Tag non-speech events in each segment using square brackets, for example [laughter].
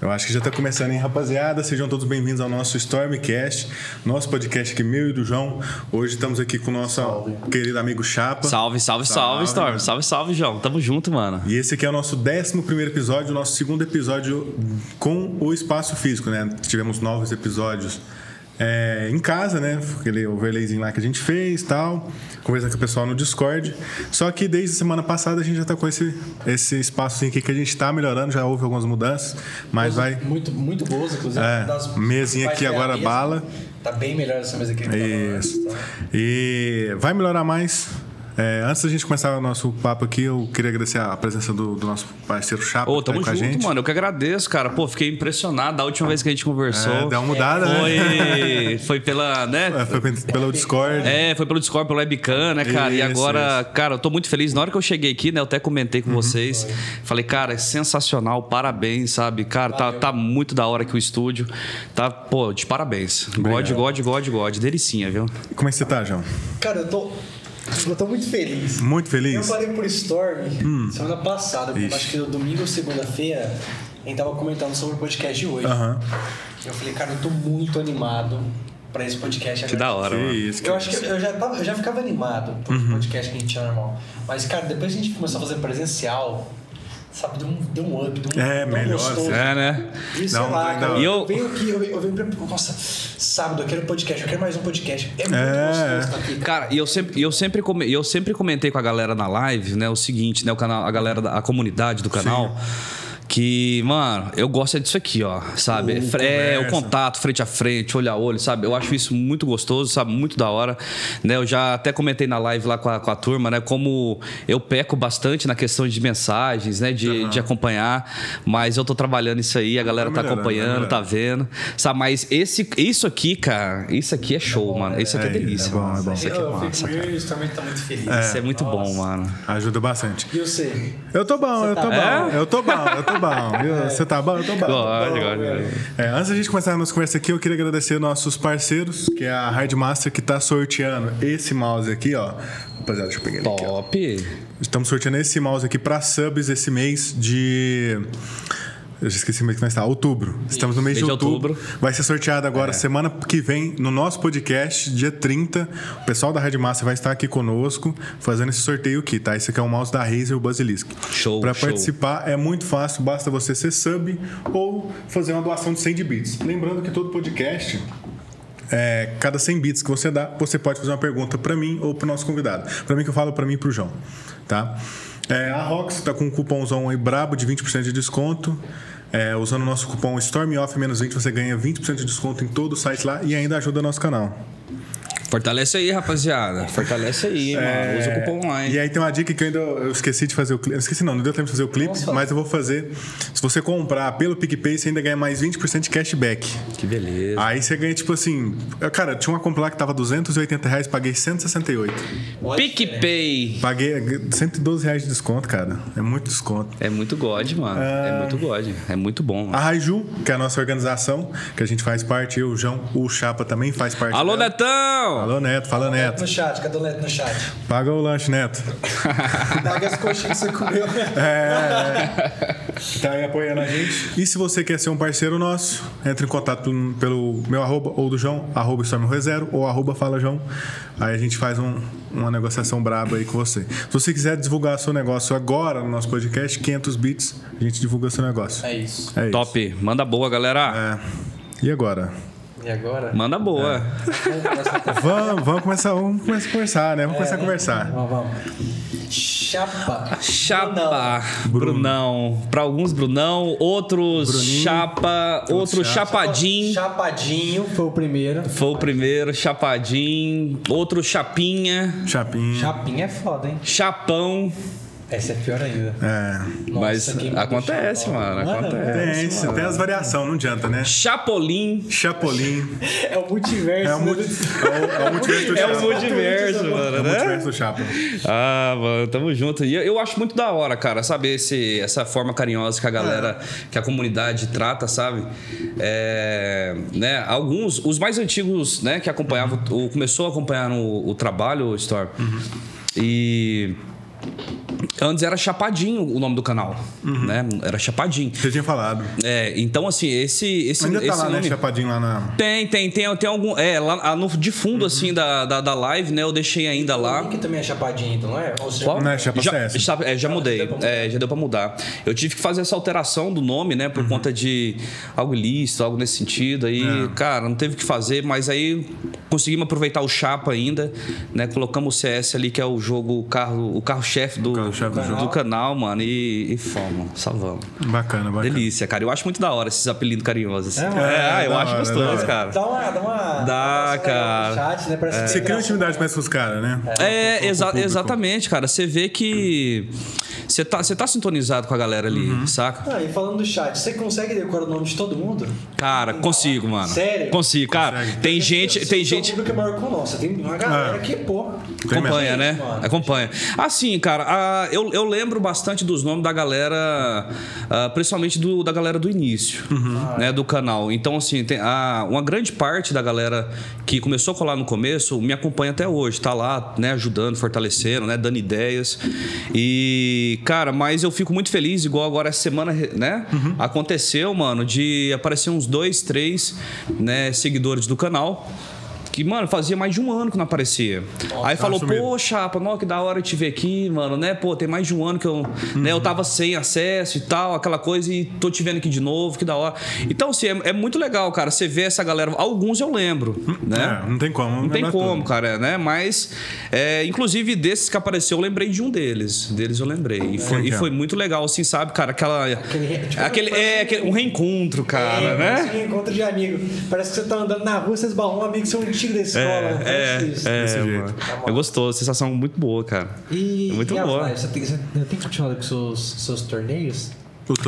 Eu acho que já está começando, hein, rapaziada? Sejam todos bem-vindos ao nosso Stormcast, nosso podcast aqui, meu e do João. Hoje estamos aqui com o nosso salve. querido amigo Chapa. Salve, salve, salve, salve Storm. Mano. Salve, salve, João. Tamo junto, mano. E esse aqui é o nosso 11 episódio, o nosso segundo episódio com o espaço físico, né? Tivemos novos episódios é, em casa, né? Aquele overlayzinho lá que a gente fez tal. Conversando com o pessoal no Discord. Só que desde a semana passada a gente já tá com esse, esse espaço aqui que a gente tá melhorando, já houve algumas mudanças, mas vai. Muito, muito boas, inclusive. É, mesinha aqui agora mesa, bala. Tá bem melhor essa mesa aqui. Isso. Tá e vai melhorar mais. É, antes da gente começar o nosso papo aqui, eu queria agradecer a presença do, do nosso parceiro Chapa. Ô, tamo tá junto, gente. mano. Eu que agradeço, cara. Pô, fiquei impressionado da última vez que a gente conversou. É, deu uma mudada, é, foi, né? [laughs] Foi pela, né? É, foi pelo Discord. É, foi pelo Discord, pelo webcam, né, cara? Isso, e agora, isso. cara, eu tô muito feliz. Na hora que eu cheguei aqui, né, eu até comentei com uhum. vocês. Foi. Falei, cara, é sensacional, parabéns, sabe? Cara, tá, tá muito da hora aqui o estúdio. Tá, pô, de parabéns. God, God, God, God. Delicinha, viu? Como é que você tá, João? Cara, eu tô eu tô muito feliz. Muito feliz? Eu falei por Storm hum. semana passada, Ixi. acho que no domingo ou segunda-feira, a gente tava comentando sobre o podcast de hoje. Uhum. Eu falei, cara, eu tô muito animado pra esse podcast. Que da hora, mano. Isso, eu acho que eu já, tava, eu já ficava animado pro uhum. podcast que a gente tinha normal. Mas, cara, depois que a gente começou a fazer presencial, sabe, deu um, deu um up, deu um, É, melhor. Gostoso. É, né? Isso, sei lá, cara. E eu... eu venho aqui, eu venho, eu venho pra... Nossa, sábado eu quero um podcast, eu quero mais um podcast. É muito é. gostoso estar aqui. Cara, e eu sempre, eu, sempre eu sempre comentei com a galera na live, né, o seguinte, né, o canal, a galera, da, a comunidade do canal... Sim que, mano, eu gosto disso aqui, ó, sabe? Uh, é, o contato frente a frente, olho a olho, sabe? Eu acho isso muito gostoso, sabe? Muito da hora. Né? Eu já até comentei na live lá com a, com a turma, né? Como eu peco bastante na questão de mensagens, né? De, uhum. de acompanhar. Mas eu tô trabalhando isso aí, a galera tá, tá acompanhando, tá vendo. Sabe? Mas esse, isso aqui, cara, isso aqui é show, é bom, mano. Isso aqui é, é delícia. É bom, é bom. Isso aqui é massa. Eu, eu também tá muito feliz. Isso é muito Nossa. bom, mano. Ajuda bastante. E você? Eu tô bom, Você eu tá tô bom. Eu tô bom, eu tô bom. [laughs] Você tá bom? Eu tô bom. Gosto, gosto, é, antes da gente começar a nossa conversa aqui, eu queria agradecer nossos parceiros, que é a Hardmaster, que tá sorteando esse mouse aqui, ó. Rapaziada, deixa eu pegar ele Top. aqui. Top. Estamos sorteando esse mouse aqui para subs esse mês de eu já esqueci mais que nós está. Outubro. Estamos no mês, de, outubro. outubro. Vai ser sorteado agora, é. semana que vem, no nosso podcast, dia 30. O pessoal da Red Massa vai estar aqui conosco, fazendo esse sorteio aqui, tá? Esse aqui é o mouse da Razer, Basilisk. Show, Para participar é muito fácil, basta você ser sub ou fazer uma doação de 100 de bits. Lembrando que todo podcast é, cada 100 bits que você dá, você pode fazer uma pergunta para mim ou para o nosso convidado. Para mim que eu falo, para mim e para o João, tá? É, a Rox está com um cupomzão aí brabo de 20% de desconto. É, usando o nosso cupom StormOff-20 você ganha 20% de desconto em todo o site lá e ainda ajuda nosso canal. Fortalece aí, rapaziada. Fortalece aí, é... mano. Usa o cupom online. E aí tem uma dica que eu ainda eu esqueci de fazer o clipe. Esqueci não, não deu tempo de fazer o clipe, Nossa. mas eu vou fazer. Se você comprar pelo PicPay, você ainda ganha mais 20% de cashback. Que beleza. Aí você ganha, tipo assim. Cara, tinha uma compra lá que tava 280 reais, paguei 168. PicPay. Paguei 112 reais de desconto, cara. É muito desconto. É muito God, mano. É, é muito God. É muito bom. Mano. A Raiju, que é a nossa organização, que a gente faz parte, eu, o João, o Chapa também faz parte. Alô, dela. Netão! Alô, Neto, fala Neto. Neto. No chat, cadê o Neto no chat? Paga o lanche, Neto. [laughs] Paga as coxinhas que você comeu. É. Tá aí apoiando a gente. E se você quer ser um parceiro nosso, entre em contato pelo, meu arroba ou do João, arroba Zero ou arroba Fala João. Aí a gente faz um, uma negociação braba aí com você. Se você quiser divulgar seu negócio agora no nosso podcast, 500 bits, a gente divulga seu negócio. É isso. É Top. Isso. Manda boa, galera. É. E agora? E agora? Manda boa. É. vamos, vamos, começar, vamos começar a conversar, né? Vamos é, começar a conversar. Vamos, vamos. Chapa. Chapa. Brunão. Brunão. Para alguns, Brunão. Outros, Bruninho. Chapa. Outro, Chapadinho. Chapadinho foi o primeiro. Foi o primeiro. Chapadinho. Outro, Chapinha. Chapinha. Chapinha é foda, hein? Chapão. Essa é pior ainda. É. Nossa, Mas acontece, mano. Acontece. Tem, tem as variações, não adianta, né? Chapolin. Chapolin. [laughs] É o multiverso. É o, multi... é o, é o multiverso do Chapa. É o multiverso, mano, é o né? multiverso do Chapa. Ah, mano, tamo junto. E eu acho muito da hora, cara, sabe? Esse, essa forma carinhosa que a galera, é. que a comunidade trata, sabe? É, né? Alguns, os mais antigos, né, que acompanhavam, uhum. começou a acompanhar o, o trabalho, o Store. Uhum. E Antes era Chapadinho o nome do canal, uhum. né? Era Chapadinho. Você tinha falado. É, então assim, esse esse Ainda tá esse lá, né? nome... né? Chapadinho lá na Tem, tem, tem, tem algum, é, lá no de fundo uhum. assim da, da, da, live, né? Eu deixei ainda lá. O que também é Chapadinho, então, não é? Ou seja, Qual? Não é Chapa já, já, é, já mudei. Já é, já deu para mudar. Eu tive que fazer essa alteração do nome, né, por uhum. conta de algo ilícito, algo nesse sentido aí, é. cara, não teve que fazer, mas aí conseguimos aproveitar o Chapa ainda, né? Colocamos o CS ali que é o jogo, o carro, o carro-chefe do, carro do, do, canal, mano, e, e fomos, salvamos. Bacana, bacana. Delícia, cara. Eu acho muito da hora esses apelidos carinhosos. É, é, é eu acho hora, gostoso, cara. Dá uma, dá uma Dá, cara. Chat, né? É. Você cria intimidade mais com os caras, né? É, é exa exatamente, cara. Você vê que você tá, você tá sintonizado com a galera ali, uhum. saca? Ah, e falando do chat, você consegue decorar o nome de todo mundo? Cara, consigo, mano. Sério? Consigo, cara. Consegue. Tem gente, tem gente. O público é maior que o nosso. Tem uma galera é. que, pô. Acompanha, né? Mano. Acompanha. Assim, cara, a, eu, eu lembro bastante dos nomes da galera, uh, principalmente do, da galera do início, uhum. né, do canal. Então, assim, tem a, uma grande parte da galera que começou a colar no começo me acompanha até hoje, tá lá, né, ajudando, fortalecendo, né, dando ideias. E, cara, mas eu fico muito feliz, igual agora essa semana, né, uhum. aconteceu, mano, de aparecer uns dois, três, né, seguidores do canal que, mano, fazia mais de um ano que não aparecia. Nossa, Aí falou, pô, chapa, não, que da hora eu te ver aqui, mano, né? Pô, tem mais de um ano que eu, uhum. né, eu tava sem acesso e tal, aquela coisa, e tô te vendo aqui de novo, que da hora. Então, assim, é, é muito legal, cara, você vê essa galera. Alguns eu lembro, né? É, não tem como. Não tem como, tudo. cara, né? Mas, é, inclusive, desses que apareceu, eu lembrei de um deles. Deles eu lembrei. E foi, e é? foi muito legal, assim, sabe, cara? Aquela. Aquele, tipo, aquele, é, aquele, um reencontro, cara, é, né? Um reencontro de amigo. Parece que você tá andando na rua, vocês barram um amigo, seu antigo da escola. É, é, é, mano. É gostoso, sensação muito boa, cara. E, é muito e boa. Você tem, você tem continuado com seus, seus torneios?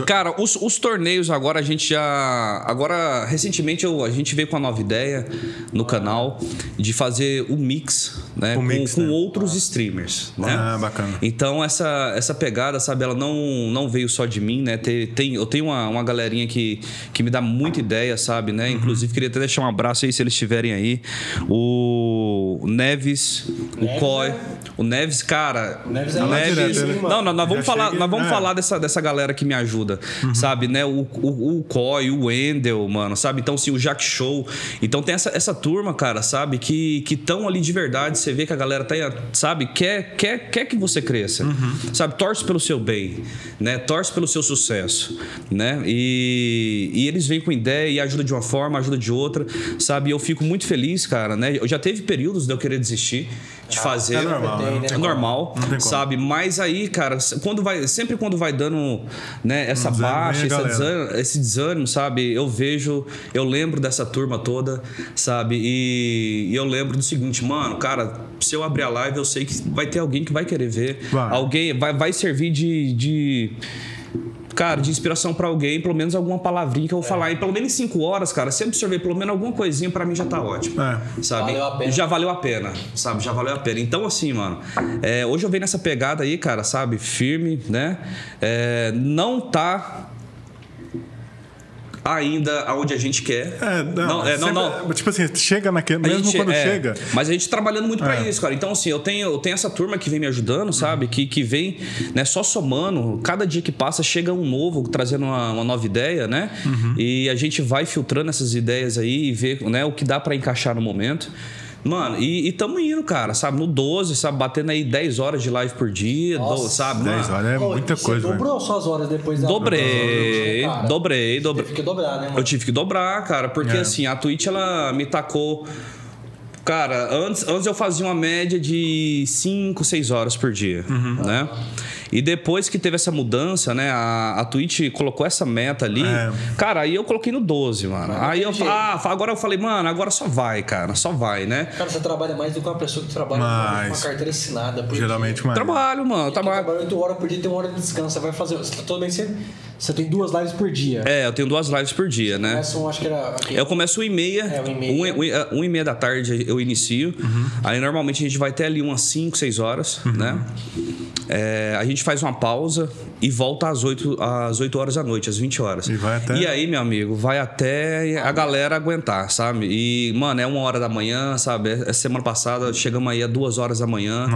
Cara, os, os, torneios agora a gente já. Agora, recentemente eu, a gente veio com uma nova ideia no canal de fazer o mix, né? O com, mix, com né? outros streamers. Né? Ah, bacana. Então, essa, essa pegada, sabe, ela não, não veio só de mim, né? Tem, tem, eu tenho uma, uma galerinha que, que me dá muita ideia, sabe, né? Uhum. Inclusive, queria até deixar um abraço aí se eles estiverem aí. O Neves, Neves o Coy. É? O Neves, cara. O Neves é Neves, direto, Não, não, nós vamos, falar, nós vamos é. falar dessa, dessa galera que me ajuda ajuda, uhum. sabe, né? O, o, o Coy, o Wendel, mano, sabe? Então, assim, o Jack Show. Então tem essa, essa turma, cara, sabe? Que estão ali de verdade. Você vê que a galera tá, sabe? Quer, quer, quer que você cresça, uhum. sabe? Torce pelo seu bem, né? Torce pelo seu sucesso, né? E, e eles vêm com ideia e ajuda de uma forma, ajuda de outra, sabe? Eu fico muito feliz, cara, né? Eu já teve períodos de eu querer desistir de fazer. É normal, né? é normal, sabe? Mas aí, cara, quando vai, sempre quando vai dando, né? essa baixa, esse desânimo, esse desânimo, sabe? Eu vejo, eu lembro dessa turma toda, sabe? E, e, eu lembro do seguinte, mano, cara, se eu abrir a live, eu sei que vai ter alguém que vai querer ver. Vai. Alguém vai, vai servir de, de cara, de inspiração para alguém, pelo menos alguma palavrinha que eu vou é. falar. E pelo menos cinco horas, cara, se absorver pelo menos alguma coisinha, para mim já tá ótimo. É. Sabe? Valeu já valeu a pena, sabe? Já valeu a pena. Então, assim, mano, é, hoje eu venho nessa pegada aí, cara, sabe? Firme, né? É, não tá ainda aonde a gente quer. É, não, não, é, não, não, Tipo assim, chega naquele. Mesmo gente, quando é, chega. Mas a gente trabalhando muito é. para isso, cara. Então, assim, eu tenho, eu tenho essa turma que vem me ajudando, sabe? Que, que vem né, só somando. Cada dia que passa chega um novo, trazendo uma, uma nova ideia, né? Uhum. E a gente vai filtrando essas ideias aí e ver né, o que dá para encaixar no momento. Mano, e, e tamo indo, cara, sabe? No 12, sabe? Batendo aí 10 horas de live por dia, Nossa, do, sabe? 10 horas é muita você coisa. Você dobrou suas horas depois da Dobrei, dobrei, dobrei. Teve que dobrar, né, mano? Eu tive que dobrar, cara, porque é. assim, a Twitch ela me tacou. Cara, antes, antes eu fazia uma média de 5, 6 horas por dia, uhum. né? E depois que teve essa mudança, né? A, a Twitch colocou essa meta ali. É. Cara, aí eu coloquei no 12, mano. aí eu ah, agora eu falei, mano, agora só vai, cara. Só vai, né? Cara, você trabalha mais do que uma pessoa que trabalha com uma carteira assinada. Geralmente mais. Trabalho, mano. Trabalho. Trabalha 8 horas por dia, tem uma hora de descanso. Você vai fazer. Você tá todo bem você Você tem duas lives por dia. É, eu tenho duas lives por dia, né? Começam, acho que era. Eu começo 1 e meia. É, 1 e meia. 1 e, 1 e meia da tarde eu inicio. Uhum. Aí normalmente a gente vai até ali umas 5, 6 horas, Uhum. né? É, a gente faz uma pausa e volta às 8, às 8 horas da noite, às 20 horas. E vai até- E aí, meu amigo, vai até a galera aguentar, sabe? E, mano, é uma hora da manhã, sabe? É- Semana passada chegamos aí a duas horas da manhã.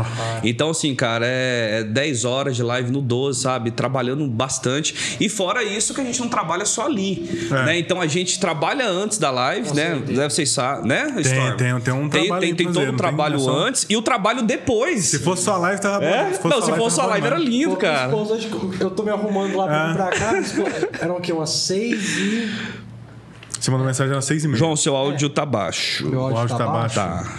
Então, assim, cara, é é 10 horas de live no 12, sabe? Trabalhando bastante. E fora isso que a gente não trabalha só ali, É. né? Então a gente trabalha antes da live, né? Deve vocês sabem, né? Storm? tem- tem um tem, trabalho tem, tem todo o trabalho tem? É só- antes e o trabalho depois. Se fosse só live, tava É? bom. não, se fosse só live era lindo, Pô, cara. esposa, eu tô me arrumando lá vir pra cá. Eram o quê? Umas seis e. Você mandou mensagem às seis e meia. João, seu áudio tá baixo. Meu o áudio tá baixo. Tá.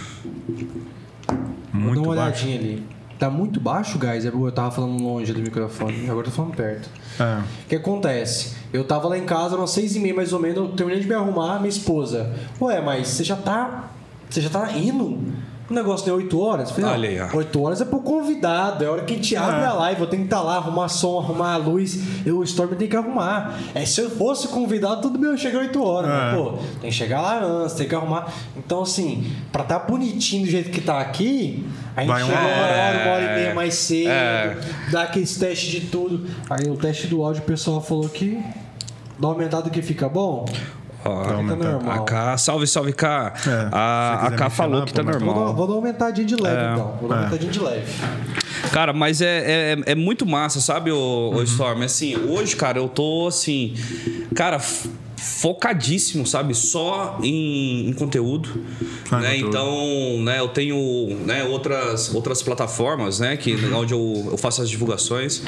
Muito Dá uma baixo. olhadinha ali. Tá muito baixo, guys. Eu tava falando longe do microfone. Agora tô falando perto. É. O que acontece? Eu tava lá em casa, umas seis e meia mais ou menos, eu terminei de me arrumar, minha esposa. Ué, mas você já tá. Você já tá indo? O negócio deu 8 horas? Falei, Olha aí, ó. 8 horas é pro convidado, é a hora que a gente abre É. a live, eu tenho que estar lá, arrumar som, arrumar a luz, eu, o Storm tem que arrumar. É, se eu fosse convidado, tudo bem, eu chegar 8 horas. É. Mas, pô, tem que chegar lá antes, tem que arrumar. Então, assim, pra tá bonitinho do jeito que tá aqui, a gente Vai chega uma hora. hora, uma hora e meia mais cedo, É. dá aqueles testes de tudo. Aí o teste do áudio, o pessoal falou que dá aumentado que fica bom. Ó, Tá Tá normal. a K, salve, salve K. É, a a K falou que tá pô, mas- Vou dar, normal. vou dar uma aumentadinha de leve, então. Vou dar uma É. aumentadinha de leve. Cara, mas é, é, é muito massa, sabe, o, Uhum. Storm? Assim, hoje, cara, eu tô assim. Cara, focadíssimo, sabe? Só em, em conteúdo. Ah, né? conteúdo. Então, né, eu tenho né, outras, outras plataformas, né? Que, Uhum. Onde eu, eu faço as divulgações,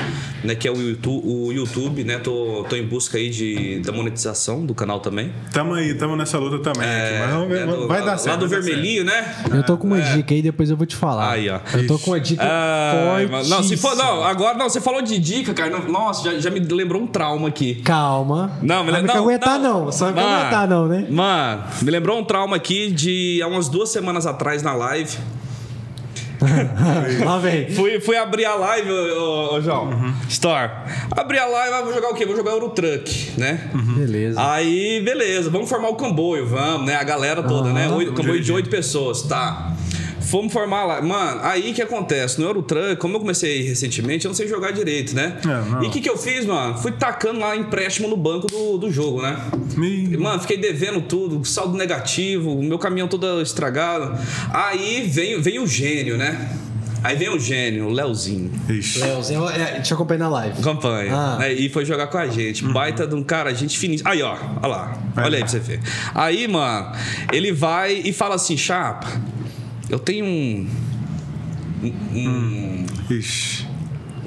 né? Que é o YouTube, o YouTube né? Tô, tô em busca aí de, da monetização do canal também. Tamo aí, tamo nessa luta também. aqui, mas vamos ver, né, do- vai lá, dar certo. Lá do vermelhinho, né? Eu tô com uma dica aí, depois eu vou te falar. Aí, ó. Eu tô com uma dica Ai, não, se for, não, agora não, você falou de dica, cara. não- nossa, já, já me lembrou um trauma aqui. Calma. Não, me Não lembra. vai aguentar, não. Só Mano, aguentar, não, né? Mano, me lembrou um trauma aqui de há umas duas semanas atrás na live. [laughs] Lá vem. Fui, fui abrir a live, ô, ô, ô, João. Uhum. Store. Abri a live, ah, vou jogar o quê? Vou jogar Eurotruck, né? Uhum. Beleza. Aí, beleza, vamos formar o comboio, vamos, né? A galera toda, né? Aham. Oito- comboio de oito pessoas, tá. Fomos formar lá. Mano, aí que acontece? No Eurotruck, como eu comecei recentemente, eu não sei jogar direito, né? É, e o que, que eu fiz, mano? Fui tacando lá empréstimo no banco do, do jogo, né? Mano, fiquei devendo tudo, saldo negativo, o meu caminhão todo estragado. Aí vem, vem o gênio, né? Aí vem o gênio, o Leozinho. Ixi. Leozinho, é, deixa eu acompanhar na live. Campanha. Ah. né? E foi jogar com a gente. Baita de um cara, gente finíssima. Aí, ó. Olha lá. Olha aí pra você ver. Aí, mano, ele vai e fala assim: Chapa, eu tenho um. Um, Ixi.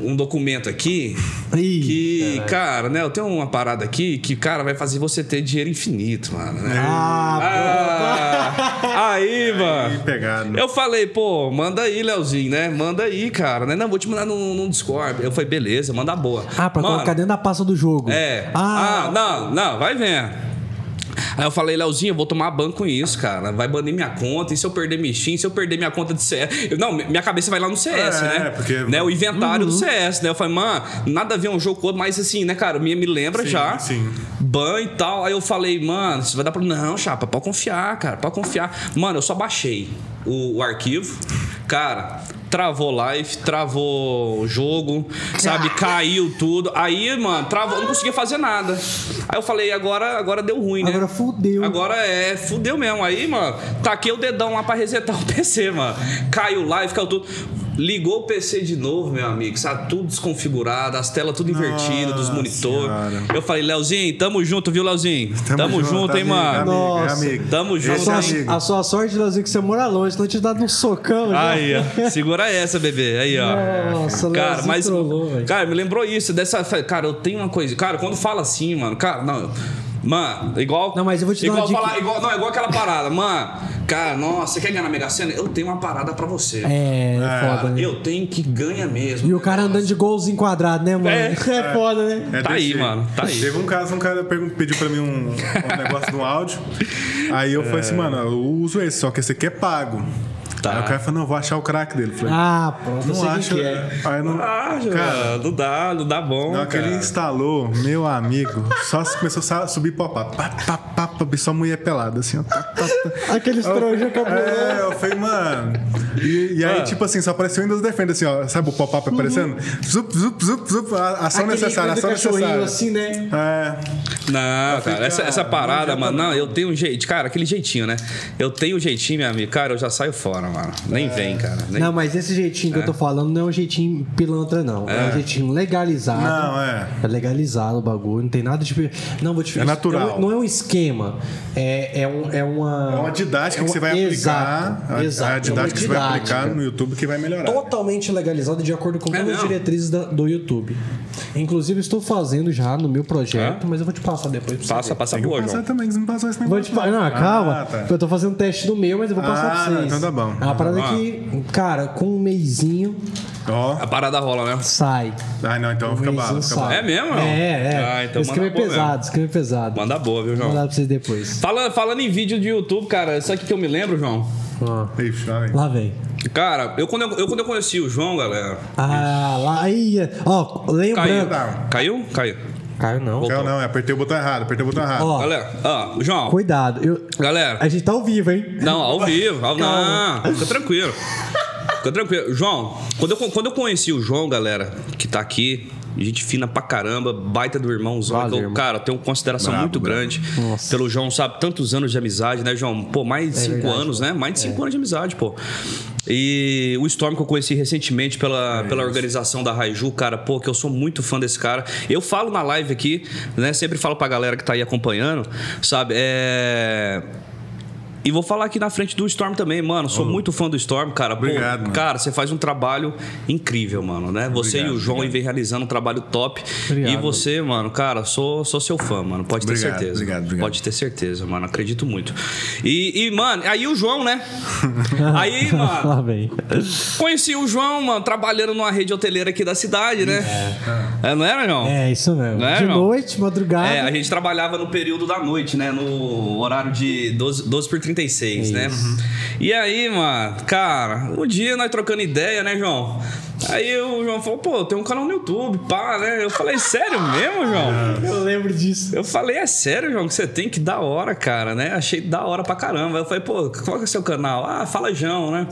um documento aqui Ih, que, cara, né? Eu tenho uma parada aqui que, cara, vai fazer você ter dinheiro infinito, mano. Né? Ah, Ah, aí, mano. Ih, pegado. Eu falei, pô, manda aí, Leozinho, né? Manda aí, cara, né? Não, vou te mandar no, no Discord. Eu falei, beleza, manda boa. Ah, pra Mano, colocar dentro da pasta do jogo. É. Ah, Ah, não, não, vai vendo. Aí eu falei, Leozinho, eu vou tomar banco com isso, cara. Vai banir minha conta. E se eu perder minha Steam, se eu perder minha conta de CS? Eu- não, minha cabeça vai lá no CS, É, né? porque- né? O inventário Uhum. do CS, né? Eu falei, mano, nada a ver um jogo com outro, mas assim, né, cara? Me, me lembra Sim, já. sim. Ban e tal. Aí eu falei, mano, isso vai dar pra. Não, chapa, pode confiar, cara, pode confiar. Mano, eu só baixei o, o arquivo. Cara, travou live, travou o jogo, sabe? Caiu tudo. Aí, mano, travou, não conseguia fazer nada. Aí eu falei, agora, agora deu ruim, né? Agora fudeu. Agora é, fudeu mesmo. Aí, mano, taquei o dedão lá pra resetar o [laughs] PC, mano. Caiu live, caiu tudo. Ligou o PC de novo, meu amigo. Sabe, tudo desconfigurado, as telas tudo invertidas, dos monitores. Eu falei, Leozinho, tamo junto, viu, Leozinho? Tamo, junto, hein, amigo, mano? Nossa. amigo. Tamo junto, A sua, é amigo. a sua sorte, Leozinho, que você mora longe, senão eu te dado um socão. já. Aí, ó. Segura essa, bebê. Aí, ó. Nossa, Cara, Leozinho mas. trollou, velho. Cara, me lembrou isso. Dessa. Cara, eu tenho uma coisa. Cara, quando fala assim, mano. Cara, não. Mano, igual. Não, mas eu vou te dar igual uma dica. falar, igual, Não, igual aquela parada. Mano, cara, nossa, você quer ganhar na Mega Sena? Eu tenho uma parada pra você. É, é É. foda, né? Eu tenho que ganhar mesmo. E o cara andando de golzinho quadrado, né, mano? [laughs] É. É, foda, né? É Tá aí, jeito. mano, tá aí. Teve um caso, um cara pediu pra mim um, um [laughs] negócio de um áudio. Aí eu falei assim, mano, eu uso esse, só que esse aqui é pago. Tá. Aí o cara falou, não, vou achar o crack dele. Eu Falei, Ah, pronto, eu não sei acha. que é. Aí não. Ah, cara, não dá, não dá bom. hora que ele instalou, meu amigo, só começou a subir pop-up. Só mulher pelada, assim, ó. Tá, tá, tá. Aqueles trojos cabuloso. É, eu falei, mano. E, e aí, Ah. tipo assim, só apareceu o Windows Defender, assim, ó. Sabe o pop-up aparecendo? Zup, zup, zup, zup. a- Ação Aquele necessária, ação necessária. assim, né? É. Não, falei, cara, essa, cara, essa não parada, adianta mano, não, não. eu tenho um jeito, cara, aquele jeitinho, né? Eu tenho um jeitinho, meu amigo, cara, eu já saio fora, mano. Nem É. vem, cara. Nem... Não, mas esse jeitinho que eu tô falando não é um jeitinho pilantra, não. É, um jeitinho legalizado. Não, é. É legalizado o bagulho, não tem nada de. Não, vou te É natural. Não, não é um esquema. É, é, um, é uma. É uma didática é que uma- você vai aplicar. Exato. a, exato, a é uma didática que você vai aplicar no YouTube que vai melhorar. Totalmente legalizado de acordo com É todas as diretrizes da- do YouTube. Inclusive, estou fazendo já no meu projeto, mas eu vou te passar depois pra você Passa, passa Tem que boa, passar João. também, que você não passou esse Vou negócio. te falar. Não, calma. Ah, tá. Eu tô fazendo um teste do meu, mas eu vou passar Ah, pra vocês. então tá bom. É uma parada Ah. que, cara, com um mêsinho Ó. A parada rola, né? sai. Ah, não, então Um fica bala. É mesmo, não? É, é. Ah, então manda boa pesado, é pesado. Manda boa, viu, Vou João? mandar pra vocês depois. Falando, falando em vídeo de YouTube, cara, sabe o que que eu me lembro, João? Ó, Ixi, lá vem. lá vem. Cara, eu quando eu, eu quando eu conheci o João, galera. Ah, lá aí. Ó, Caiu. lembrando. Caiu? Caiu. Caiu não. Não, não, apertei o botão errado, apertei o botão errado. Ó, Galera, ó, João. cuidado. Eu... Galera. A gente tá ao vivo, hein? Não, ao vivo. Ao, Calma. não, fica tranquilo. Fica tranquilo. João, quando eu, quando eu conheci o João, galera, que tá aqui, gente fina pra caramba, baita do irmãozão. Valeu, que eu, irmão. cara, eu tenho uma consideração Brabo, muito brabo. grande Nossa. pelo João, sabe? Tantos anos de amizade, né, João? Pô, mais de É cinco verdade, anos, pô. né? Mais de cinco anos de amizade, pô. E o Storm que eu conheci recentemente pela, pela organização da Raiju, cara, pô, que eu sou muito fã desse cara. Eu falo na live aqui, né? Sempre falo pra galera que tá aí acompanhando, sabe? É. E vou falar aqui na frente do Storm também, mano. Sou muito fã do Storm, cara. Pô, Obrigado, mano. Cara, você faz um trabalho incrível, mano, né? Você Obrigado, e o João aí obrigado. vem realizando um trabalho top. Obrigado. E você, mano, cara, sou, sou seu fã, mano. Pode ter certeza. obrigado, obrigado. Pode ter certeza, mano. Acredito muito. E, e, mano, aí o João, né? [laughs] aí, mano, conheci o João, mano, trabalhando numa rede hoteleira aqui da cidade, né? É, não era, João? É, isso mesmo. É, de irmão? noite, madrugada. É, a gente trabalhava no período da noite, né? No horário de 12, 12 por 36, né? E aí, mano, cara, um dia nós trocando ideia, né, João? Aí o João falou, pô, tem um canal no YouTube, pá, né? Eu falei, sério mesmo, João? Eu lembro disso. Eu falei, é sério, João, que você tem que da hora, cara, né? Achei da hora pra caramba. Eu falei, pô, qual que é o seu canal? Ah, fala João, né?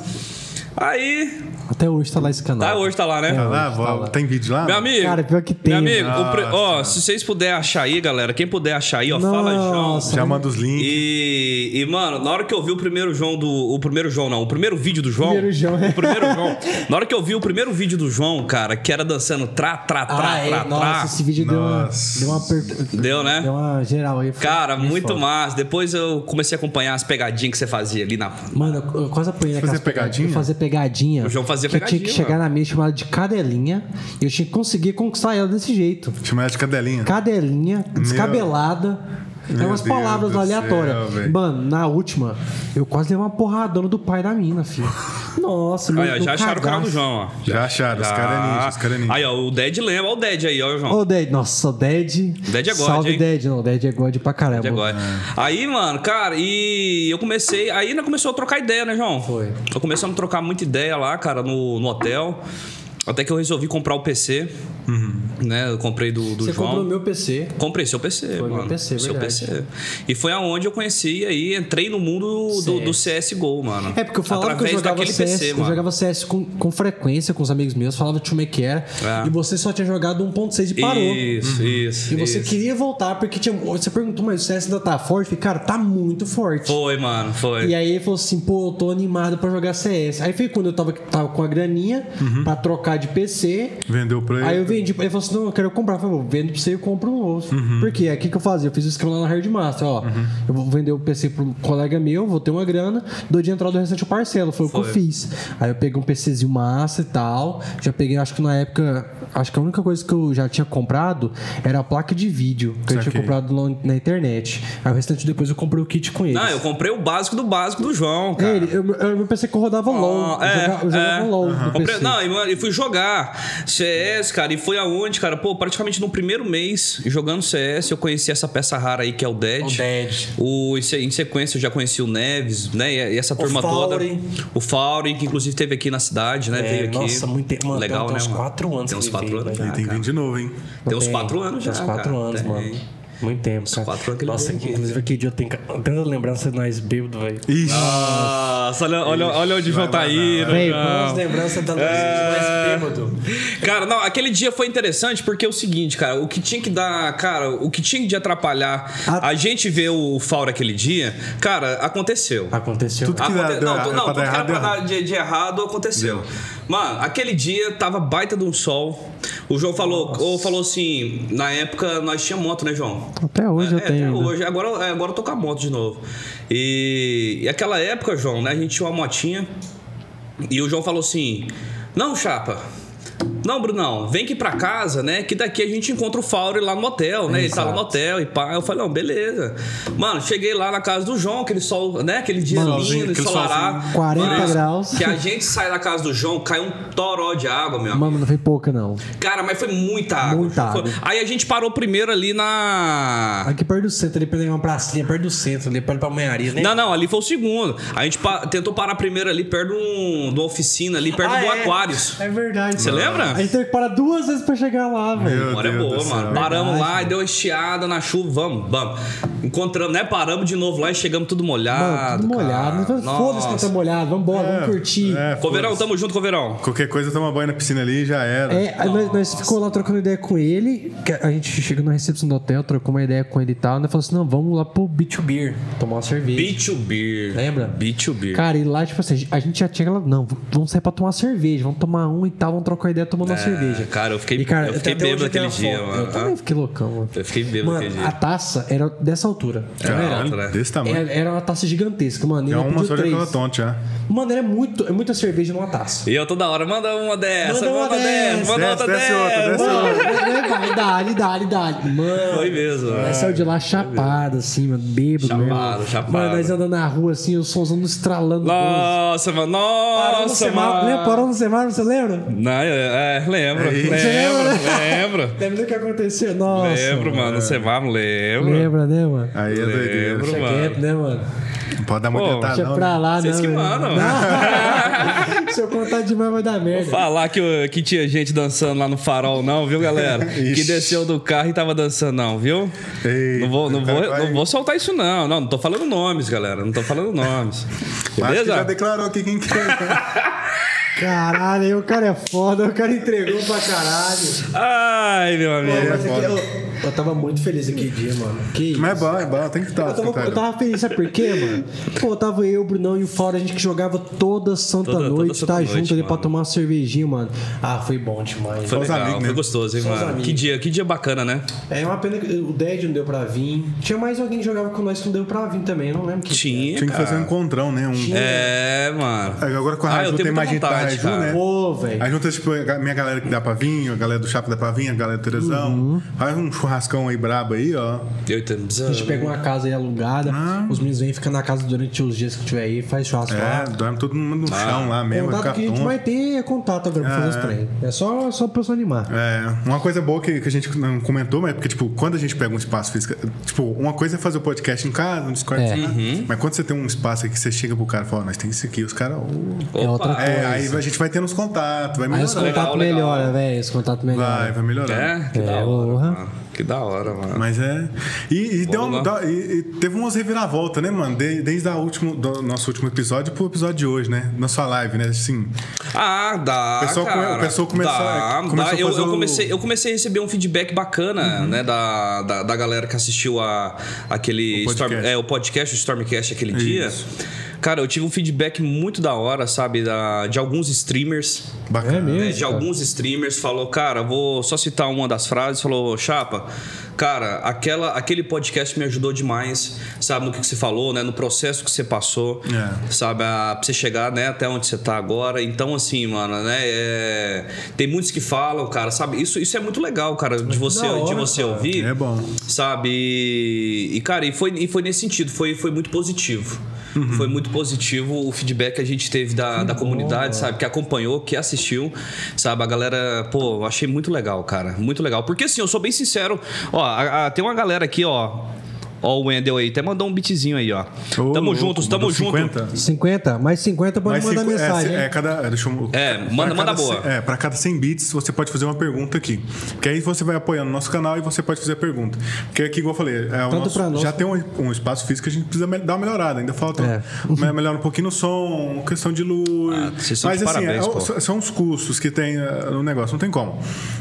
Aí, Até hoje tá lá esse canal. tá, hoje tá lá, né? Tá lá, Tá lá. tem vídeo lá? Meu amigo. Cara, pior que tem, Meu amigo, pre- ó, Nossa. se vocês puderem achar aí, galera, quem puder achar aí, ó, fala João. Nossa. Já manda os links. E, e, mano, na hora que eu vi o primeiro João do. O primeiro João, não, o primeiro vídeo do João. Primeiro João. O primeiro João. Na hora que eu vi o primeiro vídeo do João, cara, que era dançando trá, trá, trá, Ah, é. trá, Nossa, trá. esse vídeo deu uma, Nossa. deu uma aperta- Deu, né? Deu uma geral aí. Cara, muito foda. massa. Depois eu comecei a acompanhar as pegadinhas que você fazia ali na. Mano, eu quase apanhei Fazia pegadinha? Fazia pegadinha. O João fazia que Eu tinha que chegar na minha chamada de cadelinha e eu tinha que conseguir conquistar ela desse jeito. Chama ela de cadelinha. Cadelinha, descabelada. É Meu umas Deus palavras aleatórias. céu. Mano, na última, eu quase levei uma porradona do pai da mina, filho. [laughs] Nossa, meu Aí, ó, já acharam o canal do João, ó. Já acharam, os caras é ninja, os caras é ninja. Aí, ó, o Dead lembra. Ó, o Dead aí, ó, João. Ô, Ded, nossa, o Ded. Ded é God, Salve, hein? Ded. Não, Ded é God pra caramba. de agora. Aí, mano, cara, e eu comecei. Aí ainda começou a trocar ideia, né, João? Foi. Eu começamos a trocar muita ideia lá, cara, no, no hotel. Até que eu resolvi comprar o PC. Né? Eu comprei do, do Você João. comprou o meu PC. Comprei seu PC, Foi meu mano. PC, seu verdade. PC. E foi aonde eu conheci aí, entrei no mundo do, do CSGO, mano. É, porque eu falava Através que eu jogava CS, PC, eu jogava CS com, com frequência com os amigos meus, falava como é que era. É. E você só tinha jogado 1.6 e parou. Isso, isso. E você isso. queria voltar porque tinha. Você perguntou, mas o CS ainda tá forte? Eu falei, cara, tá muito forte. Foi, mano, foi. E aí ele falou assim, pô, eu tô animado pra jogar CS. Aí foi quando eu tava, tava com a graninha pra trocar de PC. Vendeu pra ele. Aí eu vendi, ele falou assim: não, eu quero comprar. Eu falei, "Bom, vendo pra você e compro um novo. Por quê? Aqui que eu fazia? Eu fiz o esquema lá na Hardmaster, ó. Eu vou vender o PC pro colega meu, vou ter uma grana, dou de entrada do restante eu parcelo. Foi, o que eu Foi. fiz. Aí eu peguei um PCzinho massa e tal. Já peguei, acho que na época, acho que a única coisa que eu já tinha comprado era a placa de vídeo que eu tinha Saquei. comprado na internet. Aí o restante depois eu comprei o kit com ele. Não, eu comprei o básico do básico do João, cara. Ele, eu, eu, meu PC que eu rodava LOL. Ah, Eu jogava, eu jogava é. LOL. No Comprei- não, e fui jogar CS, cara, e foi aonde cara, pô, praticamente no primeiro mês jogando CS, eu conheci essa peça rara aí que é o Dead. O Dead. O, em se- em sequência eu já conheci o Neves, né? E essa turma Fauri. toda. O Fauri, que inclusive esteve aqui na cidade, né? É, Veio aqui. nossa, muito tempo. Mano, Legal, tem né? uns mano? quatro anos Tem uns quatro anos. né? E tem vir de novo, hein? Tem uns quatro anos já. Tem uns quatro cara. anos, Tem. mano. Muito tempo, cara. quatro anos que ele Nossa, aqui. inclusive aquele dia eu tenho tanta lembrança de nós bêbados, velho. Ixi. Nossa, olha, olha, olha onde o João tá indo. vai. João. As lembranças da nós, É. nós bêbados. Cara, não, aquele dia foi interessante porque é o seguinte, cara, o que tinha que dar, cara, o que tinha de atrapalhar A- a gente ver o Faura aquele dia, cara, aconteceu. Aconteceu. Tudo que Aconte- deu não, tu- não, pra tudo dar que era errado, pra deu dar de, de errado aconteceu. Mano, aquele dia tava baita de um sol. O João falou, ou falou assim, na época nós tinha moto, né, João? Até hoje eu É, tenho. Até hoje. Agora, é, agora eu tô com a moto de novo. E, e aquela época, João, né? A gente tinha uma motinha. E o João falou assim: Não, chapa. Não, Brunão, vem aqui pra casa, né? Que daqui a gente encontra o Fauri lá no hotel, né? Ele tá lá no hotel e pá. Eu falei, não, beleza. Mano, cheguei lá na casa do João, aquele sol, né? Aquele dia Solzinho, lindo, ensolarado. solzinho. 40 Mano, graus. Que a gente sai da casa do João, cai um toró de água, meu amigo. Mano, não foi pouca, não. Cara, mas foi muita água. Muita Foi- água. Aí a gente parou primeiro ali na. Aqui perto do centro, ali perto de uma pracinha, perto do centro, ali perto da Palmearia, né? Não, não, ali foi o segundo. A gente pa- tentou parar primeiro ali perto de, um, de uma oficina, ali perto Ah, do é? Aquários. É verdade. Você lembra? A gente teve que parar duas vezes pra chegar lá, velho. Memória é Deus boa, mano. Paramos Verdade, lá e deu uma estiada na chuva, vamos, vamos. Encontramos, né? Paramos de novo lá e chegamos tudo molhado. Mano, tudo molhado. Não Foda-se que tá molhado. Vambora, vamos curtir. É, Coverão, tamo junto, Coverão. Qualquer coisa, toma banho na piscina ali e já era. É, nós, nós ficou lá trocando ideia com ele. que A gente chegou na recepção do hotel, trocou uma ideia com ele e tal. Nós falou assim: não, vamos lá pro Beach Beer tomar uma cerveja. Beach Beer. Lembra? Beach Beer. Cara, e lá, tipo assim, a gente já tinha aquela. Não, vamos sair pra tomar cerveja, vamos tomar um e tal, vamos trocar ideia tomando uma cerveja. cara, eu fiquei- E, cara, eu fiquei bêbado aquele dia, foto. mano. Eu também fiquei loucão, mano. Eu fiquei bêbado Mano, aquele dia. a taça era dessa altura. É, não era? alta, né? Desse tamanho. Era, era uma taça gigantesca, mano. e É uma só de tonte já. Mano, era muito, é muita cerveja numa taça. E eu toda hora, manda uma dessa, Manda manda, uma dessa, dessa. manda outra Desce, desce outra, dessa. desce outra. Mano, vai, dá-lhe, dá-lhe, dá-lhe. Mano. Foi mesmo. Nós saiu de lá chapado, assim, mano, bêbado Chapado, mesmo. chapado. Mano, nós andando na rua, assim, o somzão estralando. Nossa, mano, Parou no nossa, semáforo, mano. lembra? Parou no semáforo, você lembra? Não, é, é, lembro, Aí. lembro, Você lembra? lembro. [laughs] Lembra do que aconteceu? Nossa. Lembro, mano, no semáforo, lembro. Lembra, né, mano? Aí é doideira. Lembro, Deixa mano. quieto, né, mano? Não pode dar muita Pô, detalhe, Deixa não. pra né? lá, Vocês não. que né? mandam. Se eu contar demais vai dar merda. Falar que, que tinha gente dançando lá no farol, não, viu, galera? [laughs] que desceu do carro e tava dançando, não, viu? Ei, não, vou, não, vou, vai- não vou soltar isso, não. Não, não tô falando nomes, galera. Não tô falando nomes. Acho que já Beleza? declarou aqui quem que é. [laughs] Caralho, o cara é foda, o cara entregou pra caralho. Ai, meu amigo. Mas é aqui, foda. Eu, tava muito feliz aquele dia, mano. Que isso? Mas é bom, é bom. Tem que estar. Eu tava, eu tava feliz, sabe por quê, mano? Pô, tava eu, o Brunão e o Fora, a gente que jogava toda santa Toda- toda noite, santa tá noite, junto ali pra tomar uma cervejinha, mano. Ah, foi bom demais. Foi os legal, amigos foi mesmo. gostoso, hein, Só mano? Que dia, que dia bacana, né? É uma pena que o Dead não deu pra vir. Tinha mais alguém que jogava com nós que não deu pra vir também, eu não lembro que. Tinha, Tinha que fazer um encontrão, né? Um... É, mano. Agora com a Ah, eu Raju tenho tem mais gente da vontade, Raju, né? Pô, velho. Aí junta, tipo, a minha galera que dá pra vir, a galera do Chapa dá pra vir, a galera do Terezão. Uhum. Faz um churrascão aí brabo aí, ó. Eu. A gente pega uma casa aí alugada, os meninos vêm ficar na casa durante os dias que tiver aí, faz churrasco É, lá. dorme todo mundo no Ah. chão lá mesmo, vai Contato ficar que a gente vai ter é contato agora pra fazer os treinos. É só, só pra pessoa animar. É, uma coisa boa que, que a gente não comentou, mas é porque, tipo, quando a gente pega um espaço físico, tipo, uma coisa é fazer o podcast em casa, no Discord, É. sei lá, mas quando você tem um espaço aqui que você chega pro cara e fala, nós tem isso aqui, os caras. "Oh". É outra É, coisa. aí a gente vai tendo os contatos, vai Aí os contatos melhoram, velho. Os contatos melhoram. Vai, vai melhorando. É, que É, da hora. Que da hora, mano. Mas é. E, e deu da- e- e teve umas reviravoltas, né, mano? De- desde a último, do nosso último episódio pro episódio de hoje, né? Na sua live, né? Assim. Ah, dá. O pessoal come- cara. o pessoal começou- Dá, começou dá. a Eu, eu o- comecei, eu comecei a receber um feedback bacana, né? Da, da, da galera que assistiu a, aquele O podcast. Storm- é, o podcast, o Stormcast aquele Isso. dia. Cara, eu tive um feedback muito da hora, sabe? Da, de alguns streamers. Bacana. É mesmo? né, de cara. alguns streamers falou, cara, vou só citar uma das frases, falou, Chapa, cara, aquela, aquele podcast me ajudou demais, sabe, no que, que você falou, né, no processo que você passou, É. sabe, a, pra você chegar, né, até onde você tá agora. Então, assim, mano, né, é, tem muitos que falam, cara, sabe, isso, isso é muito legal, cara, de você, hora, de você cara. ouvir, É bom. sabe, e, e, cara, e foi, e foi nesse sentido, foi, foi muito positivo. Foi muito positivo o feedback que a gente teve da, da comunidade, sabe? Que acompanhou, que assistiu, sabe? A galera, pô, achei muito legal, cara. Muito legal. Porque assim, eu sou bem sincero. Ó, a- a- tem uma galera aqui, ó. Ó, o Wendel aí, até mandou um beatzinho aí, ó. Ô, tamo louco, juntos, tamo junto. 50. 50? Mais 50 pode Mais mandar cinco- mensagem. É, é, cada, deixa eu, É, pra manda- manda cada boa. É, para cada 100 bits você pode fazer uma pergunta aqui. Que aí você vai apoiando o nosso canal e você pode fazer a pergunta. Porque aqui, igual eu falei, é, o Tanto nosso- pra nós já tem um, um espaço físico que a gente precisa dar uma melhorada. Ainda falta É. [laughs] me- melhorar um pouquinho no som, questão de luz. Ah, vocês são Mas de assim, parabéns, é- pô. são- os custos que tem no negócio, não tem como.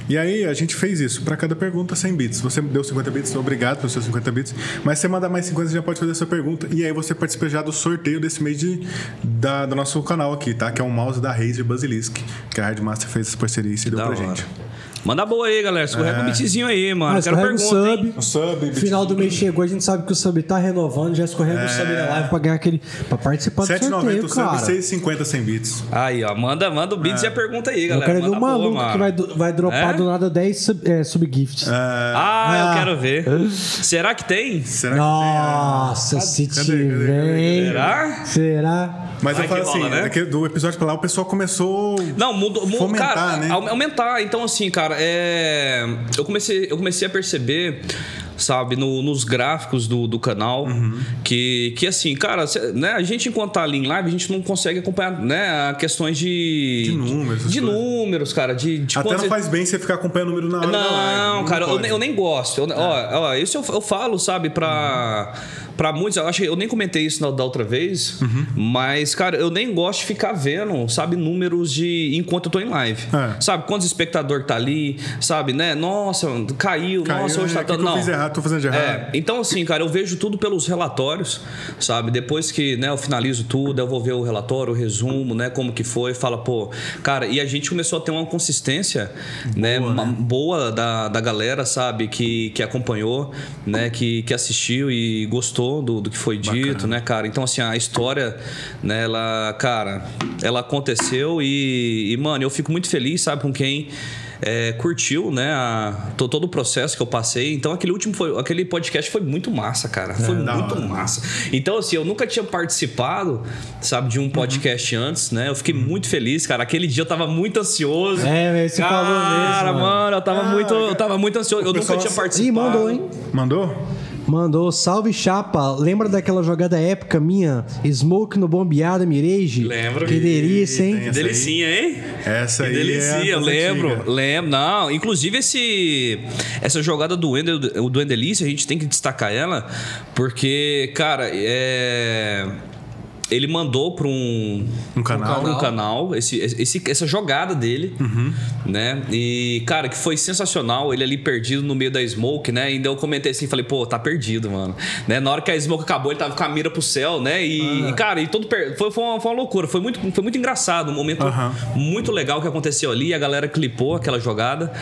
E aí a gente fez isso. Para cada pergunta, 100 bits. Você deu 50 bits, obrigado pelos seus 50 bits. Mas se você mandar mais 50, você já pode fazer a sua pergunta. E aí você participa já do sorteio desse mês de, da, do nosso canal aqui, tá? Que é um mouse da Razer Basilisk. Que a Hardmaster fez essa parceria e se deu Da pra hora. gente. Manda boa aí, galera. Escorrega um beatzinho aí, mano. Ah, Eu quero o pergunta, sub. hein? O sub, Final do mês chegou, a gente sabe que o sub tá renovando, já escorrega o sub na live pra ganhar aquele. pra participar do 7,90 sorteio, o sub cara. e 6,50 100 bits. Aí, ó. Manda, manda o beats e a pergunta aí, Eu galera. quero ver Manda o boa, maluco mano. que vai, vai dropar É? do nada 10 sub, é, subgifts. Ah, eu Ah. quero ver. Será que tem? Será Nossa, se Cadê? tiver, Cadê? Cadê? Será? Será? Mas Vai eu falo que assim, rola, né? é que do episódio pra lá o pessoal começou. Não, mudou, mudou Fomentar, cara, né? au- aumentar. Então, assim, cara, é, eu, comecei, eu comecei a perceber, sabe, no- nos gráficos do, do canal, Uhum. que, que, assim, cara, cê- né, a gente, enquanto tá ali em live, a gente não consegue acompanhar, né, questões de. De números, De números, cara, de. de Até não faz bem você ficar acompanhando o número na hora da live. Não, cara, eu, eu nem gosto. Eu- ó, ó, isso eu, eu falo, sabe, pra, pra muitos. Eu acho que eu nem comentei isso na- da outra vez, Uhum. mas, cara, eu nem gosto de ficar vendo, sabe, números de. enquanto eu tô em live. É. Sabe, quantos espectador tá ali, sabe, né? Nossa, caiu, Caiu, nossa, hoje é, tá tanto. eu Não. fiz errado, tô fazendo de errado. É, então, assim, cara, eu vejo tudo pelos relatórios, sabe? Depois que né, eu finalizo tudo, eu vou ver o relatório, o resumo, né? Como que foi, fala, pô, cara, e a gente começou a ter uma consistência, né? uma- boa da, da galera, sabe? Que, que acompanhou, né? Que, que assistiu e gostou do, do que foi dito, né, cara? Então, assim, a história, né, ela, cara, ela aconteceu e, e, mano, eu fico muito feliz, sabe, com quem é, curtiu, né, a- to- todo o processo que eu passei. Então aquele último foi, aquele podcast foi muito massa, cara. Foi da muito hora. massa. Então assim, eu nunca tinha participado, sabe, de um podcast antes, né? Eu fiquei muito feliz, cara. Aquele dia eu tava muito ansioso. É, velho, você cara, falou mesmo, mano, eu tava Ah, muito, eu cara. tava muito ansioso. Eu nunca tinha participado. Ih, mandou, hein? Mandou? Mandou, salve chapa. Lembra daquela jogada épica minha? Smoke no bombeado Mirage? Lembro. Que delícia, hein? Que delicinha, hein? Essa que aí é delicia, eu das lembro, antigas. lembro. Não, inclusive esse essa jogada do Wendel, o do Endelice, a gente tem que destacar ela, porque, cara, é ele mandou para um, Um canal. pra um canal esse, esse, essa jogada dele, Uhum. né? E, cara, que foi sensacional. Ele ali perdido no meio da smoke, né? Ainda eu comentei assim, falei, pô, tá perdido, mano. Né? Na hora que a smoke acabou, ele tava com a mira pro céu, né? E, e, cara, e todo per... foi, foi, uma, foi uma loucura. Foi muito, foi muito engraçado. Um momento Aham. muito legal que aconteceu ali. A galera clipou aquela jogada.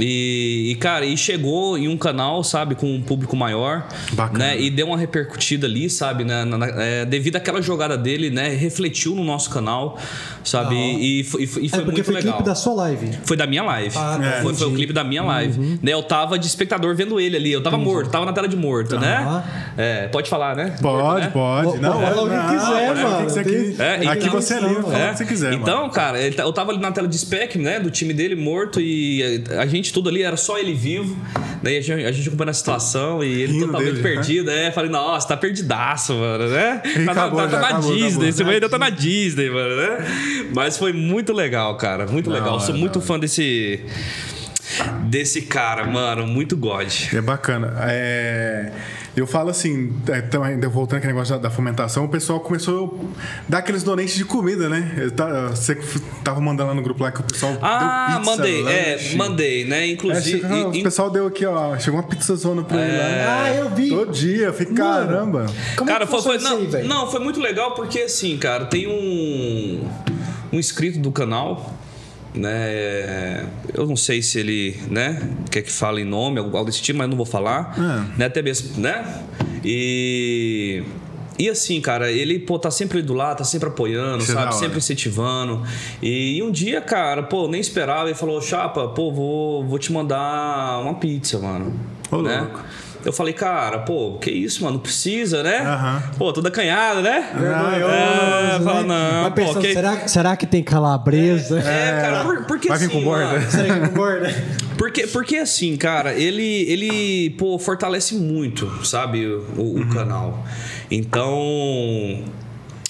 E, e, cara, e chegou em um canal, sabe, com um público maior, Bacana. né? E deu uma repercutida ali, sabe, né? na- na- é, devido àquela jogada dele, né? Refletiu no nosso canal, sabe? E, foi- e foi, e foi É porque muito foi legal. clipe da sua live. Foi da minha live. Ah, foi, foi o entendi. clipe da minha live. Né, eu tava de espectador vendo ele ali. Eu tava morto, tava na tela de morto, Aham. né? É, pode falar, né? Pode, Morto, né? pode. Pode não, falar o que quiser, mano. É, Aqui então- você é livre, fala o que você quiser, Então, mano. cara, tá- eu tava ali na tela de spec, né? Do time dele morto e a gente tudo ali, era só ele vivo. Daí a gente, a gente acompanhando a situação e ele Rindo totalmente dele, né? perdido. É, falei, nossa, tá perdidaço, mano, né? Tá, na- acabou tá- tá já, na acabou, Disney, acabou. esse ainda tá na Disney, mano, né? Mas foi muito legal, cara. Muito Da legal. Sou da muito fã desse. Desse cara, mano. Muito God. É bacana. É, eu falo assim, é, ainda voltando aquele negócio da, da fomentação, o pessoal começou a dar aqueles donations de comida, né? Eu tá- você tava mandando lá no grupo lá que o pessoal Ah, deu pizza, mandei. É, lanche. mandei, né? É, Inclusive. chegou- in- o pessoal deu aqui, ó. Chegou uma pizza zona pra ele lá. Ah, eu vi. Todo dia, eu falei, Mano. caramba. Como cara, é foi, foi- não, aí, velho? não, foi muito legal porque assim, cara, tem um um inscrito do canal, né? Eu não sei se ele, né, quer que fale em nome, algo desse tipo, mas não vou falar, É. né? Até mesmo, né? E e assim, cara, ele, pô, tá sempre do lado, tá sempre apoiando, Isso é sabe? Sempre incentivando. E, um dia, cara, pô, nem esperava, ele falou, Chapa, pô, vou, vou te mandar uma pizza, mano. Ô, né? louco. Eu falei, cara, pô, que isso, mano? Não precisa, né? Aham. Pô, toda canhada, né? Vergonhoso, é, né? não, Mas pô, pensando, que- será, será que tem calabresa? É, cara, por, porque Vai vir assim, com borda? Será que concorda? porque, porque assim, cara, ele, ele pô, fortalece muito, sabe, o, o Uhum. canal. Então.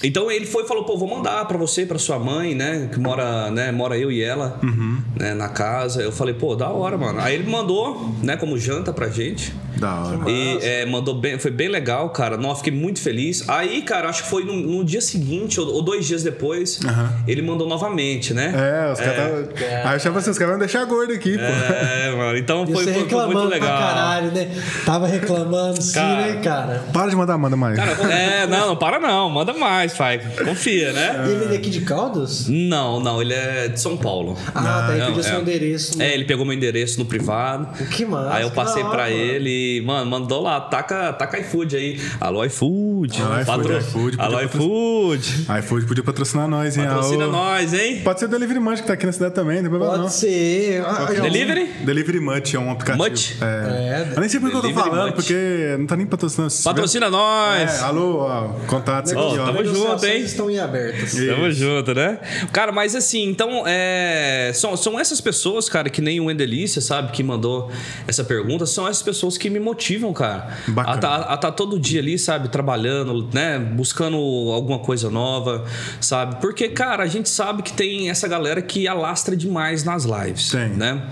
Então ele foi e falou, pô, vou mandar pra você, pra sua mãe, né? Que mora, né? Mora eu e ela, Uhum. né, na casa. Eu falei, pô, da hora, mano. Aí ele mandou, né, como janta pra gente. Da hora. E é, mandou bem, foi bem legal, cara. Não, fiquei muito feliz. Aí, cara, acho que foi no, no dia seguinte, ou, ou dois dias depois, ele mandou novamente, né? É, os caras. Aí eu chamo assim, os caras vão deixar gordo aqui, pô. É, mano. Então foi, foi- foi muito pra legal. caralho, né? Tava reclamando sim, Cara. né, cara? Para de mandar, manda mais. Cara, é, não para não, manda mais, pai. Confia, né? Ele é daqui de Caldas? Não, não, ele é de São Paulo. Ah, tá. Ele não, pediu seu é. endereço. É, ele pegou meu endereço no privado. Que massa. Aí eu passei pra mano. ele e, mano, mandou lá, taca, taca iFood aí. Alô, iFood. Alô, iFood, Patro- iFood, podia Alô, iFood. iFood podia patrocinar nós, hein? Patrocina Alô. nós, hein? Pode ser o Delivery Munch que tá aqui na cidade também, não Pode não. ser. Ah, é Delivery? Delivery Munch é um aplicativo. Much? É. É, Eu nem sei por que eu tô falando, Munch. porque não tá nem patrocinando. Patrocina tiver- nós. É, alô, ó, contatos aqui, ó. tamo junto, Negociações hein? estão em abertas. Tamo junto, né? Cara, mas assim, então, é, são, são essas pessoas, cara, que nem o Endelícia, sabe, que mandou essa pergunta, são essas pessoas que me motivam, cara. Bacana. A tá, a tá todo dia ali, sabe, trabalhando, né? Buscando alguma coisa nova, sabe? Porque, cara, a gente sabe que tem essa galera que alastra demais nas lives, Tem. né?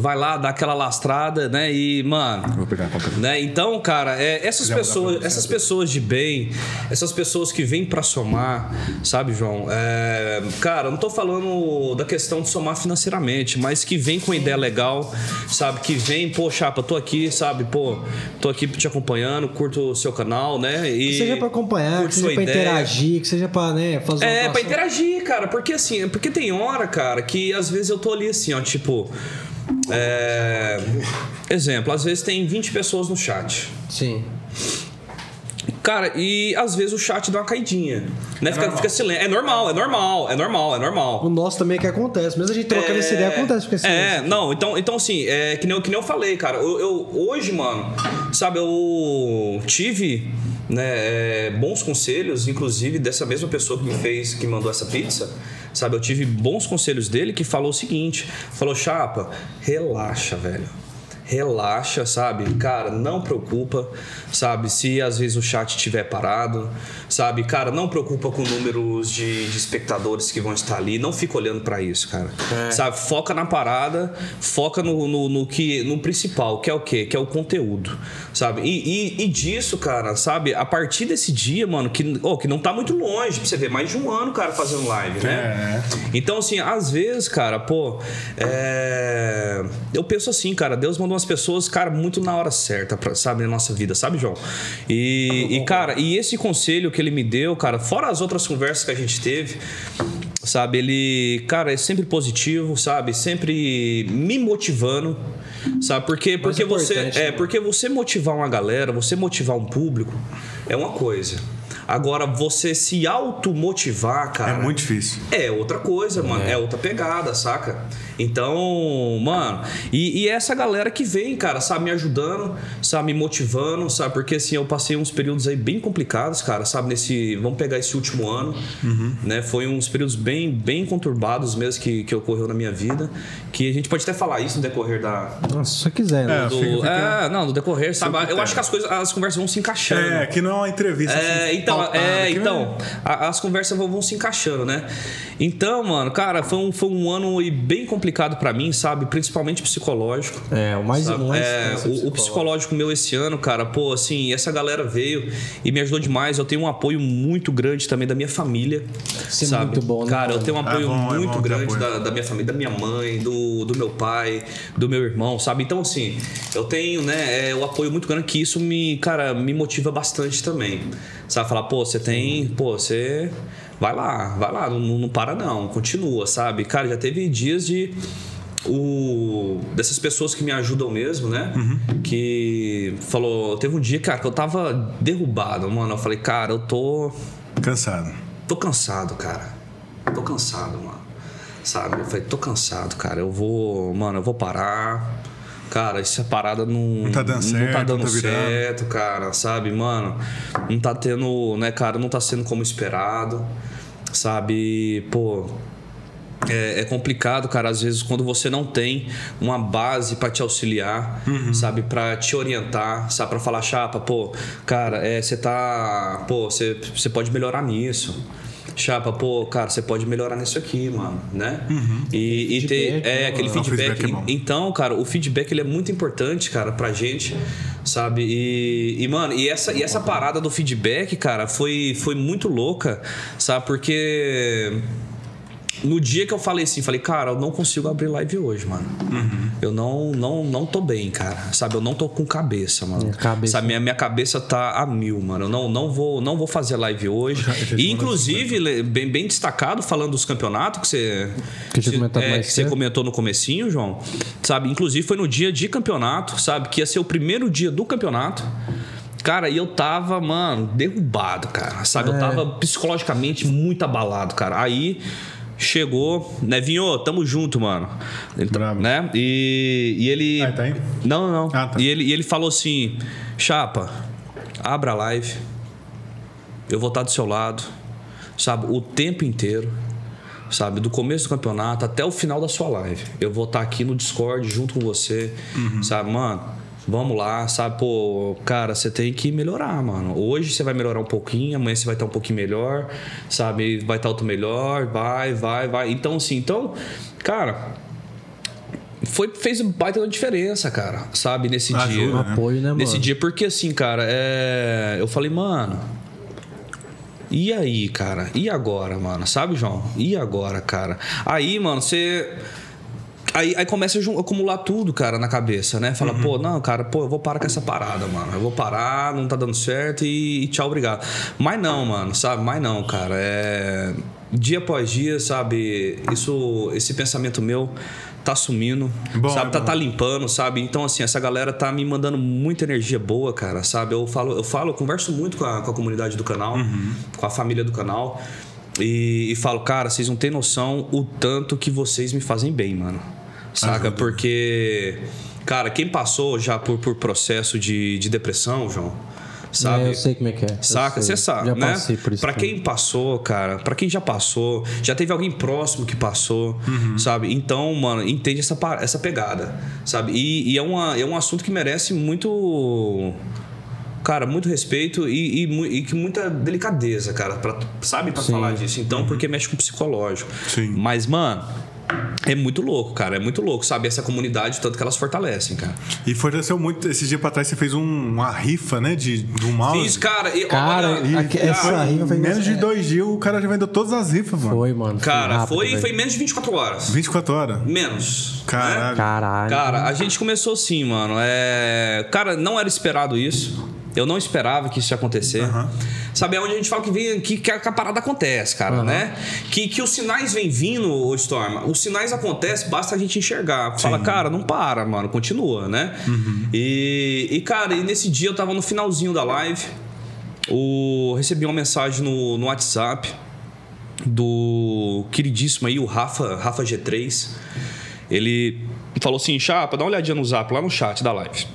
Vai lá, dá aquela lastrada, né? E, mano, Vou pegar é. né? Então, cara, é, essas pessoas, essas pessoas de bem, essas pessoas que vêm pra somar, sabe, João? É, cara, eu não tô falando da questão de somar financeiramente, mas que vem com ideia legal, sabe? Que vem, pô, chapa, tô aqui, sabe? Pô, tô aqui te acompanhando, curto o seu canal, né? E Que seja pra acompanhar, que seja pra ideia. interagir, que seja pra, né, fazer uma É, pra interagir, cara. Porque assim, porque tem hora, cara, que às vezes eu tô ali assim, ó, tipo. É, Exemplo, às vezes tem 20 pessoas no chat. Sim. Cara, e às vezes o chat dá uma caidinha. Né? Fica, normal. fica silêncio. É normal, é normal, é normal, é normal. O nosso também é que acontece. Mesmo a gente trocando essa ideia, acontece. Fica assim, É, não, então, então assim, é, que, nem, eu- que nem eu falei, cara. Eu, eu- hoje, mano, sabe, eu tive né, é, bons conselhos, inclusive dessa mesma pessoa que me fez, que mandou essa pizza. Sabe, eu tive bons conselhos dele que falou o seguinte: falou, Chapa, relaxa, velho. Relaxa, sabe? Cara, não preocupa, sabe? Se às vezes o chat estiver parado, sabe? Cara, não preocupa com números de, de espectadores que vão estar ali. Não fica olhando pra isso, cara. Sabe? Foca na parada, foca no, no, no que, no principal, que é o quê? Que é o conteúdo, sabe? E, e, e disso, cara, sabe? A partir desse dia, mano, que, oh, que não tá muito longe, pra você ver, mais de um ano, cara, fazendo live, né? Então, assim, às vezes, cara, pô, é... eu penso assim, cara, Deus mandou umas pessoas, cara, muito na hora certa, pra, sabe, na nossa vida, sabe, João? E, e, cara, e esse conselho que ele me deu, cara, fora as outras conversas que a gente teve, sabe, ele, cara, é sempre positivo, sabe, sempre me motivando, sabe, porque, porque você, importante, é, né? porque você motivar uma galera, você motivar um público, é uma coisa. Agora, você se automotivar, cara. É muito difícil. É outra coisa, mano. É, outra pegada, saca? Então, mano. E, e essa galera que vem, cara, sabe, me ajudando, sabe, me motivando, sabe? Porque assim, eu passei uns períodos aí bem complicados, cara, sabe? Nesse. Vamos pegar esse último ano, né? Foi uns períodos bem, bem conturbados mesmo que, que ocorreu na minha vida. Que a gente pode até falar isso no decorrer da. Nossa, se você quiser, né? É, Do, fica- fica- é, não, no decorrer, sabe? Eu acho que as coisas, as conversas vão se encaixando. É, que não é uma entrevista. É, assim, então, pautada, é, então a- as conversas vão, vão se encaixando, né? Então, mano, cara, foi um, foi um ano aí bem complicado pra mim, sabe? Principalmente psicológico. É, o mais, sabe? o mais É, é o, o psicológico meu esse ano, cara, pô, assim, essa galera veio e me ajudou demais. Eu tenho um apoio muito grande também da minha família. Isso é sabe? muito bom, né, Cara, eu tenho um apoio É bom, é muito bom ter grande apoio. da, da minha família, da minha mãe, do, do meu pai, do meu irmão, sabe? Então, assim, eu tenho, né, é, o apoio muito grande que isso me, cara, me motiva bastante também. Sabe? Falar, pô, você tem, pô, você. Vai lá, vai lá, não, não para não, continua, sabe? Cara, já teve dias de. O, dessas pessoas que me ajudam mesmo, né? Que falou. Teve um dia, cara, que eu tava derrubado, mano. Eu falei, cara, eu tô. Cansado. Tô cansado, cara. Tô cansado, mano. Sabe? Eu falei, tô cansado, cara. Eu vou. Mano, eu vou parar. cara, essa parada não, Não tá dando certo, não tá dando não tá virando. certo, cara, sabe, mano? Não tá tendo, né, cara, não tá sendo como esperado, sabe? Pô, é, é complicado, cara, às vezes quando você não tem uma base pra te auxiliar, sabe, Pra te orientar, sabe, Pra falar chapa, pô, cara, é, você tá, pô, você pode melhorar nisso. Chapa, pô, cara, você pode melhorar nisso aqui, mano, né? E, e ter Feedback, é, né, aquele feedback. feedback é. Então, cara, o feedback ele é muito importante, cara, pra gente, sabe? E, e, mano, e essa, e essa parada do feedback, cara, foi, foi muito louca, sabe? Porque no dia que eu falei assim, falei, cara, eu não consigo abrir live hoje, mano. Uhum. Eu não, não, não tô bem, cara. Sabe? Eu não tô com cabeça, mano. É, cabeça. Sabe? Minha, minha cabeça tá a mil, mano. Eu não, não, vou, não vou fazer live hoje. E, inclusive, bem, bem destacado, falando dos campeonatos que você. Que eu tinha você- comentado é, mais que você comentou no comecinho, João. Sabe? Inclusive, foi no dia de campeonato, sabe? Que ia ser o primeiro dia do campeonato. Cara, e eu tava, mano, derrubado, cara. Sabe? Eu É. tava psicologicamente muito abalado, cara. Aí chegou, né, Vinho, tamo junto, mano. Ele, tá- Bravo. né? E, e ele. Ah, tá aí? Não, não. Ah, tá. E, ele, e ele falou assim: Chapa, abra a live. Eu vou estar do seu lado, sabe? O tempo inteiro. Sabe, do começo do campeonato até o final da sua live. Eu vou estar aqui no Discord junto com você. Uhum. Sabe, mano? Vamos lá, sabe? Pô, cara, você tem que melhorar, mano. Hoje você vai melhorar um pouquinho, amanhã você vai estar um pouquinho melhor, sabe? Vai estar outro melhor, vai, vai, vai. Então, assim, então, cara, foi, fez baita diferença, cara, sabe? Nesse Ajuda, dia. Um apoio, né, mano? Nesse dia, porque assim, cara, é... eu falei, mano. E aí, cara? E agora, mano? Sabe, João? E agora, cara? Aí, mano, você. Aí, aí começa a acumular tudo, cara, na cabeça, né? Fala, pô, não, cara, pô, eu vou parar com essa parada, mano. Eu vou parar, não tá dando certo e, e tchau, obrigado. Mas não, mano, sabe? Mas não, cara. É. Dia após dia, sabe? Isso, esse pensamento meu tá sumindo, Bom, sabe? é tá, tá limpando, sabe? Então, assim, essa galera tá me mandando muita energia boa, cara, sabe? Eu falo, eu falo, eu converso muito com a, com a comunidade do canal, Uhum. com a família do canal. E, e falo, cara, vocês não têm noção o tanto que vocês me fazem bem, mano. Saca? Ajuda. Porque, cara, quem passou já por, por processo de, de depressão, João, sabe? É, eu sei como é que é. Saca? Você sabe, Já né? por isso. Pra também. quem passou, cara, pra quem já passou, já teve alguém próximo que passou, Uhum. sabe? Então, mano, entende essa, essa pegada, sabe? E, e é, uma, é um assunto que merece muito. Cara, muito respeito e, e, e que muita delicadeza, cara, pra, sabe? Pra Sim. falar disso. Então, porque mexe com o psicológico. Sim. Mas, mano, é muito louco, cara. É muito louco, sabe? Essa comunidade, tanto que elas fortalecem, cara. E fortaleceu muito. Esse dia pra trás você fez um- uma rifa, né? De, de um mouse. Fiz, cara. E, Cara, olha, essa cara, rifa foi menos de dois dias o cara já vendeu todas as rifas, mano. Foi, mano. Cara, rápido, foi, velho. foi menos de 24 horas. 24 horas. Menos. né? Caralho. Caralho. Cara, a gente começou assim, mano. É... Cara, não era esperado isso. Eu não esperava que isso ia acontecer. Sabe, é onde a gente fala que vem que, que a que a parada acontece, cara, né? Que, que os sinais vêm vindo, ô Storm. Os sinais acontecem, basta a gente enxergar. Fala, cara, não para, mano, continua, né? E, e, cara, e nesse dia eu tava no finalzinho da live. O... Recebi uma mensagem no, no WhatsApp do queridíssimo aí, o Rafa, Rafa G3. Ele falou assim: Chapa, dá uma olhadinha no zap lá no chat da live.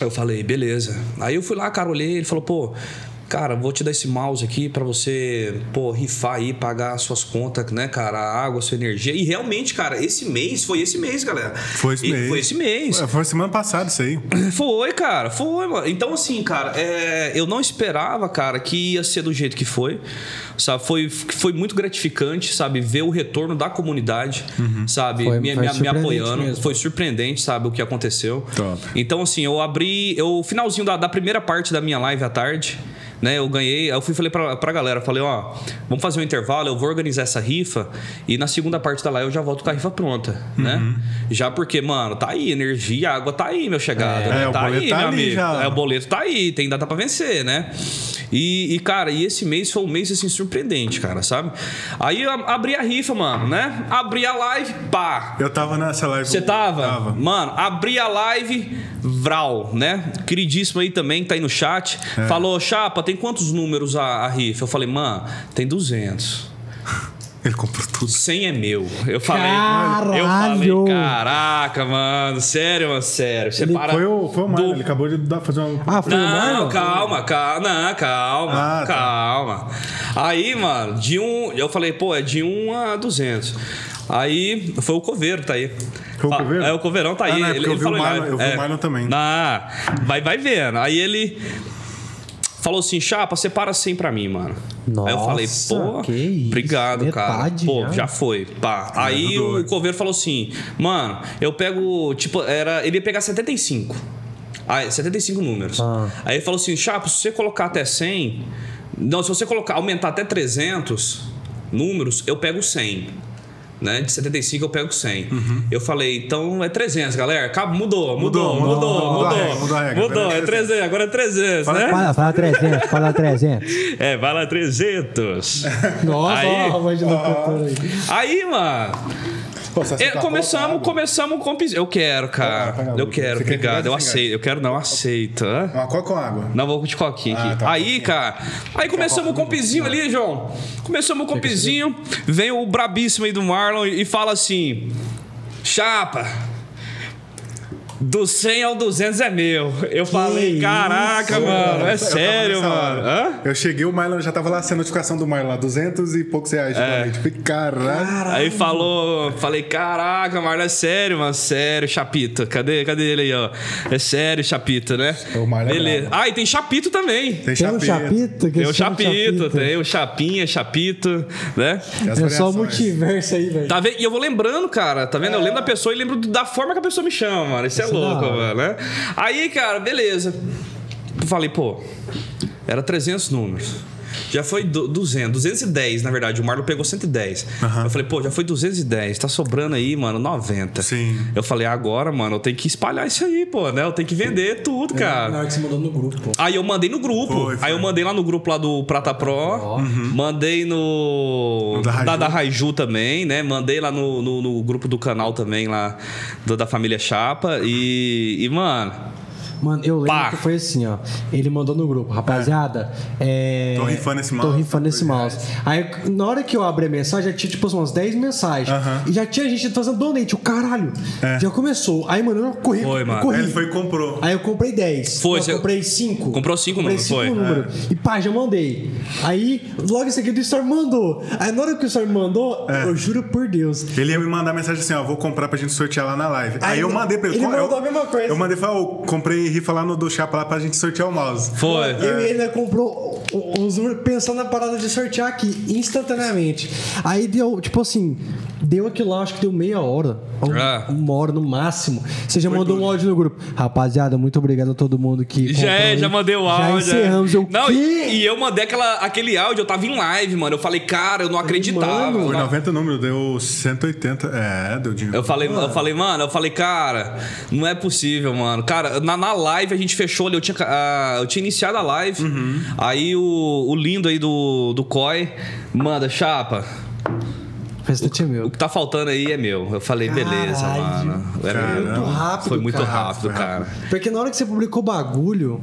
Eu falei, beleza. Aí eu fui lá, cara, olhei, ele falou, pô, cara, vou te dar esse mouse aqui pra você, pô, rifar aí, pagar suas contas, né, cara, a água, a sua energia. E realmente, cara, esse mês, foi esse mês, galera. Foi esse E mês. Foi esse mês. Ué, Foi semana passada isso aí. [coughs] Foi, cara, foi, mano. Então, assim, cara, é, eu não esperava, cara, que ia ser do jeito que foi. Sabe, foi, foi muito gratificante, sabe, ver o retorno da comunidade, sabe, Foi- me, foi me- me apoiando. mesmo. Foi surpreendente, sabe, o que aconteceu. Top. Então, assim, eu abri. Eu, finalzinho da, da primeira parte da minha live à tarde, né? Eu ganhei. Eu fui falei pra, pra galera, falei, ó, vamos fazer um intervalo, eu vou organizar essa rifa e na segunda parte da live eu já volto com a rifa pronta, né? Uhum. Já porque, mano, tá aí, energia, água tá aí, meu chegado. É, né? o tá boleto aí, tá meu ali amigo. já. É, o boleto tá aí, tem data pra vencer, né? E, e, cara, e esse mês foi um mês assim surpreendente, cara, sabe? Aí eu abri a rifa, mano, né? Abri a live, pá. Eu tava nessa live. Você tava? Tava. Mano, abri a live, Vral, né? Queridíssimo aí também, tá aí no chat. Falou, Chapa, tem quantos números a, a rifa? Eu falei, mano, tem 200. Ele comprou tudo. 100 é meu. Eu falei, Caralho! eu falei, caraca, mano, sério, mano, sério. Você para Foi o, foi o Marlon, do- ele acabou de dar, fazer uma. Ah, foi o Não, Marlon? calma, calma, não, calma, Ah, tá. calma. Aí, mano, de um, eu falei, pô, é de 1 a 200. Aí foi o coveiro, tá aí. Foi o Coveiro? É, o coveirão tá Ah, aí. não, é ele, eu ele vi o falou, Marlon- né? eu vi o É. Marlon também. Ah, vai, vai vendo. Aí ele falou assim, chapa, separa 100 pra mim, mano. aí eu falei, Nossa, pô, que isso, obrigado, cara. Pô, já. já foi. Pá. Aí ajudou, o coveiro falou assim, mano, eu pego, tipo, era, ele ia pegar 75. Ah, 75 números. Ah. Aí ele falou assim, chapa, se você colocar até 100, não, se você colocar, aumentar até 300 números, eu pego 100. Né? De 75 eu pego 100. Eu falei, então é 300, galera. Acabou, mudou, mudou, Mudou, mudou, mudou, mudou. mudou mudou regra. Mudou, é é 300, agora é 300, né? Fala, fala 300, fala 300. [laughs] É, vai lá 300. Nossa, Aí- ó, aí. Aí, mano, é, aceita começamos, começamos com pis- Eu quero, cara. Eu quero, você obrigado. Eu aceito. Eu quero, não, aceito. hã? Uma coca com água. Não, vou de coquinha aqui. Ah, tá. Aí, cara. Aí começamos com o compizinho ali, João. Começamos com o compizinho. Vem o brabíssimo aí do Marlon e fala assim: Chapa. Do 100 ao 200 é meu. Eu falei, caraca, mano, é Eu sério, mano. Hã? Eu cheguei, o Marlon já tava lá, a notificação do Marlon lá, 200 e poucos reais É. Falei, caralho. Aí falou, falei, caraca, Marlon, é sério, mano, sério, Chapita. Cadê, cadê ele aí, ó? É sério, Chapita, né? O Marlon é Beleza. brabo. Ah, e tem Chapito também. Tem Tem chapéu. chapito? que Tem o chama Chapito, tem o Chapinha, Chapito, né? É só o multiverso aí, velho. Tá vendo? E eu vou lembrando, cara, tá vendo? Eu lembro da pessoa e lembro da forma que a pessoa me chama, mano. Isso é é louco, mano, né? Aí, cara, beleza. Eu falei, pô, era 300 números. Já foi du- 200, 210, na verdade. O Marlon pegou 110. Eu falei, pô, já foi 210. Tá sobrando aí, mano, 90. Sim. Eu falei, agora, mano, eu tenho que espalhar isso aí, pô, né? Eu tenho que vender tudo, Na cara. hora que você mandou no grupo, pô. Aí eu mandei no grupo. Foi, foi. Aí eu mandei lá no grupo lá do Prata Pro. Mandei no. No da Raiju. da, da Raiju também, né? Mandei lá no, no, no grupo do canal também, lá do- da família Chapa. E, e mano. Mano, eu lembro Pá. que foi assim, ó. Ele mandou no grupo, rapaziada. É. Tô rifando esse mouse, Tô rifando esse mouse. Aí, na hora que eu abri a mensagem, já tinha tipo umas 10 mensagens. E já tinha gente fazendo donate, o caralho. É. Já começou. Aí, mano, eu corri. Foi, mano. corri. Aí ele foi e comprou. Aí eu comprei 10. Foi, eu comprei 5. Comprou cinco comprei números, cinco foi. números. E pá, já mandei. Aí, logo em seguida, o Storm mandou. Aí na hora que o Storm mandou, É. eu juro por Deus. Ele ia me mandar mensagem assim, ó, vou comprar pra gente sortear lá na live. Aí, Aí eu mandei pra ele. ele "Pô, mandou eu, a mesma coisa. Eu mandei e falei, ó, comprei rifa lá no do Chapa lá pra gente sortear o mouse. Foi. E ele né, comprou o- o- os números pensando na parada de sortear aqui, instantaneamente. Aí deu, tipo assim, deu aquilo lá, acho que deu meia hora. Ah. Uma hora no máximo. Você já mandou um áudio no grupo. Rapaziada, muito obrigado a todo mundo que. Já, é, já mandei o Já áudio. é. encerramos. Eu, não, e, e eu mandei aquela, aquele áudio, eu tava em live, mano. Eu falei, cara, eu não acreditava. mano. Foi não 90 números, deu 180. É, deu dinheiro. Eu falei, eu falei, mano, eu falei, cara, não é possível, mano. Cara, na, na live a gente fechou ali, eu tinha, ah, eu tinha iniciado a live. Uhum. Aí o, o lindo aí do, do COI manda, chapa. Restante é meu. O que tá faltando aí é meu. Eu falei, beleza, Caralho. mano. É Caramba. meu. Muito rápido, Foi muito cara. rápido, Foi cara. Porque na hora que você publicou o bagulho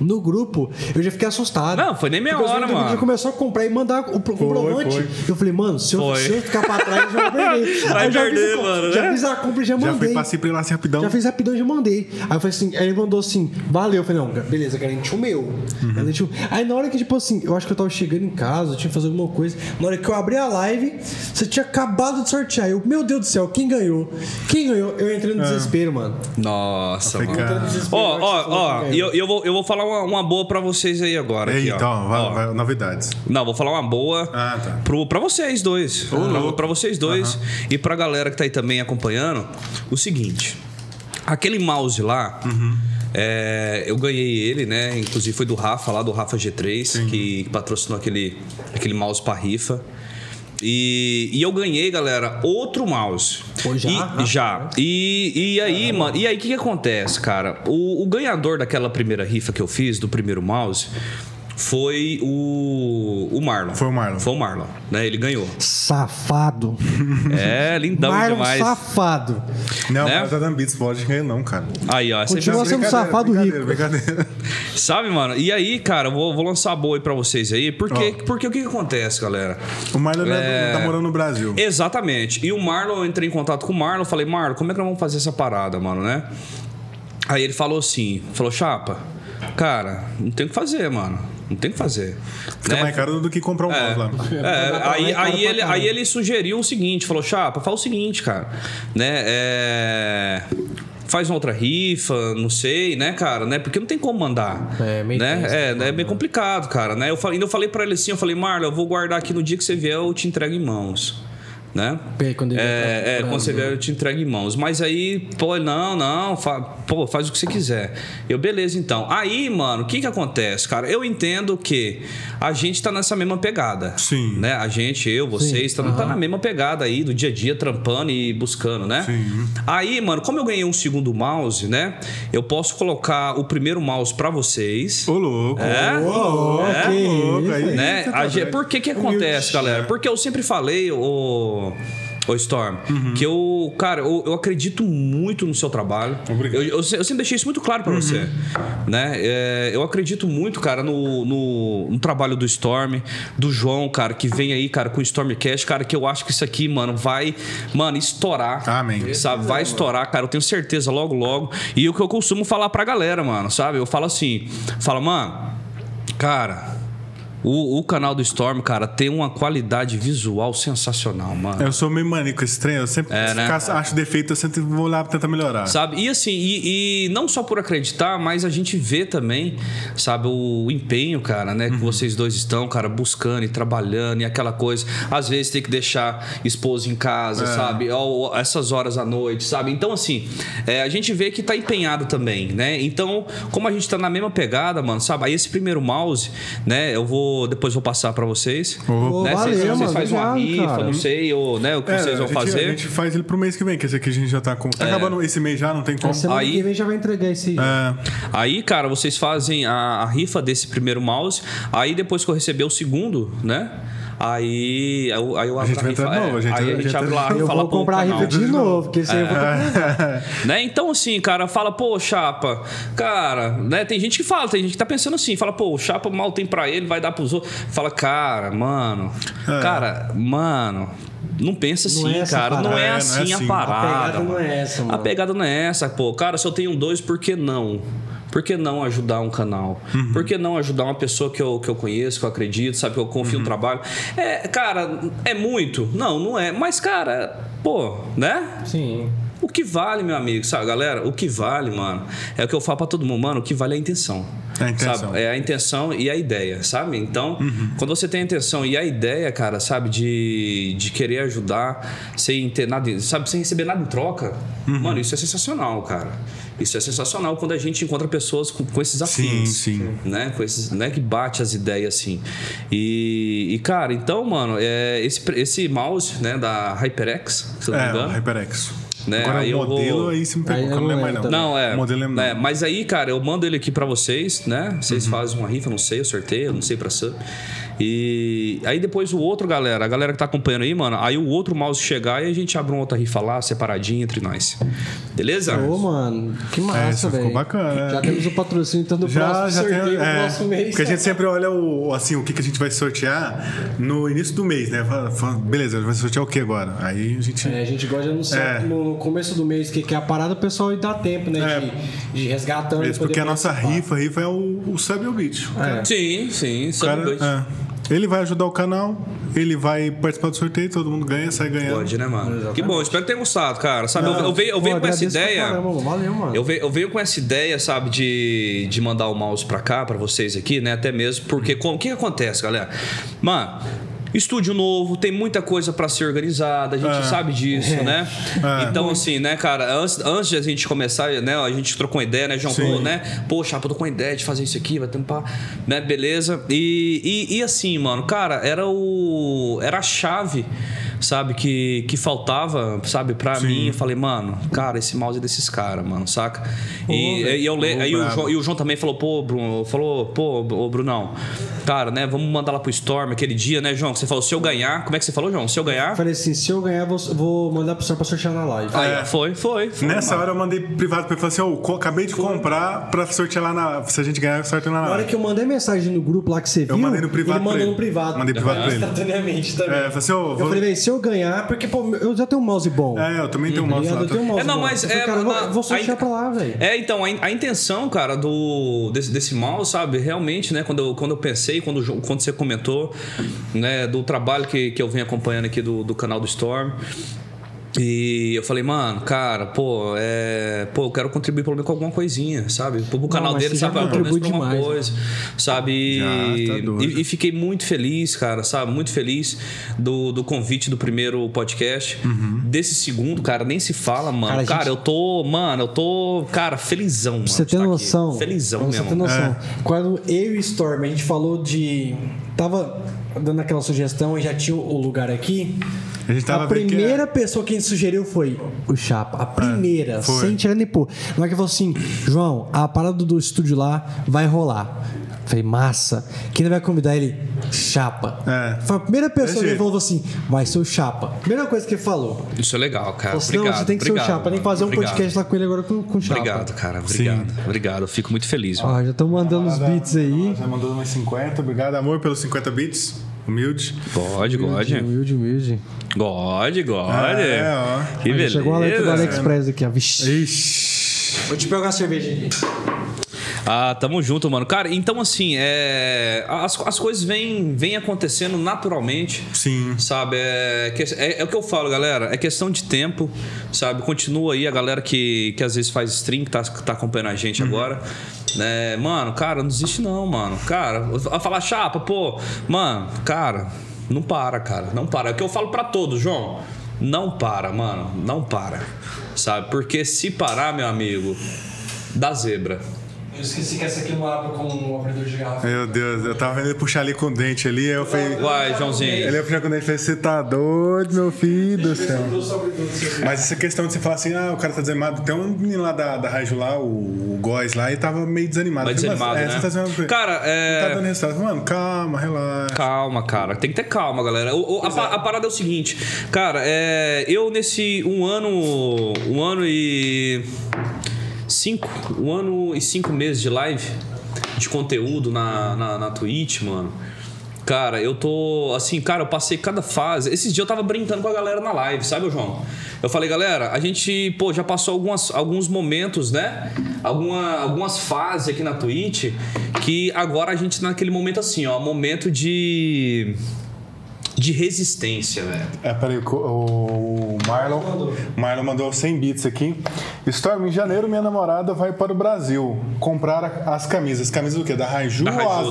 no grupo, eu já fiquei assustado. Não, foi nem meia hora, mano. Já começou a comprar e mandar o pro- comprovante. foi. Eu falei, mano, se eu, se eu ficar pra trás, eu já vou perder. Vai já perder, fiz a, mano, Já né? fiz a compra e já Já mandei. fui pra Cipri lá assim rapidão. Já fiz rapidão e já mandei. Aí eu falei assim, aí ele mandou assim, valeu. Eu falei, não, beleza, garantiu o meu. Uhum. Garantiu. Aí na hora que, tipo assim, eu acho que eu tava chegando em casa, eu tinha que fazer alguma coisa. Na hora que eu abri a live, você tinha acabado de sortear. Eu, meu Deus do céu, quem ganhou? Quem ganhou? Eu entrei no desespero, mano. Nossa, Foi mano. Ó, ó, ó, e eu, eu, vou, eu vou falar uma, uma boa pra vocês aí agora. aqui, ó. Então, vai, Ó. vai, novidades. Não, vou falar uma boa Ah, tá. pro, pra vocês dois. pra, pra vocês dois e pra galera que tá aí também acompanhando. O seguinte: aquele mouse lá. Uhum. é, eu ganhei ele, né? Inclusive foi do Rafa, lá do Rafa G3, que, que patrocinou aquele, aquele mouse pra rifa. E, e eu ganhei, galera, outro mouse. Pô, já? E, Rafa? já. E, e aí, mano, e aí o que, que acontece, cara? O, o ganhador daquela primeira rifa que eu fiz, do primeiro mouse, foi o, o Marlon. Foi o Marlon. Foi o Marlon, né? Ele ganhou. Safado. É, lindão Marlon demais. safado. Não, Né? mas dando beats, pode ganhar não, cara. Aí, ó. Continua já- sendo Brincadeira, safado brincadeira, rico. Brincadeira. [laughs] Sabe, mano? E aí, cara, eu vou, vou lançar a boa aí pra vocês aí. Porque, porque o que, que acontece, galera? O Marlon É. tá morando no Brasil. Exatamente. E o Marlon, eu entrei em contato com o Marlon, falei, Marlon, como é que nós vamos fazer essa parada, mano, né? Aí ele falou assim, falou, chapa, cara, não tem o que fazer, mano. Não tem o que fazer. Fica né? mais caro do que comprar um É, lá. é, aí, caro aí, pra ele, aí ele sugeriu o seguinte, falou, Chapa, fala o seguinte, cara, né, é, faz uma outra rifa, não sei, né, cara, né, porque não tem como mandar, É, meio né, tenso, é, é meio complicado, cara, né, eu falei, ainda eu falei pra ele assim, eu falei, Marlon, eu vou guardar aqui no dia que você vier, eu te entrego em mãos, né, Peraí, quando ele é, pra- é, quando vier eu te entrego em mãos. Mas aí, pô, não, não, fa- pô, faz o que você quiser. Eu, beleza, então. Aí, mano, o que que acontece, cara? Eu entendo que a gente tá nessa mesma pegada. Sim. Né? A gente, eu, vocês, tá, tá na mesma pegada aí do dia a dia, trampando e buscando, né? Sim. Aí, mano, como eu ganhei um segundo mouse, né? Eu posso colocar o primeiro mouse pra vocês. Ô, louco. É? Ô, É? que né? Tá A por que que acontece, galera? Porque eu sempre falei, o, o Storm, Uhum. que eu, cara, eu, eu acredito muito no seu trabalho. Obrigado. Eu, eu, se- eu sempre deixei isso muito claro pra você, né? É, eu acredito muito, cara, no, no, no trabalho do Storm, do João, cara, que vem aí, cara, com o Stormcast, cara, que eu acho que isso aqui, mano, vai, mano, estourar. Amém. Sabe? Vai estourar, cara. Eu tenho certeza logo, logo. E o que eu costumo falar pra galera, mano, sabe? Eu falo assim, fala, mano, cara, o, o canal do Storm, cara, tem uma qualidade visual sensacional, mano. Eu sou meio maníaco esse trem, eu sempre É, né? caço- acho defeito, eu sempre vou lá tentar melhorar. Sabe? E assim, e, e não só por acreditar, mas a gente vê também, sabe, o empenho, cara, né, que vocês dois estão, cara, buscando e trabalhando e aquela coisa. Às vezes tem que deixar esposa em casa, sabe? Ou essas horas à noite, sabe? Então, assim, é, a gente vê que tá empenhado também, né? Então, como a gente tá na mesma pegada, mano, sabe? Aí esse primeiro mouse, né, eu vou. Depois vou passar pra vocês. Ô, né? valeu, vocês vocês fazem uma rifa, cara. não sei, ou né, o que É, vocês vão a gente, fazer. A gente faz ele pro mês que vem, que esse aqui a gente já tá com. Tá acabando esse mês já, não tem como. A semana Aí- que vem já vai entregar esse. É, Aí, cara, vocês fazem a, a rifa desse primeiro mouse. Aí, depois que eu receber o segundo, né? Aí, eu- aí eu abro gente vai entrar de é, novo, a gente- aí a a gente gente- abre lá a eu rifa lá vou pro comprar a rifa de novo, porque esse aí eu vou É. Né? Então, assim, cara, fala, pô, chapa, cara, né? Tem gente que fala, tem gente que tá pensando assim, fala, pô, o chapa mal tem pra ele, vai dar pros outros. Fala, cara, mano, É. cara, mano. Não pensa assim, Não é cara. Não é É, não é assim a assim. parada. A pegada não mano. é essa, A mano. pegada não é essa, pô. Cara, se eu tenho dois, por que não? Por que não ajudar um canal? Uhum. Por que não ajudar uma pessoa que eu, que eu conheço, que eu acredito, sabe, que eu confio no Uhum. trabalho? É, cara, é muito? Não, não é. Mas, cara, pô, né? Sim. O que vale, meu amigo, sabe, galera? O que vale, mano, é o que eu falo pra todo mundo, mano, o que vale é a intenção. É a intenção. Sabe? É a intenção e a ideia, sabe? Então, Uhum. quando você tem a intenção e a ideia, cara, sabe, de, de querer ajudar sem ter nada, sabe, sem receber nada em troca, Uhum. mano, isso é sensacional, cara. Isso é sensacional quando a gente encontra pessoas com, com esses Sim, afins. sim. Né? Com esses, né? Que bate as ideias assim. E, e, cara, então, mano, é, esse, esse mouse, né, da HyperX, se eu não me é, engano. o HyperX. Né, Agora aí o eu vou- modelo aí você me pegou, Aí que eu não lembro não mais não. Não, é. O modelo é, não. mas aí, cara, eu mando ele aqui pra vocês, né? Vocês Uhum. fazem uma rifa, não sei, eu sorteio, não sei pra sub. E aí depois o outro, galera, a galera que tá acompanhando aí, mano, aí o outro mouse chegar e a gente abre uma outra rifa lá, separadinho entre nós. Beleza? Ô, mano, que É, massa, isso velho. ficou bacana, Já né? temos o patrocínio então do Já, próximo já tem. sorteio do É, próximo mês. porque a gente sempre olha o, assim, o que, que a gente vai sortear no início do mês, né? Beleza, vai sortear o que agora? Aí a gente. É, a gente gosta de anunciar É. no começo do mês que, que é a parada, o pessoal dá tempo, né? É. De, de resgatando. e Isso, porque a nossa participar. rifa, a rifa é o, o sub e o beat. Sim, sim, só cara- é. Ele vai ajudar o canal, ele vai participar do sorteio, todo mundo ganha, sai ganhando. Pode, né, mano? Exatamente. Que bom, espero que tenham gostado, cara. Sabe, eu, eu venho, eu Pô, venho com essa ideia. caramba. Valeu, mano. Eu venho, eu venho com essa ideia, sabe, de, de mandar o mouse pra cá, pra vocês aqui, né? Até mesmo porque o que, que acontece, galera? Mano. Estúdio novo, tem muita coisa pra ser organizada, a gente É. sabe disso, né? É. Então, assim, né, cara, antes, antes de a gente começar, né, a gente trocou uma ideia, né, João? Pô, né? Poxa, eu tô com uma ideia de fazer isso aqui, vai pá, né? Beleza. E, e, e assim, mano, cara, era o. Era a chave sabe, que, que faltava, sabe, pra Sim. mim. Eu falei, mano, cara, esse mouse é desses caras, mano, saca? E, velho. e eu le... Aí o. João, e o João também falou, pô, Bruno, falou, pô, ô, Brunão, cara, né, vamos mandar lá pro Storm aquele dia, né, João? Você falou, se eu ganhar, como é que você falou, João? Se eu ganhar. Falei assim, se eu ganhar, vou, vou mandar pro senhor pra sortear na live. Aí, É. foi, foi, foi. Nessa mano. hora eu mandei privado pra ele falei assim: Ô, co- acabei de comprar pra sortear lá na. Se a gente ganhar, sorteio na. Na hora que eu mandei mensagem no grupo lá que você viu, mandei no privado ele pra mandou ele. no privado. Mandei privado pra [laughs] ele. Instantaneamente também. É, eu falei assim: Ô, Eu vou- falei, velho, se eu ganhar, porque pô, eu já tenho um mouse bom. É, eu também tenho um mouse lá. Eu tenho um mouse É, não, bom. mas Eu falei, é, cara, vou, vou sortear aí- pra lá, velho. É, então, a, in- a intenção, cara, do desse, desse mouse, sabe, realmente, né, quando eu, quando eu pensei, quando, quando você comentou, né, do trabalho que, que eu venho acompanhando aqui do, do canal do Storm. E eu falei, mano, cara, pô, é, pô, eu quero contribuir pelo menos com alguma coisinha, sabe? Pro canal mas dele, sabe? Pelo menos pra uma demais, né? coisa, sabe? Já, tá doido. E, e fiquei muito feliz, cara, sabe? Muito feliz do, do convite do primeiro podcast. Uhum. Desse segundo, cara, nem se fala, mano. Cara, Cara, gente- eu tô, mano, eu tô, cara, felizão, mano. Pra você ter tá aqui. noção. Felizão pra você mesmo. ter noção. É. Quando eu e o Storm, a gente falou de. Tava dando aquela sugestão e já tinha o lugar aqui. A gente tava a é- primeira pessoa que a gente sugeriu foi o Chapa. A primeira, foi. sem tirar nem pôr. Na hora que falou assim: João, a parada do estúdio lá vai rolar. Falei, massa. Quem vai convidar ele? Chapa. É. Foi a primeira pessoa que ele falou assim: vai ser o Chapa. Primeira coisa que ele falou. Isso é legal, cara. Falou assim, não, obrigado, você tem que obrigado, ser o Chapa. Tem que fazer um obrigado. podcast lá com ele agora com, com o Chapa. Obrigado, cara. Obrigado. Obrigado. Eu fico muito feliz. mano. Ó, já estão mandando os beats aí. Já mandou umas 50. Obrigado, amor, pelos 50 bits. Humilde. Gode, gode. Humilde, humilde. Gode, gode. É, ó. Que beleza. Chegou a letra do AliExpress aqui, ó. Vixe. Ixi. Vou te pegar uma cerveja aqui. Ah, tamo junto, mano. Cara, então assim, é... as, as coisas vêm, vêm acontecendo naturalmente. Sim. Sabe? É, é, é o que eu falo, galera. É questão de tempo, sabe? Continua aí a galera que, que às vezes faz stream, que tá, tá acompanhando a gente agora. Né? Mano, cara, não desiste não, mano. Cara, a falar chapa, pô, mano, cara, não para, cara. Não para. É o que eu falo pra todos, João. Não para, mano. Não para. Sabe? Porque se parar, meu amigo, dá zebra. Eu esqueci que essa aqui não abre com um abridor de garrafa. Meu Deus, eu tava vendo ele puxar ali com o dente ali, aí eu falei. Vai, Joãozinho. Ele ia puxar com o dente e falei, você tá doido, meu filho do céu. Mas essa questão de você falar assim, ah, o cara tá desanimado. Tem um menino lá da, da lá, o, o Góis lá, e tava meio desanimado. Falei, desanimado, mas, é, né? você tá desanimado. Cara, Não tá é. dando resultado. Mano, calma, relaxa. Calma, cara. Tem que ter calma, galera. O- o- a, pa- a parada é o seguinte, cara, é, eu nesse um ano. Um ano e. Cinco. Um ano e cinco meses de live de conteúdo na, na, na Twitch, mano. Cara, eu tô. Assim, cara, eu passei cada fase. Esses dias eu tava brincando com a galera na live, sabe, João? Eu falei, galera, a gente, pô, já passou algumas, alguns momentos, né? Alguma, algumas fases aqui na Twitch que agora a gente tá naquele momento assim, ó, momento de. De resistência, velho. É, peraí, o, o Marlon, Marlon mandou 100 bits aqui. Storm, em janeiro minha namorada vai para o Brasil comprar as camisas. Camisas do quê? Da Raiju Da Raiju,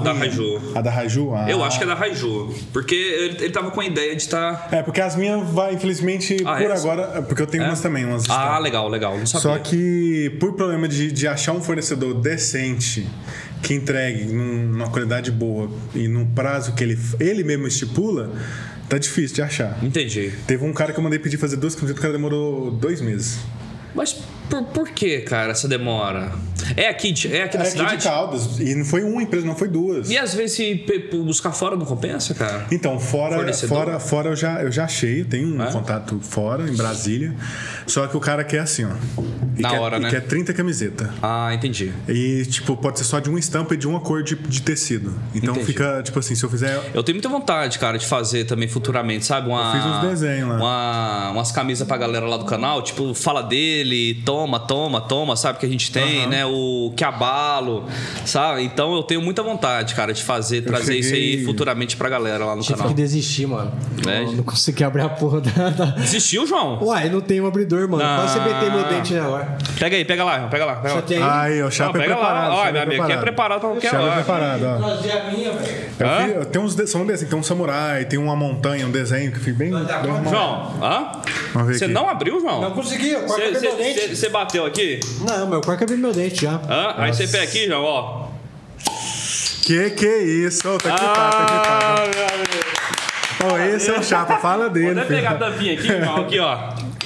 da. A da Raiju? Ah. Eu acho que é da Raiju. Porque ele, ele tava com a ideia de estar. É, porque as minhas vai, infelizmente, Ah, por essa? agora... Porque eu tenho umas também, umas Ah, legal, legal. Não sabia. Só que por problema de, de achar um fornecedor decente que entregue num- numa qualidade boa e num prazo que ele, ele mesmo estipula, tá difícil de achar. Entendi. Teve um cara que eu mandei pedir fazer duas camisetas, o cara demorou dois meses. Mas por, por que, cara, essa demora? É aqui, é aqui na É aqui cidade? de Caldas. E não foi uma empresa, não foi duas. E às vezes se buscar fora não compensa, cara? Então, fora, fora, fora eu já, eu já achei, tenho um É? contato fora, em Brasília. Só que o cara quer assim, ó. Na quer, hora, né? quer 30 camisetas. Ah, entendi. E, tipo, pode ser só de uma estampa e de uma cor de, de tecido. Então Entendi. fica, tipo assim, se eu fizer. Eu tenho muita vontade, cara, de fazer também futuramente, sabe? Uma, Eu fiz uns desenhos lá. Uma, umas camisas pra galera lá do canal, tipo, fala dele, toma, toma, toma, sabe? Que a gente tem, né? O que abalo, sabe? Então eu tenho muita vontade, cara, de fazer, trazer isso aí cheguei- futuramente pra galera lá no Tive canal. que desistir, mano. É, não, não consegui abrir a porra da. da... Desistiu, João? Uai, não tem um abridor, mano. Quase você meteu meu dente agora. Pega aí, pega lá, pega lá. Pega Já lá. tem aí? O chapa é pega preparado. lá. Minha amiga, aqui é preparado pra qualquer é hora. preparado, ó. Trazer a minha, velho. Eu Hã? fiz- eu tenho uns são desenhos, tem um samurai, tem uma montanha, um desenho que fica bem. João, hã? Você não abriu, João? Não consegui, eu quase abri meu dente. Você bateu aqui? Não, meu, quase abri meu dente já. Hã? Aí você pega aqui, João, ó. Que que é isso? Ô, tá aqui, tá, tá aqui, tá. Ah. Ó, esse é o chapa, fala dele. Vou até filho. pegar a tampinha aqui, irmão. Aqui, ó.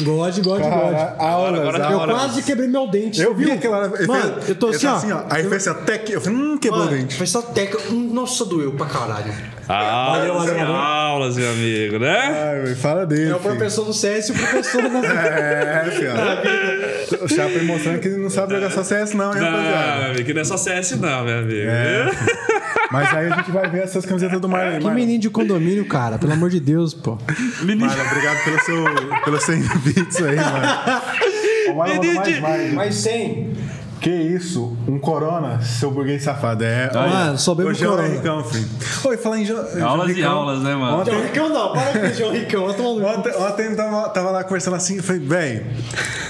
God, God, Cara, God. aulas, agora tá Eu hora. quase quebrei meu dente. Eu vi aquela Mano, fez- eu tô assim, ó. assim, ó. Aí fez assim, até que. Eu falei, hum, quebrou o Mano, dente. foi só teca. Hum, Nossa, doeu pra caralho. Aulas, valeu, valeu. aulas, meu amigo, né? Ai, fala dele. É o professor do CS e o professor da [laughs] É, [laughs] filho. O Chapa mostrando que não sabe jogar só CS, não, hein, Não, meu rapaziada. amigo, que não é só CS, não, meu amigo. É. [laughs] Mas aí a gente vai ver essas camisetas do Marlon. Que Marlon, menino de condomínio, cara. Pelo amor de Deus, pô. Marlon, obrigado pelo seu, pelos 100 bits aí, mano. [laughs] O Marlon mais, mais. Mas sem. Que isso? Um Corona, seu burguês safado. É, Mano, só bebo Hoje é o Corona. Henricão, filho. Oi, falar em Jo- João Aulas e Ricão. aulas, né, mano? Ontem, João Ricão não, para com o João Ricão. Ontem, ontem eu tava, tava lá conversando assim, eu falei, velho,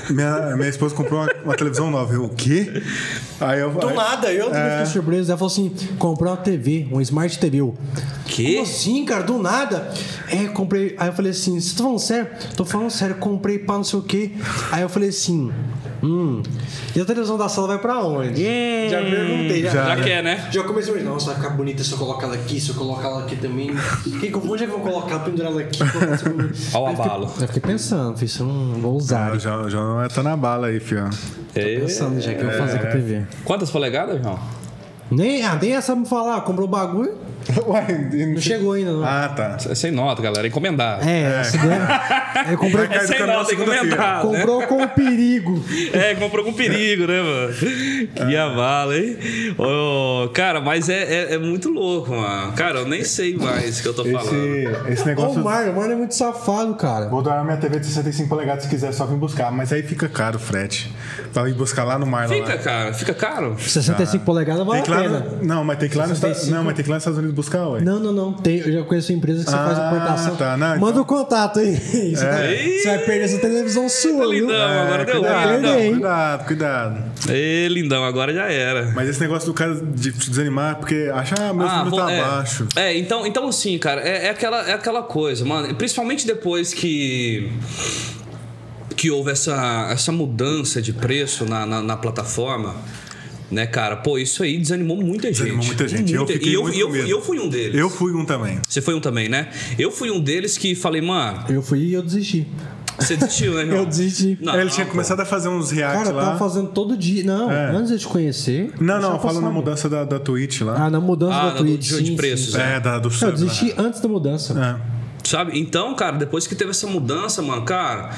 minha, minha esposa comprou uma, uma televisão nova. Eu, o quê? Aí eu Do nada, eu também fiquei surpreso. Ela falou assim: comprou uma TV, um Smart TV. Eu, Que? Como assim, cara? Do nada? É, comprei. Aí eu falei assim: você tá falando sério? Tô falando sério, comprei pra não sei o quê. Aí eu falei assim: hum. E a televisão da sala vai pra onde? Já perguntei, já. Já quer, né? Já comecei a imaginar, nossa, vai ficar bonita se eu colocar ela aqui, se eu colocar ela aqui também. Que, onde é que eu vou colocar? Pendurar ela aqui? [laughs] Olha o fiquei- abalo. Eu fiquei pensando, fiz, eu não vou usar. Ah, já, já não é tá na bala aí, filho. É. Pensando já que eu vou fazer com a TV. Quantas polegadas, João? Nem, ah, nem essa me falar, comprou o bagulho, [laughs] Ué, não chegou ainda, não. Ah, tá. É [laughs] sem nota, galera. Encomendar. É, comprei. Vai cair do sem nota, encomendar. né? Comprou com perigo. É, comprou com perigo, né, mano? Que avala, hein? Ô, cara, mas é, é, é muito louco, mano. Cara, eu nem sei mais o que eu tô falando. Esse, esse Ô, negócio. o Mário, o Mário é muito safado, cara. Vou dar minha TV de 65 polegadas se quiser, só vir buscar. Mas aí fica caro o frete. Pra ir buscar lá no Marlon. Fica, lá. cara, fica caro. 65 polegadas vale Tem que a lá pena. no, não, mas tem que ir lá nos Estados 65. Buscar, ué. Não, não, não. Tem, eu já conheço empresas que você Ah, faz importação. tá, não, Manda então- o contato aí. Você, vai, você vai perder essa televisão sua, viu? lindão, agora deu cuidado, lindão. É, cuidado, cuidado. Ê, lindão, agora já era. Mas esse negócio do cara de te desanimar, porque acha, ah, meu filho vou- tá é, abaixo. É, então, então assim, cara, é, é aquela, é aquela coisa, mano. Principalmente depois que. Que houve essa, essa mudança de preço na, na, na plataforma, né, cara? Pô, isso aí desanimou muita gente. Desanimou muita gente. Eu fiquei e eu, muito e eu, medo. eu fui um deles. Eu fui um também. Você foi um também, né? Eu fui um deles que falei, mano, Eu fui e eu desisti. você desistiu, né, [laughs] irmão? Eu desisti. Não, Ele tinha pô. começado a fazer uns reacts Cara, eu lá. tava fazendo todo dia. Não, É. antes de eu te conhecer. Não, eu não, eu falo na mudança da, da Twitch lá. Ah, na mudança Ah, da do- Twitch. de- de sim, preços, sim. é. É, da, do Eu desisti antes da mudança. né? Sabe? Então, cara, depois que teve essa mudança, mano, cara.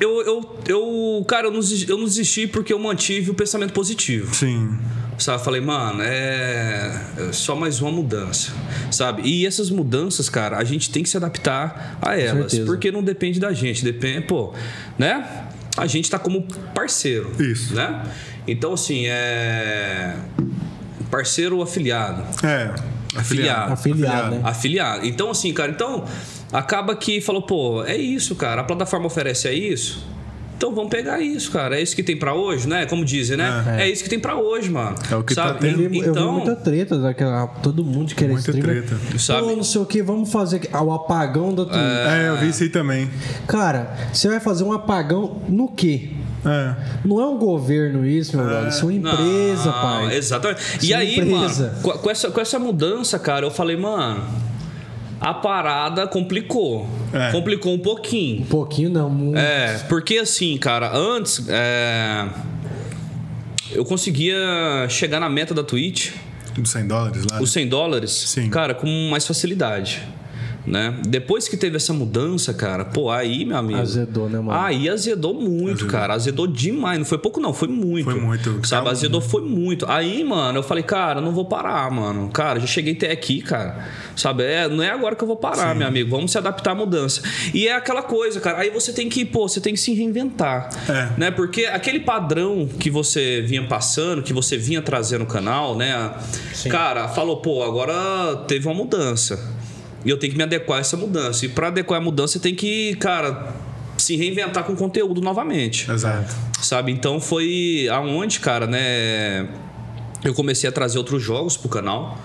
Eu, eu, eu, cara, eu não, desisti- eu não desisti porque eu mantive o pensamento positivo. Sim. Sabe? Falei, mano, é é só mais uma mudança. Sabe? E essas mudanças, cara, a gente tem que se adaptar a elas. Porque não depende da gente. Depende, pô, né? A gente tá como parceiro. Isso. Né? Então, assim, é. Parceiro afiliado. É. Afiliado. Afiliado, né? Afiliado. Então, assim, cara, então acaba que falou, pô, é isso, cara. A plataforma oferece é isso. Então vamos pegar isso, cara. É isso que tem pra hoje, né? Como dizem, né? É, isso que tem pra hoje, mano. É o que tá sabe? tendo. Eu vi, eu vi então, muita treta daquela. Todo mundo querer Muita streamer. treta. Sabe? Pô, não sei o que, vamos fazer ah, o apagão da Twitch. É, eu vi isso aí também. Cara, você vai fazer um apagão no quê? É. Não é um governo isso, meu brother. Isso é uma empresa, Não, pai. Exatamente. Isso E é aí, empresa. mano, com essa, com essa mudança, cara, eu falei, mano, a parada complicou. É. Complicou um pouquinho. Um pouquinho não. muito. É, porque assim, cara, antes é, eu conseguia chegar na meta da Twitch, Dos 100 dólares lá. os 100 dólares, Sim. cara, com mais facilidade. Né? Depois que teve essa mudança, cara, pô, aí, meu amigo. Azedou, né, mano? Aí azedou muito, Azedou. cara. Azedou demais. Não foi pouco, não, foi muito. Foi muito. Sabe, Calma. azedou foi muito. Aí, mano, eu falei, cara, não vou parar, mano. Cara, já cheguei até aqui, cara. Sabe, é, não é agora que eu vou parar, meu amigo. Vamos se adaptar à mudança. E é aquela coisa, cara. Aí você tem que, pô, você tem que se reinventar. É. Né? Porque aquele padrão que você vinha passando, que você vinha trazendo no canal, né? Cara, falou, pô, agora teve uma mudança. E eu tenho que me adequar a essa mudança. E para adequar a mudança, você tem que, cara, se reinventar com conteúdo novamente. Exato. Sabe? Então foi aonde, cara, né? Eu comecei a trazer outros jogos pro canal.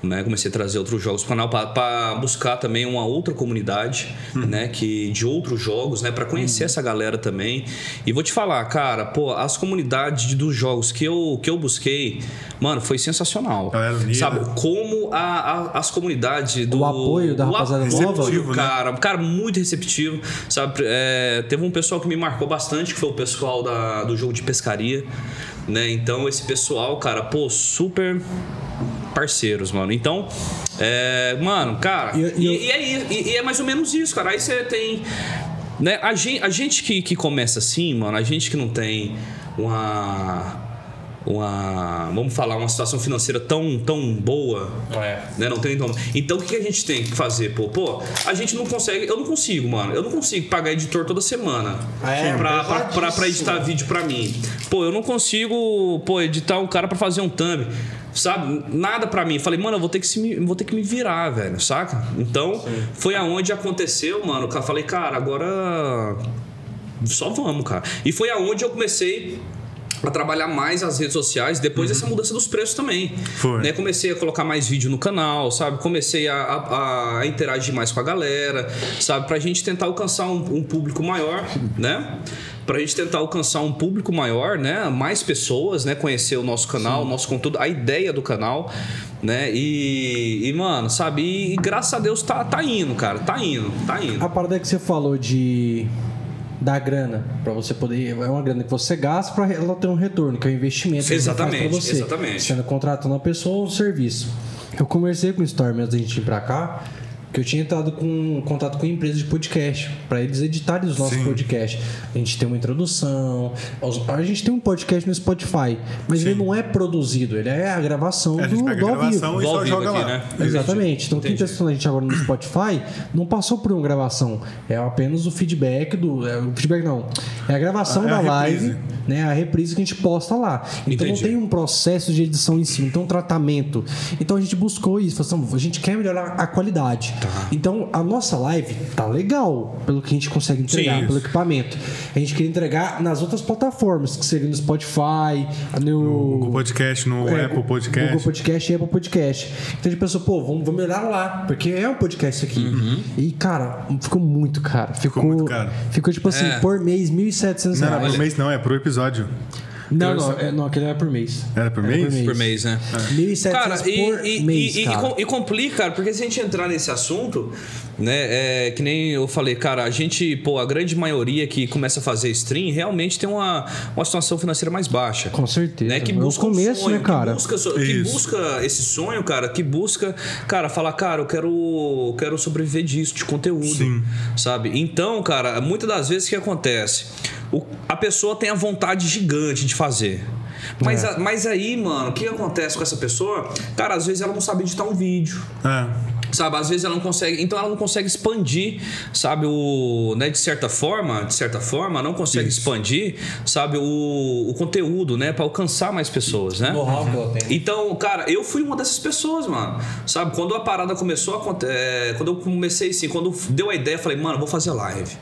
Né? Comecei a trazer outros jogos pro canal para buscar também uma outra comunidade, né? Que de outros jogos, né? Para conhecer essa galera também. E vou te falar, cara, pô, as comunidades dos jogos que eu, que eu busquei, mano, foi sensacional. Galera. Sabe como a, a- as comunidades do O apoio da rapaziada nova. Receptivo, né? cara, cara muito receptivo, sabe? É, teve um pessoal que me marcou bastante, que foi o pessoal da, do jogo de pescaria, né? Então esse pessoal, cara, pô, super parceiros, mano. Então, é, mano, cara, E- e, e- é, e é mais ou menos isso, cara. Aí você tem. Né, a gente, a gente que, que começa assim, mano, a gente que não tem uma. Uma. Vamos falar, uma situação financeira tão, tão boa. É. Né? Não tem como. Então o que a gente tem que fazer, pô? Pô, a gente não consegue. Eu não consigo, mano. Eu não consigo pagar editor toda semana. É, pra, pra, pra, pra pesadíssimo. editar vídeo pra mim. Pô, eu não consigo, pô, editar um cara pra fazer um thumb. Sabe? Nada pra mim. Falei, mano, eu vou ter que, se me, vou ter que me virar, velho, saca? Então, foi aonde aconteceu, mano. Eu falei, cara, agora. Só vamos, cara. E foi aonde eu comecei a trabalhar mais as redes sociais depois dessa mudança dos preços também. Foi. Né? Comecei a colocar mais vídeo no canal, sabe? Comecei a, a- a interagir mais com a galera, sabe? Pra gente tentar alcançar um, um público maior, né? Pra gente tentar alcançar um público maior, né? Mais pessoas, né? Conhecer o nosso canal, o nosso conteúdo, a ideia do canal, né? E, e, mano, sabe? E, e graças a Deus tá, tá indo, cara. Tá indo, tá indo. A parada que você falou de da grana pra você poder é uma grana que você gasta pra ela ter um retorno que é um investimento que Exatamente, pra você exatamente. sendo contratando uma pessoa ou um serviço eu conversei com o Storm antes da gente ir pra cá que eu tinha entrado com contato com empresas de podcast para eles editarem os nossos Sim. podcasts a gente tem uma introdução a gente tem um podcast no Spotify mas ele não é produzido ele é a gravação É, a gente do, pega do a ao vivo gravação e Do ao só vivo joga aqui, lá. né? Exatamente. Então, quem Entendi. está assistindo a gente agora no Spotify não passou por uma gravação. É apenas o feedback do. É, o feedback não. É a gravação É a da live, reprise. né? A reprise que a gente posta lá. Então Entendi. não tem um processo de edição em si, não tem um tratamento. Então a gente buscou isso. Falou assim, a gente quer melhorar a qualidade. Tá. Então a nossa live tá legal pelo que a gente consegue entregar, Sim. pelo equipamento. A gente queria entregar nas outras plataformas, que seria no Spotify, no. Google Podcast, no É, Apple Podcast. Google Podcast e Apple Podcast. Então a gente pensou, pô, vamos, vamos melhorar lá, porque é um podcast aqui. E, cara, ficou muito caro. Ficou, muito caro. Ficou tipo assim, É. por mês, 1.700 Não, não, por mês não, é por episódio. Não, não, é, não, aquele era por mês. Era por Era mês? Por mês, né? 1.700 Cara, e, por e, mês, e, e, cara. com- e complica, cara, porque se a gente entrar nesse assunto, né, é que nem eu falei, cara, a gente, pô, a grande maioria que começa a fazer stream realmente tem uma, uma situação financeira mais baixa. Com certeza. Né, que É o busca um começo, sonho, né, cara? Que busca, que busca esse sonho, cara, que busca, cara, falar, cara, eu quero, quero sobreviver disso, de conteúdo. Sim. Sabe? Então, cara, muitas das vezes o que acontece? O- a pessoa tem a vontade gigante de fazer. Mas, É. a- mas aí, mano, o que acontece com essa pessoa? Cara, às vezes ela não sabe editar um vídeo. É. Sabe, às vezes ela não consegue, então ela não consegue expandir, sabe, o, né, de certa forma, de certa forma, não consegue expandir, sabe, o, o conteúdo, né, para alcançar mais pessoas, né? que ela tem. Então, cara, eu fui uma dessas pessoas, mano. Sabe, quando a parada começou a é, quando eu comecei assim, quando deu a ideia, eu falei, mano, eu vou fazer live.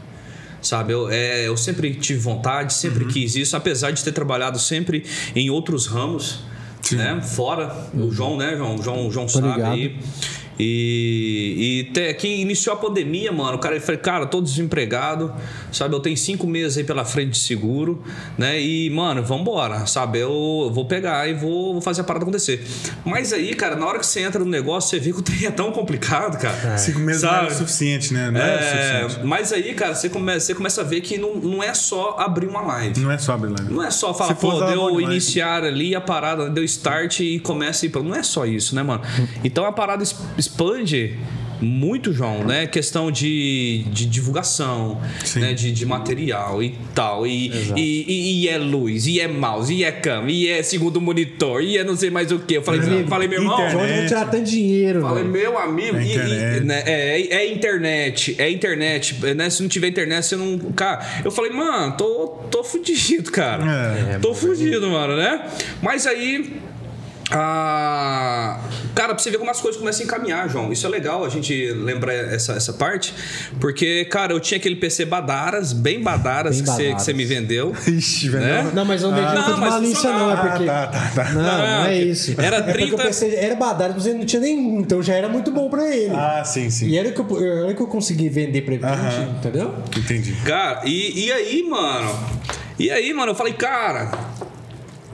Sabe, eu, é, eu sempre tive vontade, sempre Uhum. quis isso, apesar de ter trabalhado sempre em outros ramos, Sim. né? Fora o João, né, João? O João, o João Tô sabe ligado. aí. E, e até que iniciou a pandemia, mano, o cara, eu falei, cara, tô desempregado, sabe? Eu tenho cinco meses aí pela frente de seguro, né? E, mano, vambora, sabe? Eu vou pegar e vou, vou fazer a parada acontecer. Mas aí, cara, na hora que você entra no negócio, você vê que o [laughs] trem é tão complicado, cara. Cinco meses não Sabe? é o suficiente, né? Não é, o É, suficiente. mas aí, cara, você começa, você começa a ver que não, não é só abrir uma live. Não é só abrir live. Não é só falar, pô, deu iniciar ali a parada, deu start e começa e Não é só isso, né, mano? Então a parada expande muito, João, né? Questão de, de divulgação, Sim. né? De, de material e tal. E, e, e- e é luz, e é mouse, e é câmera, e é segundo monitor, e é não sei mais o que. Eu falei, Amigo, falei meu irmão. De onde internet. tirar tanto dinheiro, Falei, velho? meu amigo, É e- e- internet. né, é, é internet, é internet, né? Se não tiver internet, você não. Cara, eu falei, mano, tô, tô fudido, cara. É. tô fudido, mano, né? Mas aí. Ah, cara, pra você ver como as coisas começam a encaminhar, João. Isso é legal a gente lembrar essa, essa parte. Porque, cara, eu tinha aquele PC Badaras, bem Badaras, Bem que, você, Badaras. que você me vendeu. [laughs] Ixi, velho. Né? Não, mas não vendi Ah, não, de malícia, não. É Ah, porque. tá, tá, tá. Não, não Ah, é isso. era É porque 30 eu pensei, era badado, mas ele não tinha nenhum, então já era muito bom pra ele. Ah, sim, sim. E era o que eu, era o que eu consegui vender pra ele, Aham. entendeu? Entendi. Cara, e, e aí, mano? E aí, mano, eu falei, cara.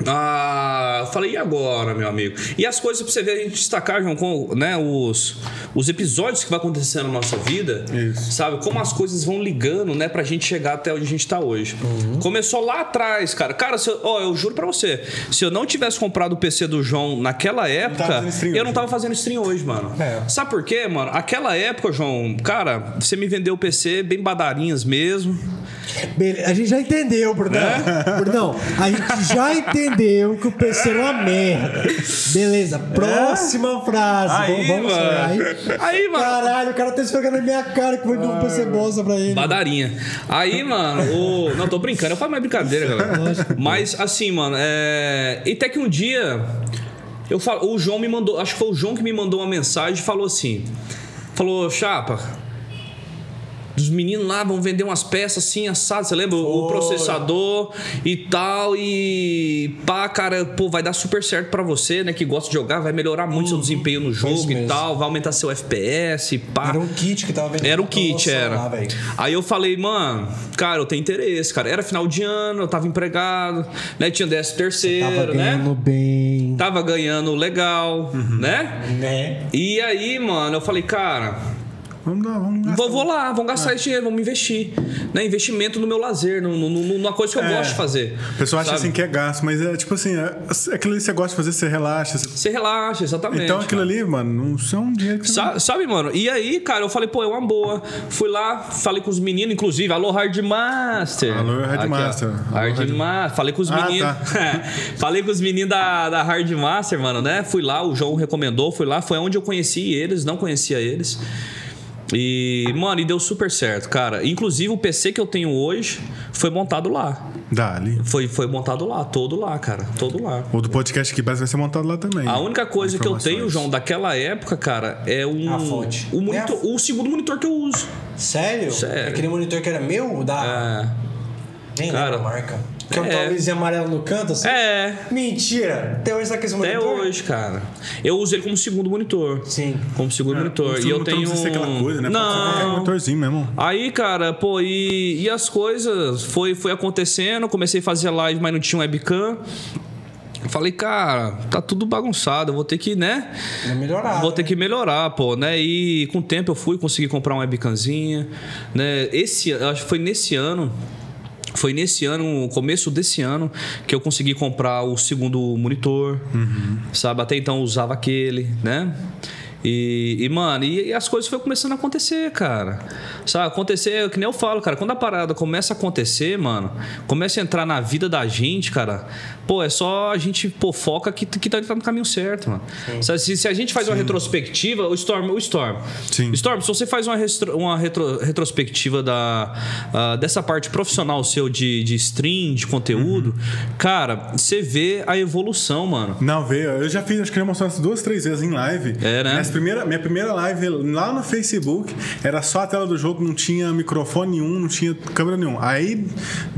Ah, eu falei, e agora, meu amigo? E as coisas pra você ver, a gente destacar, João, com né, os, os episódios que vai acontecendo na nossa vida, Isso. sabe? Como as coisas vão ligando, né, pra gente chegar até onde a gente tá hoje. Começou lá atrás, cara. Cara, eu, ó, eu juro pra você, se eu não tivesse comprado o PC do João naquela época, stream eu não tava fazendo stream hoje, mano. É. Sabe por quê, mano? Aquela época, João, cara, você me vendeu o PC bem badarinhas mesmo. A gente já entendeu, Brunão. Né? [laughs] Brunão, a gente já entendeu que o PC era uma merda. Beleza, próxima frase. Aí, vamos mano. aí. Aí, mano. Caralho, o cara tá esfregando na minha cara que foi de um PC bosta pra ele. Badarinha. Aí, mano, o... não, tô brincando, eu faço mais brincadeira, galera. Mas, assim, mano, é. E até que um dia. Eu falo, o João me mandou. Acho que foi o João que me mandou uma mensagem e falou assim: Falou, Chapa. Dos meninos lá vão vender umas peças assim, assadas, você lembra? O processador e tal. E pá, cara, pô, vai dar super certo pra você, né? Que gosta de jogar, vai melhorar muito seu desempenho no jogo e tal, vai aumentar seu FPS, pá. Era um kit que tava vendendo. Era o na kit, era. lá. Aí eu falei, mano, cara, eu tenho interesse, cara. Era final de ano, eu tava empregado, né? Tinha décimo terceiro, Tava né? ganhando bem. Tava ganhando legal, né? Né? E aí, mano, eu falei, cara, Vamos lá, vamos lá. vou, vou lá, vamos gastar esse dinheiro, vamos investir. Né? Investimento no meu lazer, no, no, no- numa coisa que eu É. gosto de fazer. O pessoal acha assim que é gasto, mas é tipo assim, é, aquilo ali você gosta de fazer, você relaxa. você- Você relaxa, exatamente. Então aquilo cara. ali, mano, não são dinheiro que você Sa- Sabe, mano? E aí, cara, eu falei, pô, é uma boa. Fui lá, falei com os meninos, inclusive, alô, Hard Master. Alô, Hard Aqui, ó. Master. Alô, Hard Hard- Master. Falei com os Ah, meninos. tá. [laughs] falei com os meninos da, da Hard Master, mano, né? Fui lá, o João recomendou, fui lá, foi onde eu conheci eles, não conhecia eles. E, mano, e deu super certo, cara. Inclusive, o PC que eu tenho hoje foi montado lá. Dá ali. Foi, foi montado lá, todo lá, cara. Todo lá. O do podcast que vai ser montado lá também. A única coisa que eu tenho. João, daquela época, cara, é um. A fonte. O, monitor, É o segundo monitor que eu uso. Sério? Sério. Aquele monitor que era meu, da. É. Nem cara. a marca. Que é um É. tal luzinho amarelo no canto, assim? É, Mentira! Até hoje tá com esse até monitor? hoje, cara. Eu uso ele como segundo monitor. Sim. Como segundo monitor. O E eu monitor tenho. Não precisa ser aquela coisa, né? Pode ser qualquer Não. motorzinho mesmo. Aí, cara, pô, e, e as coisas foi, foi acontecendo. Comecei a fazer live, mas não tinha um webcam. Falei, cara, tá tudo bagunçado. Eu vou ter que, né? Vai melhorar. Vou ter que melhorar, pô, né? E com o tempo eu fui conseguir comprar uma webcamzinha, né? Esse, acho que foi nesse ano. Foi nesse ano, começo desse ano, que eu consegui comprar o segundo monitor. Sabe? Até então eu usava aquele, né? E, e, mano, e, e as coisas foram começando a acontecer, cara. Sabe? Acontecer, que nem eu falo, cara. Quando a parada começa a acontecer, mano, começa a entrar na vida da gente, cara. Pô, é só a gente, pô, foca que, que tá, tá no caminho certo, mano. Sabe? Se, se a gente faz uma retrospectiva, o Storm, o Storm. Sim. Storm, se você faz uma, uma retro- retrospectiva da, ah, dessa parte profissional seu de, de stream, de conteúdo, Uhum. cara, você vê a evolução, mano. Não, veio. Eu já fiz, acho que eu mostrei umas duas, três vezes em live. É, né? Minha primeira, minha primeira live lá no Facebook era só a tela do jogo, não tinha microfone nenhum, não tinha câmera nenhum. Aí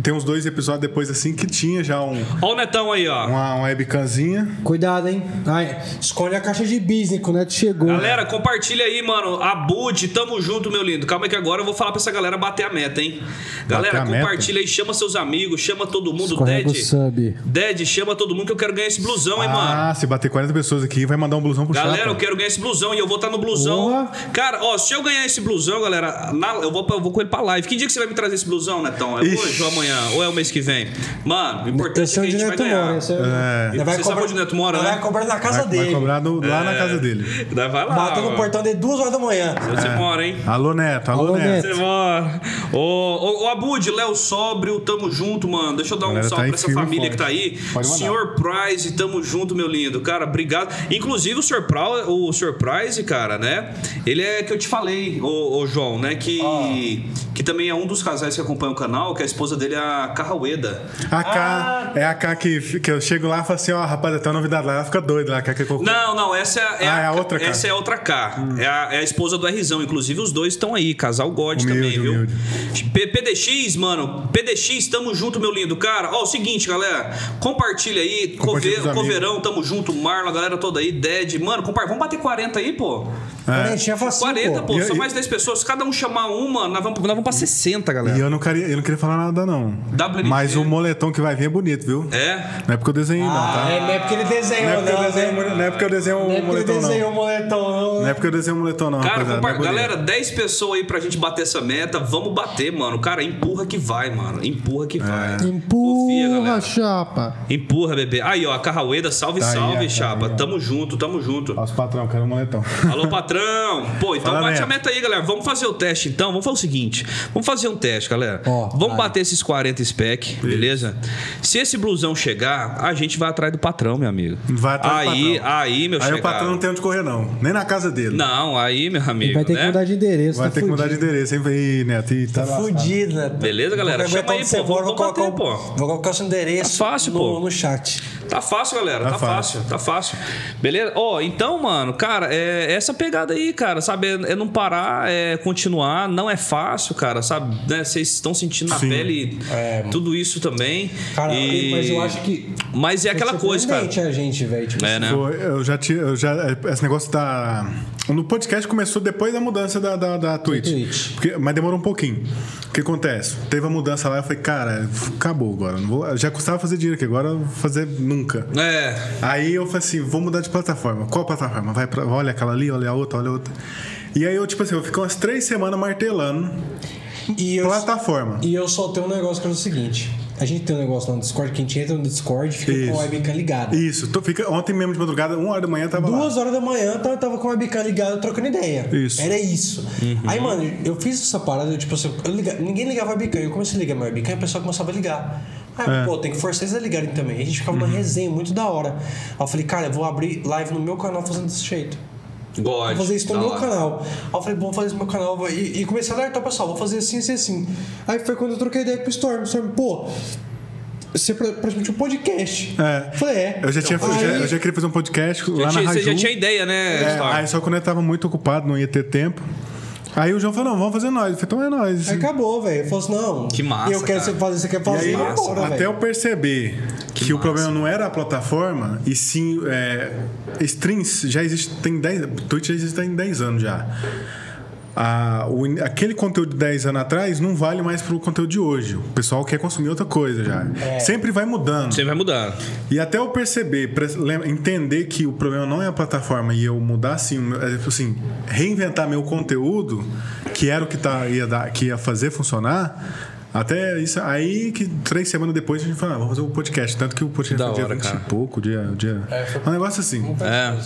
tem uns dois episódios depois assim que tinha já um, Olha o Netão aí, ó. uma, uma webcamzinha. Cuidado, hein? Ai, escolhe a caixa de bis, né? Que o Neto chegou. Galera, compartilha aí, mano. A Bud, tamo junto, meu lindo. Calma aí que agora eu vou falar pra essa galera bater a meta, hein? Galera, meta? compartilha aí, chama seus amigos, chama todo mundo. Escorrega Ded, sub. Ded, chama todo mundo que eu quero ganhar esse blusão, hein, mano. Ah, se bater 40 pessoas aqui, vai mandar um blusão pro Galera, Chapa. eu quero ganhar esse blusão e eu vou estar no blusão. Porra. Cara, ó, se eu ganhar esse blusão, galera, na- eu, vou, eu vou com ele pra live. Que dia que você vai me trazer esse blusão, Netão? É Ixi. hoje ou amanhã? Ou é o mês que vem? Mano, o importante é que é a onde gente o vai Neto ganhar. mora. esse é- É, Você sabe cobrar- onde o Neto mora, Vai né? cobrar na casa vai, vai dele. cobrar no- lá É. na casa dele. Daí vai lá. Bateu no portão dele duas horas da manhã. Você mora, hein? Alô, Neto, alô, Alô, Neto. Neto. Você mora. Ô, ô, ô Abud, Léo Sóbrio, tamo junto, mano. Deixa eu dar um Galera, salve tá pra essa família que tá aí. Senhor Prize, tamo junto, meu lindo. Cara, obrigado. Inclusive, o Sr. O Sr. Prize, cara, né? Ele é que eu te falei, ô, João, né? Que, que também é um dos casais que acompanha o canal, que a esposa dele é a Carraueda. A K, é a K que, que eu chego lá e falo assim, ó, rapaz, tem uma novidade lá, ela fica doida lá, quer que eu Não, não, essa é, é Ah, é a outra K. Essa é a outra K. É, a, é a esposa do Rzão. Inclusive, os dois estão aí, casal God Humilde, também, viu? humilde. P- PDX, mano, PDX, tamo junto, meu lindo. Cara, ó, o seguinte, galera, compartilha aí, Compartilha Cove-. Coverão, tamo junto, Marlon, a galera toda aí, Dead. Mano, compartilha, vamos bater 40 aí, pô. A gente já faz assim, 40, pô, E- são e- mais 10 pessoas. Se cada um chamar uma, nós vamos, nós vamos pra 60, galera. E eu não, queria, eu não queria falar nada, não. WNT. Mas o moletom que vai vir é bonito, viu? É? Não é porque eu desenhei, não, tá? É, não é porque ele Não desenhou, é porque eu não. desenho, né? não é porque eu desenho Não é o moletom, não. moletom, não. Não é porque eu desenho o moletom, não, Cara, compar- não é galera, 10 pessoas aí pra gente bater essa meta. Vamos bater, mano. Cara, empurra que vai, mano. Empurra que vai. Confia, Empurra, galera. chapa. Empurra, bebê. Aí, ó, a Carraueda, salve, Tá aí, salve, aí, chapa. ó. Tamo junto, tamo junto. Os patrão, quero um moletom. Alô, patrão! Pô, então Fala, bate Neto. a meta aí, galera. Vamos fazer o teste, então. Vamos fazer o seguinte. Vamos fazer um teste, galera. Ó, Vamos vai. bater esses 40 spec, beleza? Se esse blusão chegar, a gente vai atrás do patrão, meu amigo. Vai atrás do aí, patrão. Aí, meu Aí chegado. o patrão não tem onde correr, não. Nem na casa dele. Não, aí, meu amigo. Vai ter né? que mudar de endereço. Vai tá ter que mudar de fudido. endereço, hein? Ih, Neto, ih, tá fudido, né? Beleza, galera? Vou Chama aí, pô. vou bater, colocar, o- pô. vou colocar o seu endereço Tá fácil, no, pô. no chat. Tá fácil, galera. Tá, Tá fácil. fácil. tá fácil. Beleza? Ó, então, mano, cara, é essa pegada aí, cara, sabe? É, é não parar, é continuar. Não é fácil, cara, sabe? Né? Vocês estão sentindo na Sim. pele É. tudo isso também. Cara, E- mas eu acho que. Mas é aquela foi coisa, cara. a gente, velho. Tipo, É, né? Foi, eu já tinha. Eu já, esse negócio da. No podcast começou depois da mudança da, da, da Twitch. Twitch. Porque- mas demorou um pouquinho. O que acontece? Teve a mudança lá, eu falei, cara, acabou agora. Não vou, já custava fazer dinheiro aqui, agora eu vou fazer nunca. É. Aí eu falei assim, vou mudar de plataforma. Qual plataforma? Vai pra, olha aquela ali, olha a outra, olha a outra. E aí eu, tipo assim, eu fiquei umas três semanas martelando e eu, plataforma. E eu só tenho um negócio que é o seguinte: a gente tem um negócio lá no Discord, que a gente entra no Discord e fica Isso. com a webcam ligada. Isso, tô, fica, ontem mesmo de madrugada, uma hora da manhã tava lá. Duas horas da manhã eu tava com a webcam ligada trocando ideia. Isso. Era isso. Aí, mano, eu fiz essa parada, eu, tipo assim, eu liga- ninguém ligava a webcam. Eu comecei a ligar minha webcam e o pessoal começava a ligar. Aí, É. pô, tem que forçar eles a ligarem também. A gente ficava numa resenha muito da hora. Aí eu falei, cara, eu vou abrir live no meu canal fazendo desse jeito. God. Vou fazer isso no meu lá. canal. Aí eu falei, bom, vou fazer isso no meu canal. E, e comecei a alertar o pessoal, vou fazer assim, assim, assim. Aí foi quando eu troquei ideia com o Storm. O Storm, pô, você pra- praticamente um podcast. É. Falei, é. Eu já, tinha, eu já, eu já queria fazer um podcast Já lá na tinha- Raju. você já tinha ideia, né? É, Storm? aí só quando eu tava muito ocupado, não ia ter tempo. Aí o João falou, não, vamos fazer nós. Eu falei, então é nós. Aí acabou, velho. Eu falei assim, não. Que massa, Eu quero cara. você fazer, você quer E fazer, aí, vamos embora, até velho. eu perceber que, o problema não era a plataforma, e sim é, streams já existe, tem 10, Twitch já existe tem 10 anos já. A- o aquele conteúdo de 10 anos atrás não vale mais pro conteúdo de hoje. O pessoal quer consumir outra coisa já. É. Sempre vai mudando. Você vai mudar. E até eu perceber, entender que o problema não é a plataforma e eu mudar assim, o meu- é, tipo assim, reinventar meu conteúdo, que era o que, tá, ia, dar, que ia fazer funcionar. Até isso aí que três semanas depois a gente falou, ah, vamos fazer um podcast. Tanto que o podcast Da foi dia hora, 20 cara. e pouco, dia. dia um negócio assim. É.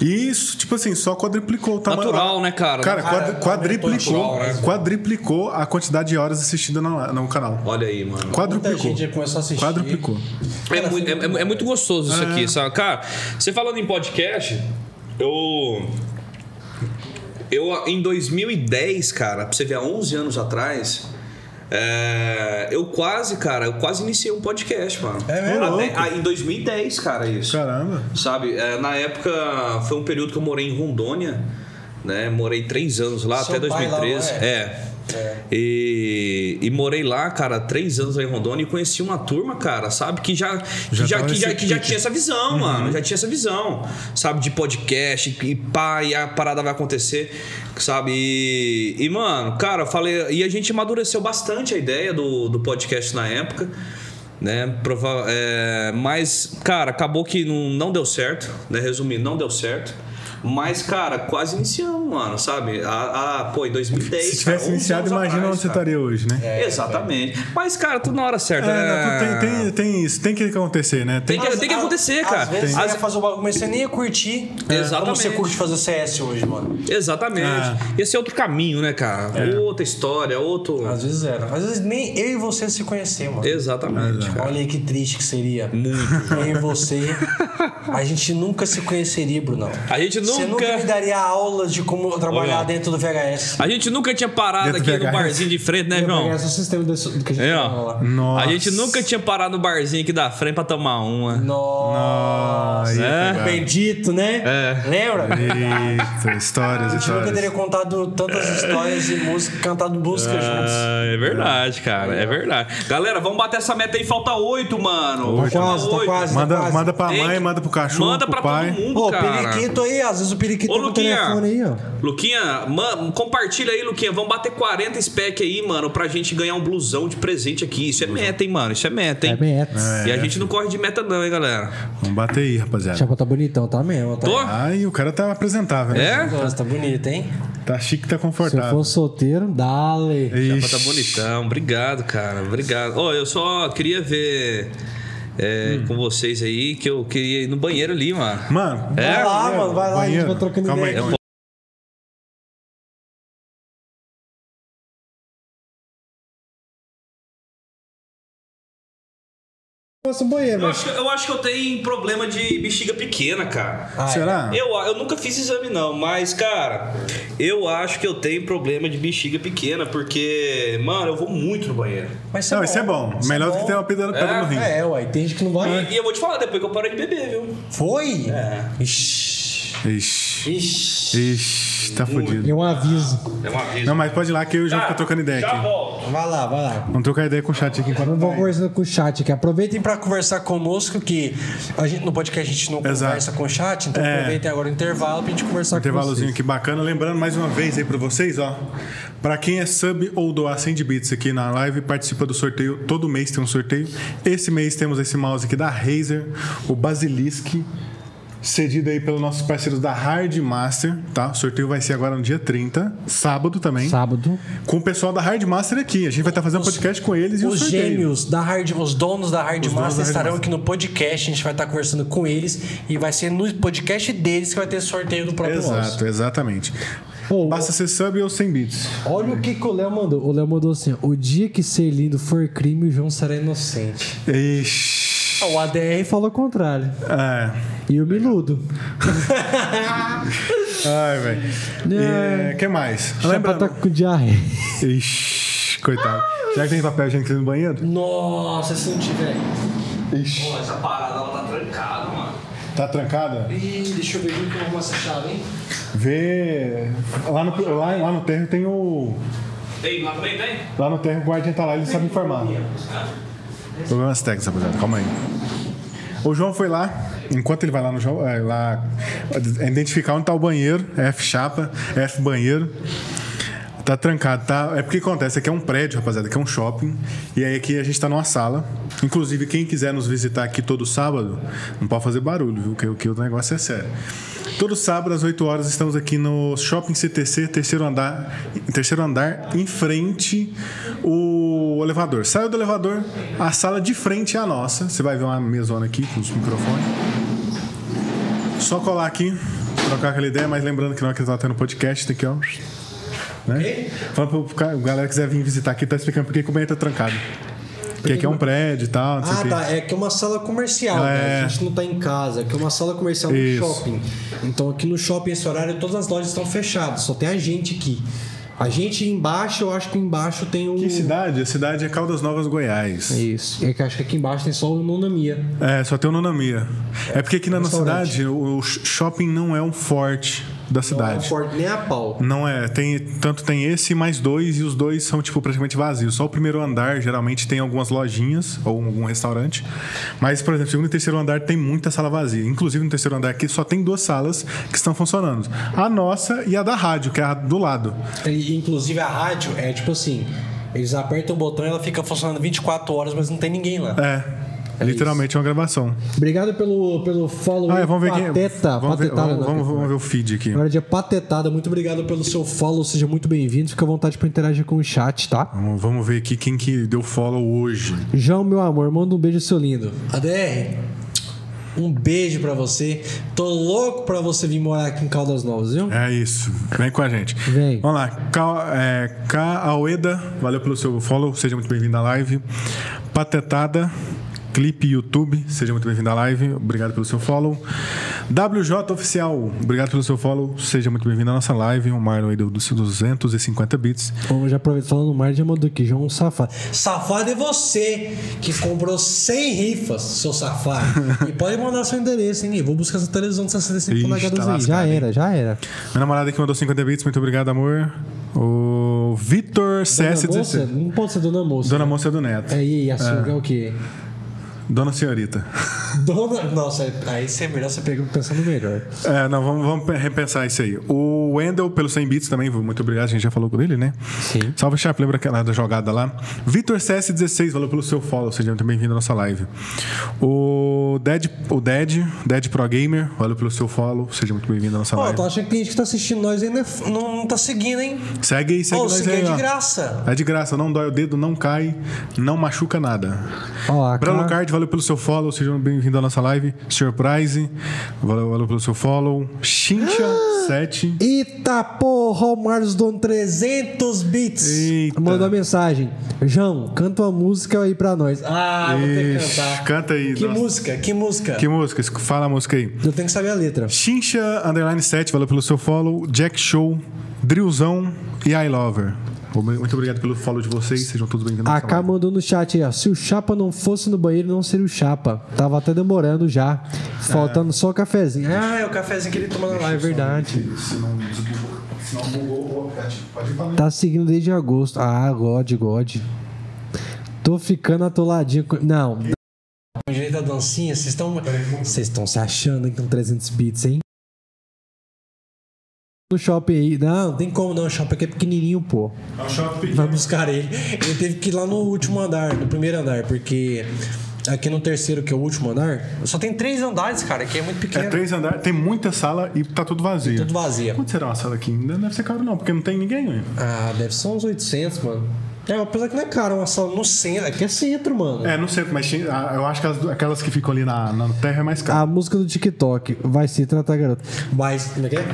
Isso, tipo assim, só quadriplicou o tamanho. Natural, né, cara? Cara, Cara, quad- quadriplicou, natural, né? quadriplicou a quantidade de horas assistidas no, no canal. Olha aí, mano. Muita Quadruplicou. gente já começou a assistir. Quadruplicou. É, muito, é- é muito gostoso isso aqui, sabe? Cara, você falando em podcast, eu. Eu, em 2010, cara, pra você ver, há 11 anos atrás, é, eu quase, cara, eu quase iniciei um podcast, mano. É mesmo? Até- ah, em 2010, cara, isso. Caramba. Sabe, é, na época foi um período que eu morei em Rondônia, né? Morei três anos lá, Seu até pai lá, 2013. não é? É. E, e morei lá, cara, três anos lá em Rondônia e conheci uma turma, cara, sabe, que já, que Já já, tava que já, que já tinha essa visão, mano. Já tinha essa visão, sabe, de podcast e pá, e a parada vai acontecer, sabe? E, e, mano, cara, eu falei. E a gente amadureceu bastante a ideia do, do podcast na época. Né? Prova é, mas, cara, acabou que não, não deu certo, né? Resumindo, não deu certo. Mas, cara, quase iniciamos, mano, sabe? A, a, pô, em 2010. Se tivesse cara, 11 iniciado, imagina atrás, onde você estaria hoje, né? Exatamente. Mas, cara, tudo na hora certa. É, né? não, tem, tem, tem isso, tem que acontecer, né? Tem que, tem que acontecer, cara. Às vezes Às- você fazer o bagulho, mas você nem ia curtir. Exatamente. Como você curte fazer CS hoje, mano. Exatamente. É. Esse é outro caminho, né, cara? Outra história, outro. Às vezes era. Às vezes nem eu e você se conhecer, mano. Exatamente. cara. Olha aí que triste que seria. Muito. Eu e você. A gente nunca se conheceria, Brunão. A gente nunca Você nunca. nunca me daria aulas de como trabalhar Olha. dentro do VHS. A gente nunca tinha parado Dentro do aqui no VHS. barzinho de frente, né, João? Esse é o sistema desse- do que a gente É, falou lá. Nossa. A gente nunca tinha parado no barzinho aqui da frente pra tomar uma. Nossa. É. pegar. Bendito, né? É. Lembra? Eita, histórias, A gente nunca teria histórias. contado tantas histórias de música, cantado música juntos. Ah, é verdade, cara. É verdade. Galera, vamos bater essa meta aí. Falta oito, mano. Oito. Falta Quase, tá oito. quase. Manda, quase. manda pra Tem mãe, que- manda pro cachorro, Manda pro pra pai. todo mundo, Ô, cara. periquito aí, às vezes o periquito tá Ô, tá o Luquinha. telefone aí, ó. Luquinha, man, compartilha aí, Luquinha. Vamos bater 40 spec aí, mano, pra gente ganhar um blusão de presente aqui. Isso é meta, hein, mano? Isso é meta, hein? É meta. E a gente não corre de meta, não, hein, galera? Vamos bater aí, rapaziada. Chapa tá bonitão, tá mesmo. Tá? Tô? Ai, o cara tá apresentável, né? É? Nossa, tá bonito, hein? Tá chique, tá Se eu confortável. for solteiro, dale. Chapa tá Ixi. bonitão. Obrigado, cara. Obrigado. Ó, eu só queria ver é, com vocês aí que eu queria ir no banheiro ali, mano. Mano, É? Vai lá, mano, vai lá, a gente banheiro. vai trocando Calma aí, ideia. calma aí. Banheiro, Eu acho, eu acho que eu tenho problema de bexiga pequena, cara. Ah, Será? Eu, eu nunca fiz exame, não, mas, cara, eu acho que eu tenho problema de bexiga pequena, porque, mano, eu vou muito no banheiro. Mas Não, isso é bom. isso Melhor é do que ter uma pedra, pedra no rim. É, uai, tem gente que não vai. E, e eu vou te falar, depois que eu paro de beber, viu? Foi? É. Ixi. Ixi. Ixi. Ixi, tá fudido. é um aviso. É uma vez. Não, mas pode ir lá que eu já fico trocando ideia Já aqui. volto. Vai lá, vai lá. Vamos trocar ideia com o chat aqui vai. conversando com o chat aqui. Aproveitem para conversar conosco, que a gente, no podcast a gente não Exato. conversa com o chat, então É. aproveitem agora o intervalo pra gente conversar com Intervalozinho vocês. aqui bacana. Lembrando mais uma vez aí pra vocês, ó. Pra quem é sub ou doar 100 de bits aqui na live, participa do sorteio. Todo mês tem um sorteio. Esse mês temos esse mouse aqui da Razer, o Basilisk, cedido aí pelos nossos parceiros da Hard Master, tá? O sorteio vai ser agora no dia 30, sábado também. Sábado. Com o pessoal da Hard Master aqui. A gente vai estar fazendo podcast com eles e o Os sorteio. gêmeos da Hard, os donos da Hard Os donos Master da Hard estarão Master. aqui no podcast. A gente vai estar conversando com eles e vai ser no podcast deles que vai ter sorteio do próprio nosso. Exato, exatamente. Pô, Basta ser sub ou 100 bits. olha o que, que o Léo mandou. O Léo mandou assim: ó, o dia que ser lindo for crime, o João será inocente. Ixi. O ADR falou o contrário. É. E o Miludo. [laughs] Ai, velho. É. O que mais? Lembrando. tá com diarreia. Ixi, coitado. Já que tem papel higiênico no banheiro? Nossa, se não tiver. Ixi. Pô, essa parada ela tá trancada, mano. Tá trancada? Ih, deixa eu ver como que eu arrumo essa chave, hein? Vê. Lá no, lá, lá no terro tem o. Tem, lá também tem? Lá no terro o guardião tá lá, ele sabe informar. Problemas técnicos, rapaziada. Calma aí. O João foi lá, enquanto ele vai lá no João, é, lá identificar onde tá o banheiro, F chapa, F banheiro. Tá trancado, tá? É porque acontece, aqui é um prédio, rapaziada, aqui é um shopping. E aí aqui a gente tá numa sala. Inclusive, quem quiser nos visitar aqui todo sábado, não pode fazer barulho, viu? Que, que o negócio é sério. Todo sábado, às 8 horas, estamos aqui no Shopping CTC, terceiro andar, terceiro andar, em frente o elevador. Saiu do elevador, a sala de frente é a nossa. Você vai ver uma mesona aqui com os microfones. Só colar aqui, trocar aquela ideia, mas lembrando que na hora que tá tendo podcast, tem que, ó. Né? Falando pro, cara- galera que quiser vir visitar aqui, tá explicando por que que o banheiro tá trancado. Porque aqui é um prédio e tal, Ah, tá. É que é uma sala comercial, É. né? A gente não tá em casa, é que é uma sala comercial no Isso. shopping. Então aqui no shopping, esse horário, todas as lojas estão fechadas, só tem a gente aqui. A gente embaixo, eu acho que embaixo tem um. Que cidade? A cidade é Caldas Novas, Goiás. Isso. É que acho que aqui embaixo tem só o Nonamia. É, só tem o Nonamia. É porque aqui na nossa Restaurante. cidade o shopping não é um forte da Não é cidade. forte nem a pau. Não é, tem tanto tem esse e mais dois e os dois são tipo praticamente vazios. Só o primeiro andar geralmente tem algumas lojinhas ou algum restaurante. Mas por exemplo, segundo e terceiro andar tem muita sala vazia. Inclusive no terceiro andar aqui só tem duas salas que estão funcionando. A nossa e a da rádio, que é a do lado. E, inclusive a rádio é tipo assim: eles apertam o botão e ela fica funcionando 24 horas, mas não tem ninguém lá. É, literalmente é uma gravação. Obrigado pelo, pelo follow. Ah, é, vamos ver. Pateta. Vamos ver, vamos, não. vamos- vamos ver o feed aqui. Agora é dia patetada. Muito obrigado pelo seu follow. Seja muito bem-vindo. Fica à vontade para interagir com o chat, tá? Vamos, vamos ver aqui quem que deu follow hoje. João, meu amor, manda um beijo, seu lindo. ADR, um beijo pra você. Tô louco pra você vir morar aqui em Caldas Novas, viu? É isso. Vem com a gente. Vem. Vamos lá. Ka, é, K. Aoeda, valeu pelo seu follow. Seja muito bem-vindo à live. Patetada. Clipe YouTube, seja muito bem-vindo à live. Obrigado pelo seu follow. WJ Oficial, obrigado pelo seu follow. Seja muito bem-vindo à nossa live. O Marlon aí dos 250 bits. Vamos já aproveitar falando mais, já mandou aqui, João Safado. Safado é você que comprou 100 rifas, seu safado. e pode mandar seu endereço, hein? Eu vou buscar essa televisão de 65 Ixi, polegadas tá aí. Já era, já era. Minha namorada aqui mandou 50 bits, muito obrigado, amor. O Vitor Dona CS16. moça? Não pode ser dona moça. Dona Moça do Neto. É, e a sua é o quê? Dona Senhorita. [laughs] Dona. Nossa, aí você é melhor você pegou pensando melhor. É, não, vamos, vamos repensar isso aí. O Wendel, pelo 100 bits também, muito obrigado, a gente já falou com ele, né? Sim. Salve, Chap, lembra aquela da jogada lá? Vitor CS16, valeu pelo seu follow, seja muito bem-vindo à nossa live. O Dead, o Dead, Dead Pro Gamer, valeu pelo seu follow, seja muito bem-vindo à nossa Ó, live. tô achando que tem gente que tá assistindo nós ainda não, não tá seguindo, hein? Segue aí, segue Ó, nós aí, é de ó. graça. É de graça, não dói o dedo, não cai, não machuca nada. Ó, a Brano Car- Card, valeu pelo seu follow, seja bem-vindo à nossa live. Surprise, valeu, valeu pelo seu follow. Chincha 7. [gasps] Eita porra, o Marlos dono 300 bits. Eita. mandou a mensagem. João, canta uma música aí pra nós. Ah, vou ter que Ixi, cantar. Canta aí. Que nossa. música? Que música? Que música? Fala a música aí. Eu tenho que saber a letra. Chincha Underline 7, valeu pelo seu follow. Jack Show, Drillzão e I Lover. Muito obrigado pelo follow de vocês. Sejam todos bem-vindos. A K mandou no chat aí, ó. Se o Chapa não fosse no banheiro, não seria o Chapa. Tava até demorando já. Faltando só o cafezinho. Ah, é o cafezinho que ele toma na é verdade. Se não desbugou, se não bugou o aplicativo, pode ir pra mim. Tá seguindo desde agosto. Ah, God, God. Tô ficando atoladinho. com- Não, Com jeito da dancinha, vocês estão. vocês estão se achando que com 300 bits, hein? No shopping aí. Não, Não tem como não, o shopping aqui é pequenininho, pô. É um shopping Vai buscar ele. Ele teve que ir lá no último andar, no primeiro andar, porque aqui no terceiro, que é o último andar, só tem três andares, cara, que é muito É pequeno. três andares, tem muita sala e tá tudo vazio. Tudo vazia. Quanto será uma sala aqui? Não deve ser caro, não, porque não tem ninguém, né? Ah, deve ser uns 800, mano. É, apesar que não é caro, uma sala no centro. Aqui é centro, mano. É, não sei, mas ah, eu acho que as- aquelas que ficam ali na, na terra é mais caro. A música do TikTok. Vai se tratar, garoto. Vai, como é que é?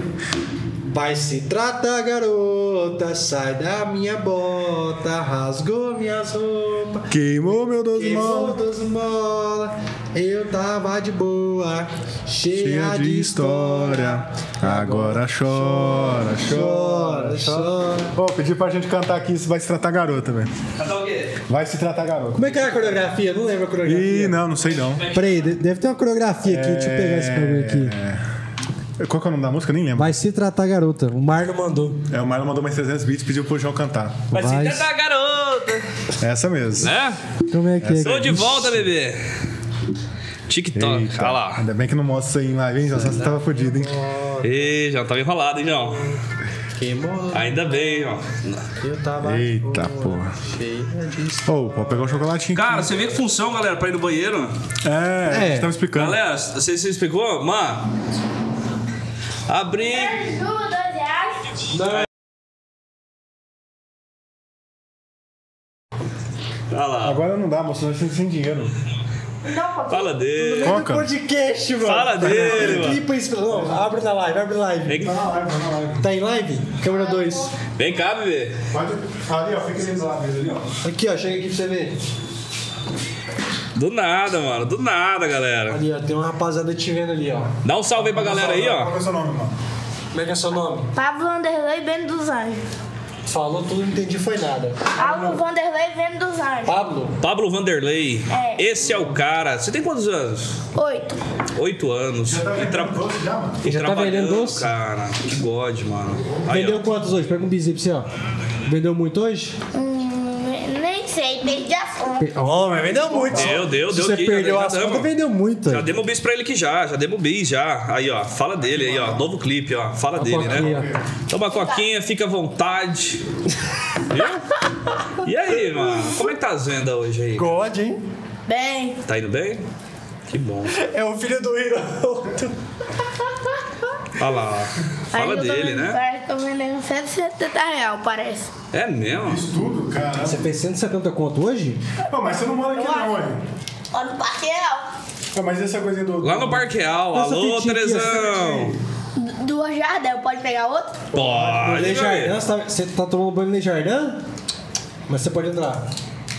Vai se tratar, garota, sai da minha bota, rasgou minhas roupas. Queimou meu doze Queimou mola. dos mola, eu tava de boa, cheia, Cheia de história, agora chora, chora. chora. Pô, pedi pra gente cantar aqui, isso vai se tratar garota, velho. Cantar o quê? Vai se tratar garota. Como é que é a coreografia? Não lembro a coreografia. Ih, não, não sei não. Peraí, de- deve ter uma coreografia aqui. Deixa eu pegar esse bagulho aqui. Qual que é o nome da música? Nem lembro. Vai se tratar, garota. O Mar... Marlon mandou. É, o Marlon mandou mais 300 bits e pediu pro João cantar. Vai se Vai. tentar, garota. Essa mesmo. Né? Como é que é? Tô de volta, bebê. TikTok. Eita, Olha lá. Ainda bem que não mostra isso aí em live, hein? Já você tava fodido, hein? Ih, já tava enrolado, hein, João? Queimou, Ainda bem, ó. eu tava Eita, porra. cheia de Ô, pode pegar o chocolatinho aqui. Cara, você vê que função, galera, pra ir no banheiro? É, a gente É. tava explicando. Galera, você, você explicou? Mano. Abri. Reais. Olha lá. Agora não dá, moço, nós estamos sem dinheiro. Não. Fala dele. Coca. podcast, mano. Fala dele, mano. Clipa isso. Não, abre na live, abre na live. Vem, Tá em live? Câmera 2. vem cá, bebê. Pode. Ali, ó, fica ali do lado ali, ó. Aqui, ó, chega aqui pra você ver. Do nada, mano. Do nada, galera. Ali, ó, tem uma rapaziada te vendo ali, ó. Dá um salve aí pra galera aí, Qual ó. é o seu nome, mano? Como é que é seu nome? Pablo Vanderlei Vendo dos Anjos. Falou tudo, não entendi foi nada. Pablo Vanderlei Vendo dos Anjos. Pablo? Pablo Vanderlei. É. Esse é o cara. Você tem quantos anos? Oito. Oito anos. E, tra... doce já, mano? e Já tá trabalhando, vendendo doce? cara. Que god, mano. Aí, Vendeu ó. quantos hoje? Pega um bizinho pra você, ó. Vendeu muito hoje? Hum, sei, perdi a conta. Ó, mas vendeu muito. Deu, deu, Se deu você aqui. perdeu já, as contas, vendeu muito. Já aí. demos bis pra ele aqui já, já demos bis já. Aí, ó, fala dele aí, ó. Novo clipe, ó. Fala dele, né? coquinha. Toma coquinha, fica à vontade. Viu? E aí, mano? Como é que tá as vendas hoje aí? God, hein? Bem, Tá indo bem? Que bom. É o filho do Hiroto. Olha lá. Fala eu dele, né? Parece que tô vendendo 170 reais, parece. É mesmo? Isso tudo, cara. Você fez 170 conto hoje? Pô, mas você não mora aqui não, hein? Olha no parqueirão. Pô, mas essa coisinha do... Lá no Parque Real. Alô. Do- Do Jardel, pode pegar outro? Pode, você tá, você tá tomando banho no Lejardin? Mas você pode entrar.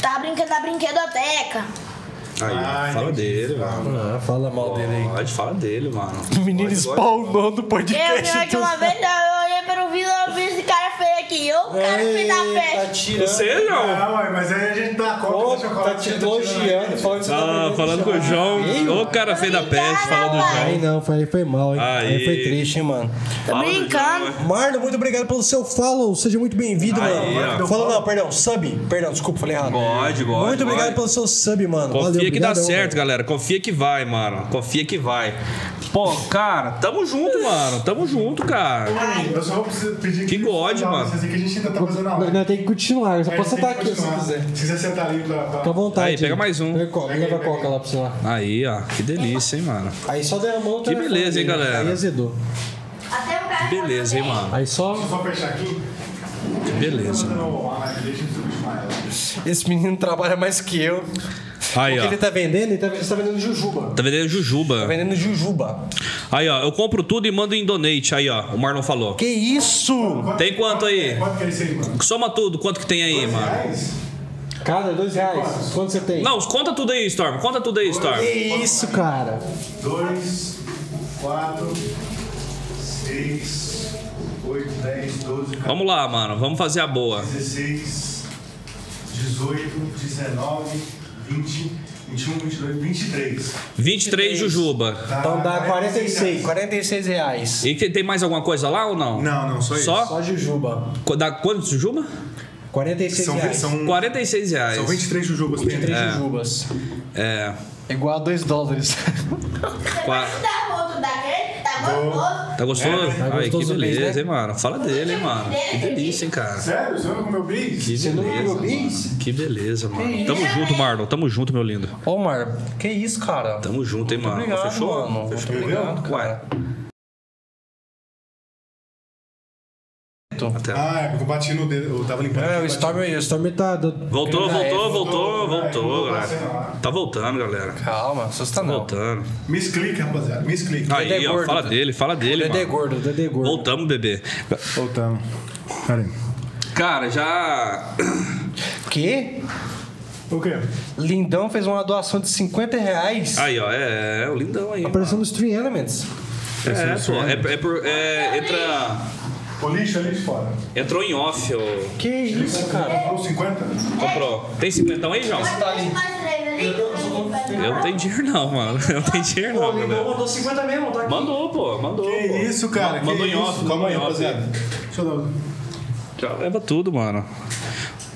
Tá brincando na brinquedoteca. Aí, Ai, fala gente. dele, mano. Ah, fala mal dele aí. Pode, fala dele, mano. O menino Pode, no Eu podcast. vi aqui uma vez, eu olhei pelo vídeo e eu vi esse cara feio aqui. Eu, o cara feio da Tá peste. tirando. Você, João? Ah, ué, mas aí a gente dá conta do chocolate. tá te tá elogiando, aí. falando tá Ah, falando com o João. Ô, cara feio da peste, falou do Aí João. não, foi, aí foi mal, hein? Aí. Aí foi triste, hein, mano. Tô Fala do brincando. Marlon, muito obrigado pelo seu follow. Seja muito bem-vindo, Aí, mano. Falou, não, perdão, sub. Perdão, desculpa, falei errado. Pode, pode, Muito obrigado pode. pelo seu sub, mano. Confia que dá certo, velho. galera. Confia que vai, mano. Confia que vai. Pô, cara, tamo junto, mano. Tamo junto, cara. Eu só vou pedir Que God, Não, mano. Vocês aqui a gente ainda tá fazendo a live. Nós tem que continuar, eu só É, posso sentar que aqui se quiser. Se quiser sentar ali pra. pra- Fica à vontade. Aí, pega mais um. Pega coca, leva a coca lá pra você lá. Aí, ó. Que delícia, hein, mano. Aí só derramou o Que telefone beleza, hein, galera? Aí azedou. Até o cara. Beleza, hein, mano. Aí só. Só fechar aqui. Que beleza. Não, a deixa eu. Esse menino trabalha mais que eu. Aí, O que ele ó. tá vendendo? Ele tá, ele tá vendendo jujuba. Tá vendendo Tá jujuba. vendendo jujuba. Aí, ó. Eu compro tudo e mando em donate. Aí, ó. O Marlon falou. Que isso? Tem quanto aí? Quanto que é isso aí, mano? Soma tudo. Quanto que tem aí, mano? Reais? Cada dois reais. Quanto você tem? Não, conta tudo aí, Storm. Conta tudo aí, Storm. Que isso, cara? Dois, quatro, seis, oito, dez, doze, Vamos lá, mano. Vamos fazer a boa. 16, 18, 19, 20, 21, 22, 23. 23 jujuba. Tá, Então dá 46. 46. 46 reais. E que- tem mais alguma coisa lá ou não? Não, não, só isso. Só? Só jujuba. Qu- Dá quantos jujuba? 46 São, reais. são, 46 reais. são 23 jujubas dentro. 23 jujubas. É. Igual a 2 dólares. Qua- Tá outro daquele? Tá gostoso? Tá gostoso? É, tá Ai, que beleza, né? hein, mano? Fala dele, hein, mano. Que delícia, hein, cara. Sério? Você não comeu bis? Que Você não beleza. comeu bis? mano. Que beleza, mano. Tamo junto, Marlon. Tamo junto, meu lindo. Ô, Mar, que isso, cara? Tamo junto, hein, mano. Obrigado, Fechou? mano. Muito Fechou? obrigado, Ué. cara. Até. Ah, é porque eu bati no dedo. Eu tava limpando. É, o Storm, o Storm tá... do- Voltou, voltou, voltou, voltou, voltou, galera. Tá voltando, galera. Calma, assusta Tá não. voltando. Miss Click, rapaziada. Miss Click. Dedé Aí, ó, gordo. fala dele, fala dele, mano. gordo, Dedé gordo. Voltamos, bebê. Voltamos. Pera aí. Cara, já. Que? O quê? Lindão fez uma doação de 50 reais. Aí, ó, é, é o lindão aí. Apareceu nos Three Elements. É, pô, é, é por. É, entra. O lixo é lixo fora. Entrou em off, ô. Que isso, cara? Comprou 50? Comprou. Tem 50 aí, João? Três ali. Eu não tenho dinheiro, não, mano. Eu não tenho dinheiro, não, galera. mandou 50 mesmo, tá aqui. Mandou, pô, mandou. Que pô. isso, cara? que Mandou em isso? off, Calma aí, em rapaziada. Deixa eu dar. Já leva tudo, mano.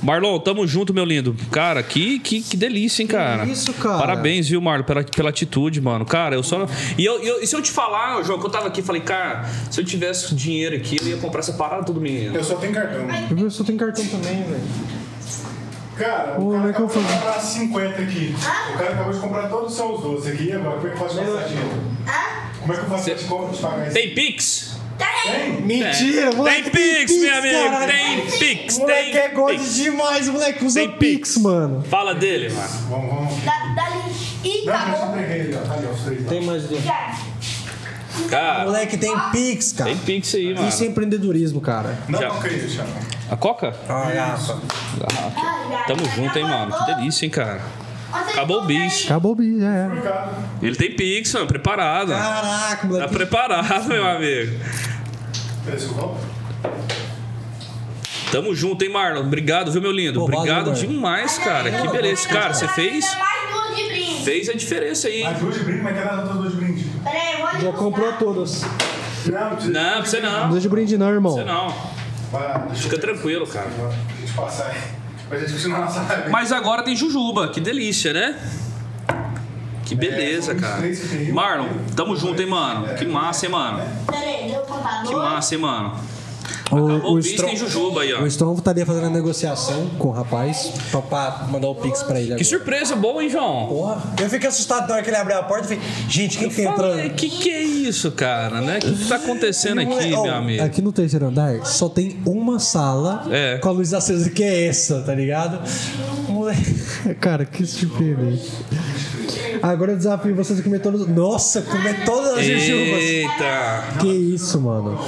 Marlon, tamo junto, meu lindo. Cara, que, que, que delícia, hein, cara? isso, cara? Parabéns, viu, Marlon, pela, pela atitude, mano. Cara, eu só. E, eu, eu- e se eu te falar, João, que eu tava aqui, falei, cara, se eu tivesse dinheiro aqui, eu ia comprar essa parada tudo, menino. Eu só tenho cartão. Eu só tenho cartão também, velho. Cara, Ô, o cara como é que eu acabou de faço? comprar 50 aqui. O cara acabou de comprar todos os seus doces aqui. Agora, como é que eu faço passar dinheiro? Como é que eu faço co- te pagar isso? Tem Pix? Tem? Mentira, moleque. Tem Pix, meu amigo. caralho. Tem Pix. Moleque tem é gordo Pix. demais, moleque. Usa Tem Pix, Pix. mano. Fala dele, mano. Vamos, vamos. Dá- Dá-lhe. Ih, Não, eu te acabou. entreguei ali, ó. Tá ali, ó, os três. lá. Tem mais. Já. Cara, Moleque tem Pix, cara. tem Pix aí, mano. Isso é empreendedorismo, cara. Não, Já. não. A Coca? Ah, garrafa. Ai, ai, Tamo ai, junto, hein, mano. Que delícia, hein, cara. Acabou o bicho. Acabou o bicho, já é. Ele tem Pix, mano. Preparado. Caraca, Tá moleque. preparado, meu amigo. Tamo junto, hein, Marlon? Obrigado, viu, meu lindo? Pô, valeu, Obrigado mano. demais, cara. Que beleza. Cara, você fez, Ainda mais duas de brinde. fez a diferença aí. hein? Mais duas de brinde, mas quer dar duas de brinde? Peraí, eu vou Já comprou todas. Não, precisa. Não, pra você não. Não deixa de brinde não, irmão. Você não. Fica tranquilo, cara. Deixa eu te passar aí. Gente live. Mas agora tem Jujuba. Que delícia, né? Que beleza, são cara. 23 que tem. Marlon, tamo junto, hein, mano? Que massa, hein, mano? Peraí, deu contar Que massa, hein, mano? O, o Jujuba aí, ó. o Strom estaria fazendo a negociação com o rapaz pra, pra mandar o Pix pra ele Que agora. surpresa boa, hein, João? Porra, eu fiquei assustado na hora que ele abriu a porta e falei, gente, quem que tá entrando? que que é isso, cara, né? O que, que tá acontecendo aqui, ó, meu amigo? Aqui no terceiro andar só tem uma sala É. com a luz acesa, que é essa, tá ligado? Moleque, [laughs] cara, que surpreendente. Agora eu desafio vocês a comer todas. Nossa, comer todas as jujubas. Eita! Que isso, mano.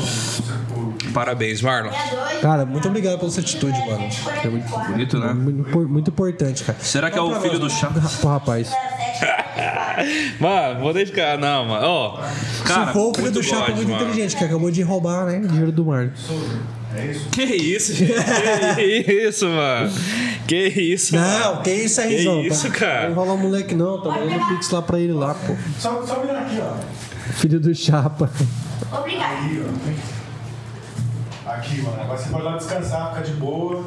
Parabéns, Marlon. É. Cara, muito obrigado pela sua atitude, mano. É muito, Bonito, né? muito, muito importante, cara. Será que é o filho do chá? [laughs] Pro rapaz. [laughs] Mano, vou deixar. Não, mano. Ó, cara, Se for o filho do Chapa God, muito mano. inteligente, que acabou de roubar, né? O dinheiro do Marlon. É isso? Que isso, gente? Que [laughs] isso, mano? Que isso, mano? Não, que isso aí, Que Zão? isso, cara? Não enrola o moleque, não. Tá dando pix lá pra ele lá, pô. Só, só virar aqui, ó. Filho do Chapa. Obrigada. Aqui, mano. Agora você pode lá descansar, ficar de boa.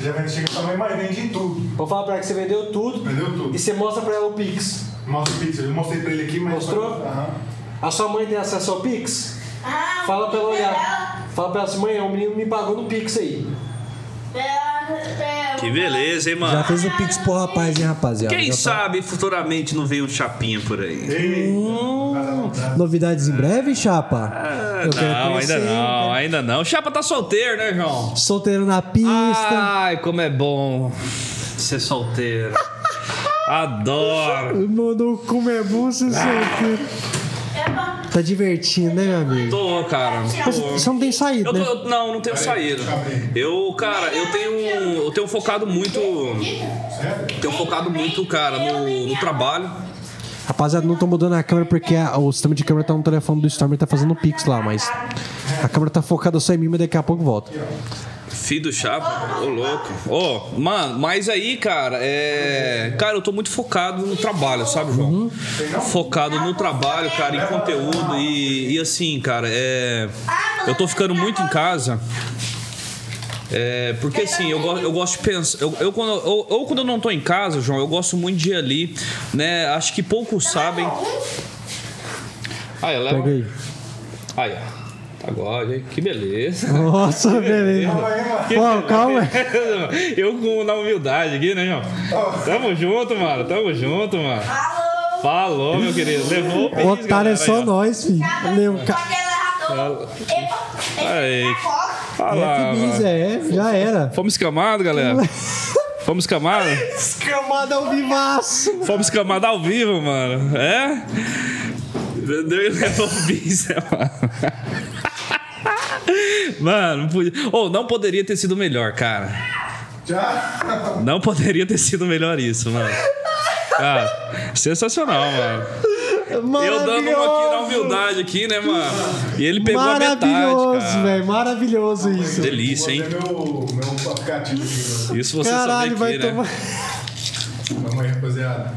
Já vem, chega sua mãe, mas vende em tudo. Vou falar pra ela que você vendeu tudo. Vendeu tudo. E você mostra pra ela o Pix. Mostra o Pix. Eu mostrei pra ele aqui, mas. Mostrou? Aham. A sua mãe tem acesso ao Pix? Ah, Fala pra ela olhar. Fala pra ela assim, mãe, o menino me pagou no Pix aí. Que beleza, hein, mano? Já fez o Pix pro rapaz, hein, rapaziada? Quem Já tá- sabe futuramente não vem um chapinha por aí. Hum, novidades em breve, Chapa? Eu quero não, conhecer, ainda não, hein, ainda não. O Chapa tá solteiro, né, João? Solteiro na pista. Ai, como é bom ser solteiro. [laughs] Adoro. Mano, como é bom ser solteiro. Epa. Tá divertindo, né, meu amigo? Tô, cara. Mas Tô. Você não tem saído, Eu tô- né? eu- não, não tenho saído. Eu, cara, eu tenho, eu tenho focado muito, tenho focado muito, cara, no, no trabalho. Rapaziada, não tô mudando a câmera porque a- o sistema de câmera tá no telefone do Storm e tá fazendo Pix lá, mas a câmera tá focada só em mim, mas daqui a pouco volta. Filho do Chapa, ô louco. Ô, mano, mas aí, cara, é. Cara, eu tô muito focado no trabalho, sabe, João? Focado no trabalho, cara, em conteúdo e, e assim, cara, é. Eu tô ficando muito em casa. É, porque assim, eu, go- eu gosto de pensar. Eu, eu quando, ou, ou quando eu não tô em casa, João, eu gosto muito de ir ali, né? Acho que poucos sabem. Aí, leva. Pega aí. Aí, ó. Agora, hein? Que beleza. Nossa, beleza. Pô, calma. [laughs] Eu com na humildade aqui, né, João? Tamo junto, mano. Tamo junto, mano. Alô. Falou, meu querido. Levou o O bis, otário é só aí, nós, filho. Epa. Aí. Fala, é, já era. Fomos escamados, galera. [laughs] Fomos escamados? Escamada ao vivaço. Fomos escamados ao vivo, mano. É? Deu e levou o bis, né, mano? [laughs] Mano. Ou não poderia ter sido melhor, cara. Já? Não poderia ter sido melhor isso, mano. Cara, sensacional, mano. Eu dando uma aqui na humildade aqui, né, mano? E ele pegou a metade, Maravilhoso, cara. velho. Maravilhoso isso. Delícia, hein? Vou até meu, meu aplicativo aqui. Isso você Caralho, sabe vai aqui, né? tomar. Vamos aí, rapaziada.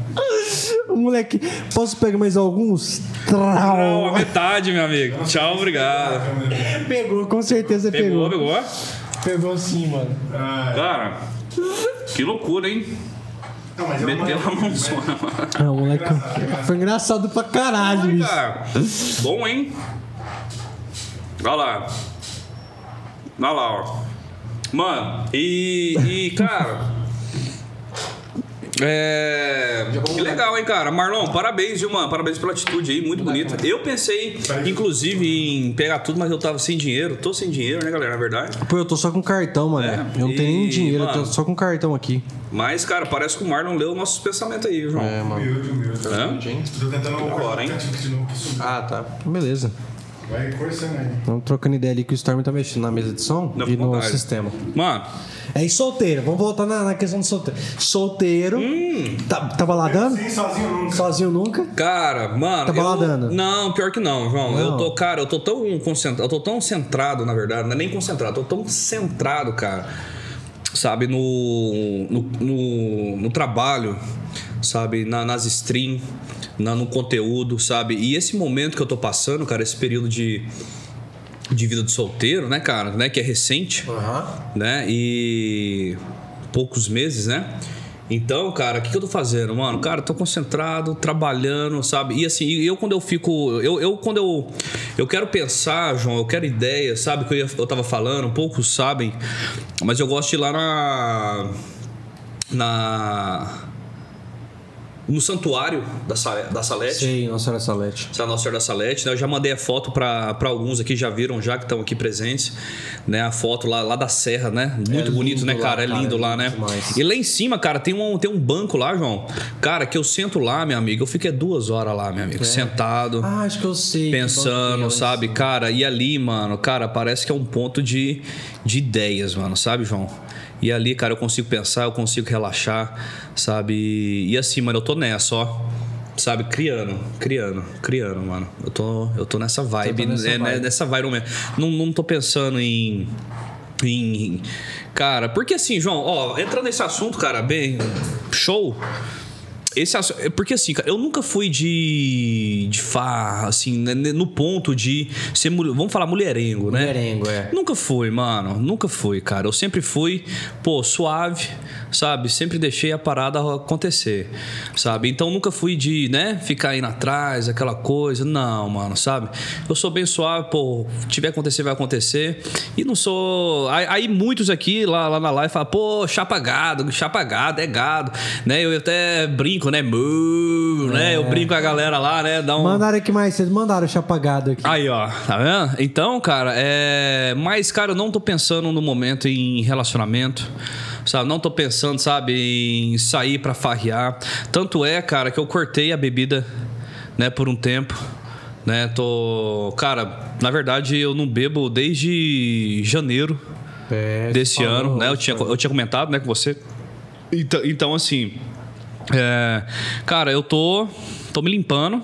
O moleque, posso pegar mais alguns? Não, a Trau. metade, meu amigo. Tchau, obrigado. Pegou, com certeza Pegou, pegou. pegou. Pegou sim, mano. Ah, Cara, que loucura, hein? não, mas eu Meteu a mãozona, mano. Ah, o moleque foi engraçado pra caralho isso. Cara, bom, hein? Olha lá. Olha lá, ó. Mano, e, e cara. É. Que legal, hein, cara? Marlon, parabéns, viu, mano? Parabéns pela atitude aí, muito bonita. Eu pensei, inclusive, em pegar tudo, mas eu tava sem dinheiro. Tô sem dinheiro, né, galera? Na verdade. Pô, eu tô só com cartão, mano. É, eu não tenho nem e, dinheiro, eu mano, tô só com cartão aqui. Mas, cara, parece que o Marlon leu nossos pensamentos aí, viu, João. É, mano. Humilde, humilde. Tô tentando Agora, hein? Ah, tá. Beleza. Vai forçando aí. Estamos trocando ideia ali que o Storm tá mexendo na mesa de som Não, e no vontade. sistema. Mano, É, e solteiro. Vamos voltar na, na questão do solteiro. Solteiro. Hum. Tá, tá baladando? Sim, sozinho nunca. Sozinho nunca? Cara, mano. Tá eu- baladando? Não, pior que não, João. Eu Não. tô, cara, eu tô tão concentrado, eu tô tão centrado, na verdade, não é nem concentrado, eu tô tão centrado, cara. Sabe, no, no, no, no trabalho, sabe, na- nas streams, na- no conteúdo, sabe? E esse momento que eu tô passando, cara, esse período de, de vida de solteiro, né, cara, né, que é recente Aham. né? E poucos meses, né? Então, cara, o que, que eu tô fazendo, mano? Cara, tô concentrado, trabalhando, sabe? E assim, eu quando eu fico. Eu, eu quando eu. Eu quero pensar, João, eu quero ideia, sabe? Que eu, ia, eu tava falando, poucos sabem, mas eu gosto de ir lá na. Na. No santuário da, Sa- da Salete. Sei, Nossa Senhora Salete. Essa é a Nossa Senhora da Salete, né? Eu já mandei a foto para alguns aqui, já viram, já que estão aqui presentes, né? A foto lá, lá da serra, né? Muito É bonito, lindo né, lá, cara? É cara, lindo é lá, lindo né? demais. E lá em cima, cara, tem um, tem um banco lá, João. Cara, que eu sento lá, meu amigo, eu fico é duas horas lá, meu amigo, sentado. Ah, acho que eu sei. é Pensando, lá em sabe? Cara, e ali, mano, cara, parece que é um ponto de, de ideias, mano, sabe, João? E ali, cara, eu consigo pensar, eu consigo relaxar, sabe? E assim, mano, eu tô nessa, ó. sabe, criando, criando, criando, mano. Eu tô, eu tô nessa vibe, nessa é, né, vibe. nessa vibe mesmo. Não, não tô pensando em. Em. Cara, porque assim, João, ó, entrando nesse assunto, cara, bem. Show. Esse é porque assim, cara, eu nunca fui de. de farra, assim, né, no ponto de ser. Vamos falar mulherengo, né? Mulherengo, é. Nunca fui, mano. Nunca fui, cara. Eu sempre fui, pô, suave, sabe? Sempre deixei a parada acontecer, sabe? Então nunca fui de, né, ficar indo atrás, aquela coisa. Não, mano, sabe? Eu sou bem suave, pô, tiver acontecer, vai acontecer. E não sou. Aí, aí muitos aqui lá, lá na live falam, pô, chapa gado, chapa gado, é gado, né? Eu até brinco, né? Mu, né? Eu brinco com a galera lá, né? Dá um. Mandaram aqui mais cedo, mandaram o chapagado aqui. Aí, ó, tá vendo? Então, cara, é. Mas, cara, eu não tô pensando no momento em relacionamento. Sabe? Não tô pensando, sabe, em sair pra farrear. Tanto é, cara, que eu cortei a bebida, né, por um tempo. Né? Tô. Cara, na verdade, eu não bebo desde janeiro É, desse ano, né? Eu tinha, eu tinha comentado, né, com você. Então, então assim, é, cara, eu tô, tô me limpando.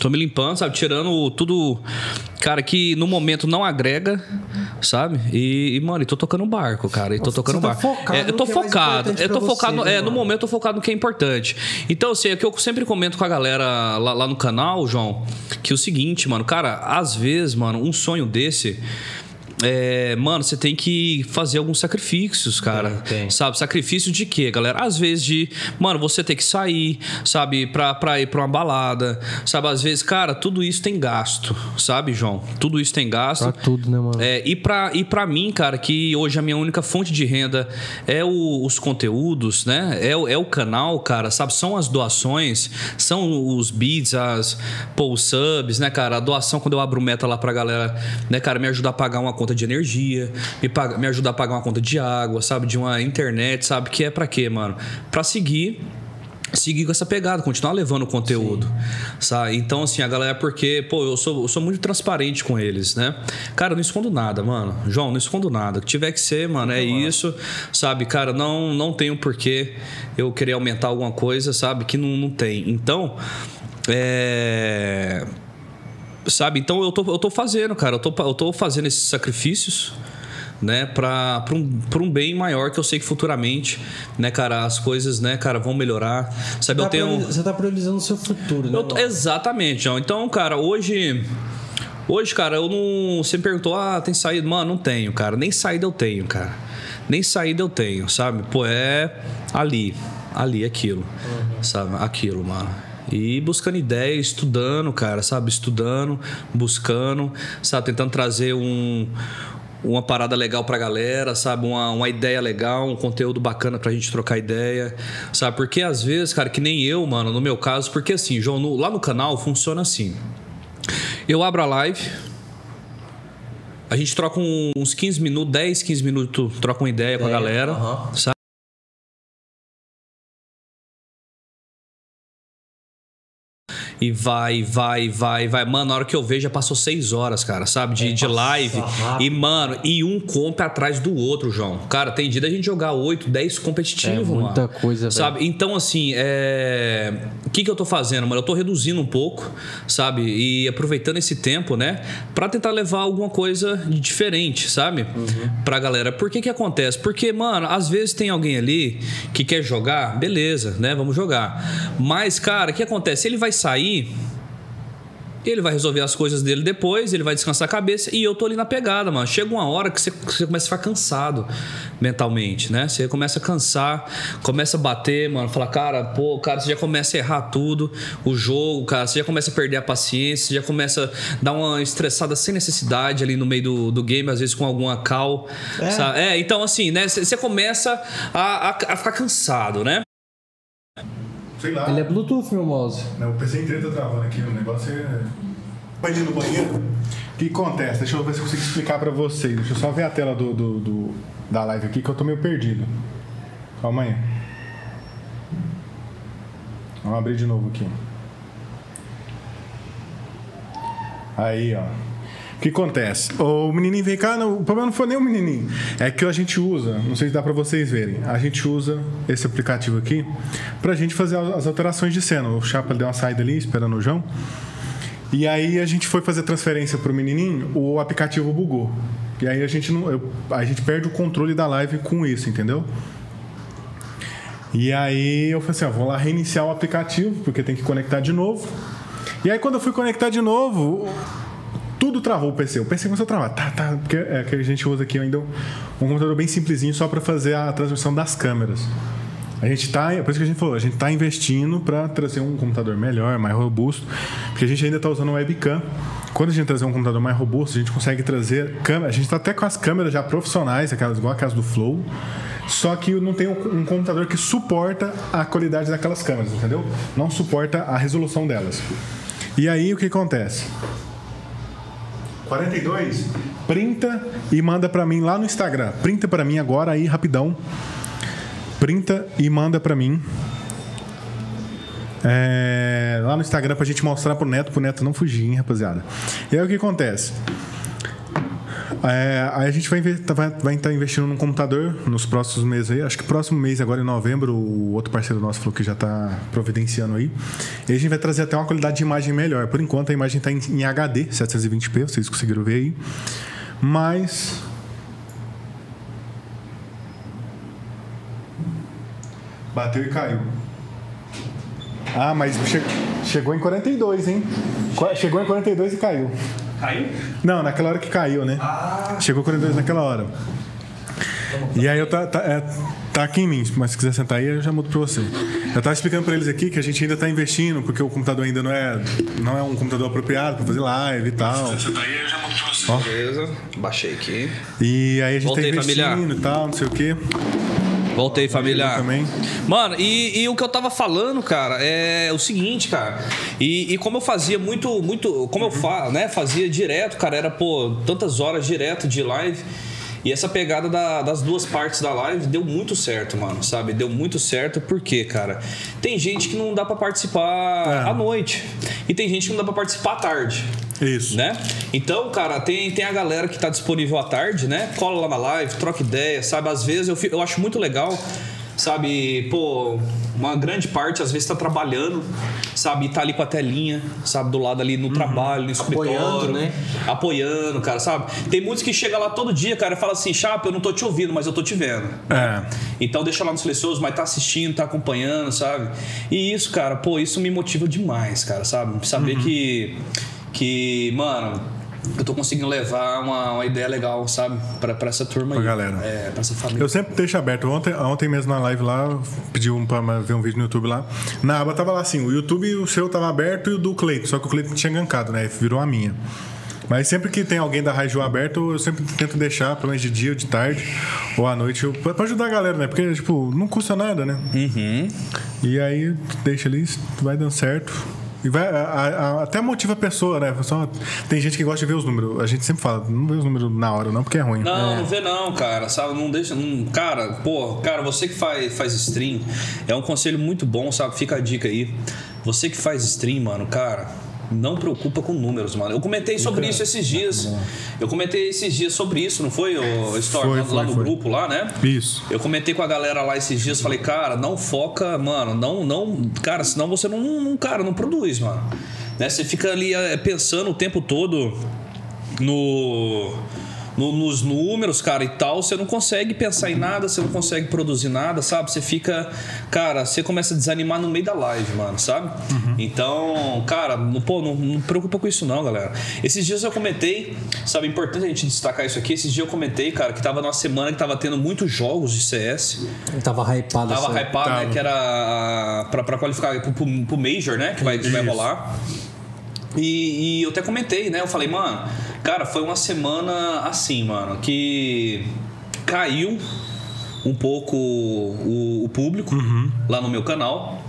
Tô me limpando, sabe? Tirando tudo, cara, que no momento não agrega, sabe? E, e, mano, e tô tocando barco, cara. E tô Você tocando tá barco. focado É, eu no tô é focado. importante eu tô focado. você, é, no momento eu tô focado no que é importante. Então, assim, é que eu sempre comento com a galera lá, lá no canal, João, que é o seguinte, mano, cara, às vezes, mano, um sonho desse. É, mano, você tem que fazer alguns sacrifícios, cara. Tem, tem. Sabe? Sacrifício de quê, galera? Às vezes de, mano, você ter que sair, sabe? Pra, pra ir pra uma balada, sabe? Às vezes, cara, tudo isso tem gasto, sabe, João? Tudo isso tem gasto. Pra tudo, né, mano? É, e, pra, e pra mim, cara, que hoje a minha única fonte de renda é o- os conteúdos, né? É, o- é o canal, cara, sabe? São as doações, são os beats, as pô, subs, né, cara? A doação quando eu abro meta lá pra galera, né, cara, me ajudar a pagar uma conta de energia, me, paga- me ajudar a pagar uma conta de água, sabe? De uma internet, sabe? Que é pra quê, mano? Pra seguir seguir com essa pegada, continuar levando o conteúdo, sabe? Então, assim, a galera, porque, pô, eu sou, eu sou muito transparente com eles, né? Cara, não escondo nada, mano. João, não escondo nada. O que tiver que ser, mano, é isso, sabe? Cara, não, não tenho porquê eu querer aumentar alguma coisa, sabe? Que não, não tem. Então, é... Sabe? Então, eu tô, eu tô fazendo, cara. Eu tô, eu tô fazendo esses sacrifícios, né, para pra um, pra um bem maior que eu sei que futuramente, né, cara, as coisas, né, cara, vão melhorar. Sabe, Tá eu tenho. Você tá priorizando o seu futuro, né? Tô- exatamente, João. Então, cara, hoje. Hoje, cara, eu não. Você me perguntou, ah, tem saída? Mano, não tenho, cara. Nem saída eu tenho, cara. Nem saída eu tenho, sabe? Pô, é ali. Ali, aquilo. Sabe? Aquilo, mano. E buscando ideia, estudando, cara, sabe? Estudando, buscando, sabe? Tentando trazer um, uma parada legal pra galera, sabe? Uma, uma ideia legal, um conteúdo bacana pra gente trocar ideia, sabe? Porque às vezes, cara, que nem eu, mano, no meu caso, porque assim, João, no- lá no canal funciona assim. Eu abro a live, a gente troca uns 15 minutos, 10, 15 minutos, troca uma ideia com a galera, sabe? E vai, vai, vai, vai. Mano, na hora que eu vejo, já passou seis horas, cara, sabe? De, de live. rápido. E, mano, e um comp atrás do outro, João. Cara, tem dia da gente jogar 8, 10 competitivo, É muita mano. coisa, velho. Sabe? Então, assim, é... o que, que eu tô fazendo, mano? Eu tô reduzindo um pouco, sabe? E aproveitando esse tempo, né? Pra tentar levar alguma coisa de diferente, sabe? Uhum. Pra galera. Por que que acontece? Porque, mano, às vezes tem alguém ali que quer jogar, beleza, né? Vamos jogar. Mas, cara, o que acontece? Ele vai sair. Ele vai resolver as coisas dele depois, ele vai descansar a cabeça e eu tô ali na pegada, mano. Chega uma hora que você, você começa a ficar cansado mentalmente, né? Você começa a cansar, começa a bater, mano. Fala, cara, pô, cara, você já começa a errar tudo, o jogo, cara, você já começa a perder a paciência, você já começa a dar uma estressada sem necessidade ali no meio do, do game, às vezes com alguma cal. É. sabe? é então assim, né? Você você começa a, a, a ficar cansado, né? Sei lá. Ele é Bluetooth, meu mouse. Não, o PC inteiro tá travando aqui, o negócio é. Banheiro no banheiro. O que acontece? Deixa eu ver se eu consigo explicar pra vocês. Deixa eu só ver a tela do, do- do- da live aqui que eu tô meio perdido. Calma aí. Vamos abrir de novo aqui. Aí, ó. O que acontece? O menininho vem cá, não, o problema não foi nem o menininho. É que a gente usa, não sei se dá pra vocês verem, a gente usa esse aplicativo aqui pra gente fazer as alterações de cena. O Chapa deu uma saída ali, esperando o João. E aí a gente foi fazer transferência pro menininho, o aplicativo bugou. E aí a gente não, eu- a gente perde o controle da live com isso, entendeu? E aí eu falei assim, ó, vou lá reiniciar o aplicativo, porque tem que conectar de novo. E aí quando eu fui conectar de novo, tudo travou o PC. O PC começou a travar. Tá, tá, porque é que a gente usa aqui ainda um computador bem simplesinho só para fazer a transmissão das câmeras. A gente tá, por isso que a gente falou, a gente tá investindo para trazer um computador melhor, mais robusto, porque a gente ainda tá usando webcam. Quando a gente trazer um computador mais robusto, a gente consegue trazer câmera. A gente tá até com as câmeras já profissionais, aquelas igual a casa do Flow. Só que não tem um computador que suporta a qualidade daquelas câmeras, entendeu? Não suporta a resolução delas. E aí o que acontece? 42, printa e manda pra mim lá no Instagram. Printa pra mim agora aí rapidão. Printa e manda pra mim. É, lá no Instagram pra gente mostrar pro Neto, pro Neto não fugir, hein, rapaziada. E aí o que acontece? É, aí a gente vai estar vai, vai tá investindo num computador nos próximos meses aí. Acho que próximo mês, agora em novembro, o outro parceiro nosso falou que já está providenciando aí. E a gente vai trazer até uma qualidade de imagem melhor. Por enquanto a imagem está em, em HD, 720p, vocês conseguiram ver aí. Mas. Bateu e caiu. Ah, mas che- chegou em 42, hein? Chegou em 42 e caiu. Caiu? Não, naquela hora que caiu, né? Chegou 42 naquela hora. E aí eu tá, tá, é, tá aqui em mim, mas se quiser sentar aí, eu já mudo pra você. Eu tava explicando pra eles aqui que a gente ainda tá investindo, porque o computador ainda não é, não é um computador apropriado pra fazer live e tal. Ó. Beleza. Baixei aqui. E aí a gente Voltei, tá investindo familiar. e tal, não sei o quê. Voltei, familiar. também. Mano, e, e o que eu tava falando, cara, é o seguinte, cara. E, e como eu fazia muito, muito. Como eu fa, né, fazia direto, cara, era, pô, tantas horas direto de live. E essa pegada da- das duas partes da live deu muito certo, mano, sabe? Deu muito certo porque, cara, tem gente que não dá pra participar É. à noite. E tem gente que não dá pra participar à tarde Isso. né? Então, cara, tem, tem a galera que tá disponível à tarde, né? Cola lá na live, troca ideia, sabe? Às vezes eu, eu acho muito legal, sabe? Pô, uma grande parte às vezes tá trabalhando, sabe? E tá ali com a telinha, sabe? Do lado ali no trabalho, no escritório. Apoiando, né? Apoiando, cara, sabe? Tem muitos que chegam lá todo dia, cara, e fala assim, Chapa, eu não tô te ouvindo, mas eu tô te vendo. É. Então deixa lá no silencioso, mas tá assistindo, tá acompanhando, sabe? E isso, cara, pô, isso me motiva demais, cara, sabe? Saber que, que, mano, eu tô conseguindo levar uma, uma ideia legal, sabe? Pra, pra essa turma Pra aí. galera. É, pra essa família. Eu sempre deixo aberto. Ontem, ontem mesmo na live lá, pedi um pra ver um vídeo no YouTube lá. Na aba tava lá assim: o YouTube, o seu tava aberto e o do Cleiton. Só que o Cleiton tinha gankado, né? Virou a minha. Mas sempre que tem alguém da Raiju aberto, eu sempre tento deixar, pelo menos de dia ou de tarde, ou à noite, pra ajudar a galera, né? Porque, tipo, não custa nada, né? Uhum. E aí, deixa ali, vai dando certo. E vai, a- a- até motiva a pessoa, né? Só, tem gente que gosta de ver os números. A gente sempre fala, não vê os números na hora, não, porque é ruim. Não, não vê não, cara, sabe? Não deixa. Não, cara, pô, cara, você que faz, faz stream, é um conselho muito bom, sabe? Fica a dica aí. Você que faz stream, mano, cara, não preocupa com números, mano. Eu comentei sobre isso esses dias. Eu comentei esses dias sobre isso, não foi, o Store? Foi, lá, foi, lá no foi. grupo lá, né? Isso. Eu comentei com a galera lá esses dias, falei, cara, não foca, mano, não, não, cara, senão você não, não cara, não produz, mano. Né? Você fica ali é, pensando o tempo todo no, no- nos números, cara, e tal, você não consegue pensar em nada, você não consegue produzir nada, sabe? Você fica, cara, você começa a desanimar no meio da live, mano, sabe? Então, cara, não, pô, não, não preocupa com isso não, galera. Esses dias eu comentei, sabe, é importante a gente destacar isso aqui, esses dias eu comentei, cara, que tava numa semana que tava tendo muitos jogos de CS, Ele tava hypado Tava assim. hypado, né? Tava. Que era pra, pra qualificar pro, pro, pro Major, né? Que vai, que vai rolar. E, e eu até comentei, né? Eu falei, mano, cara, foi uma semana assim, mano, que caiu um pouco o, o público lá no meu canal.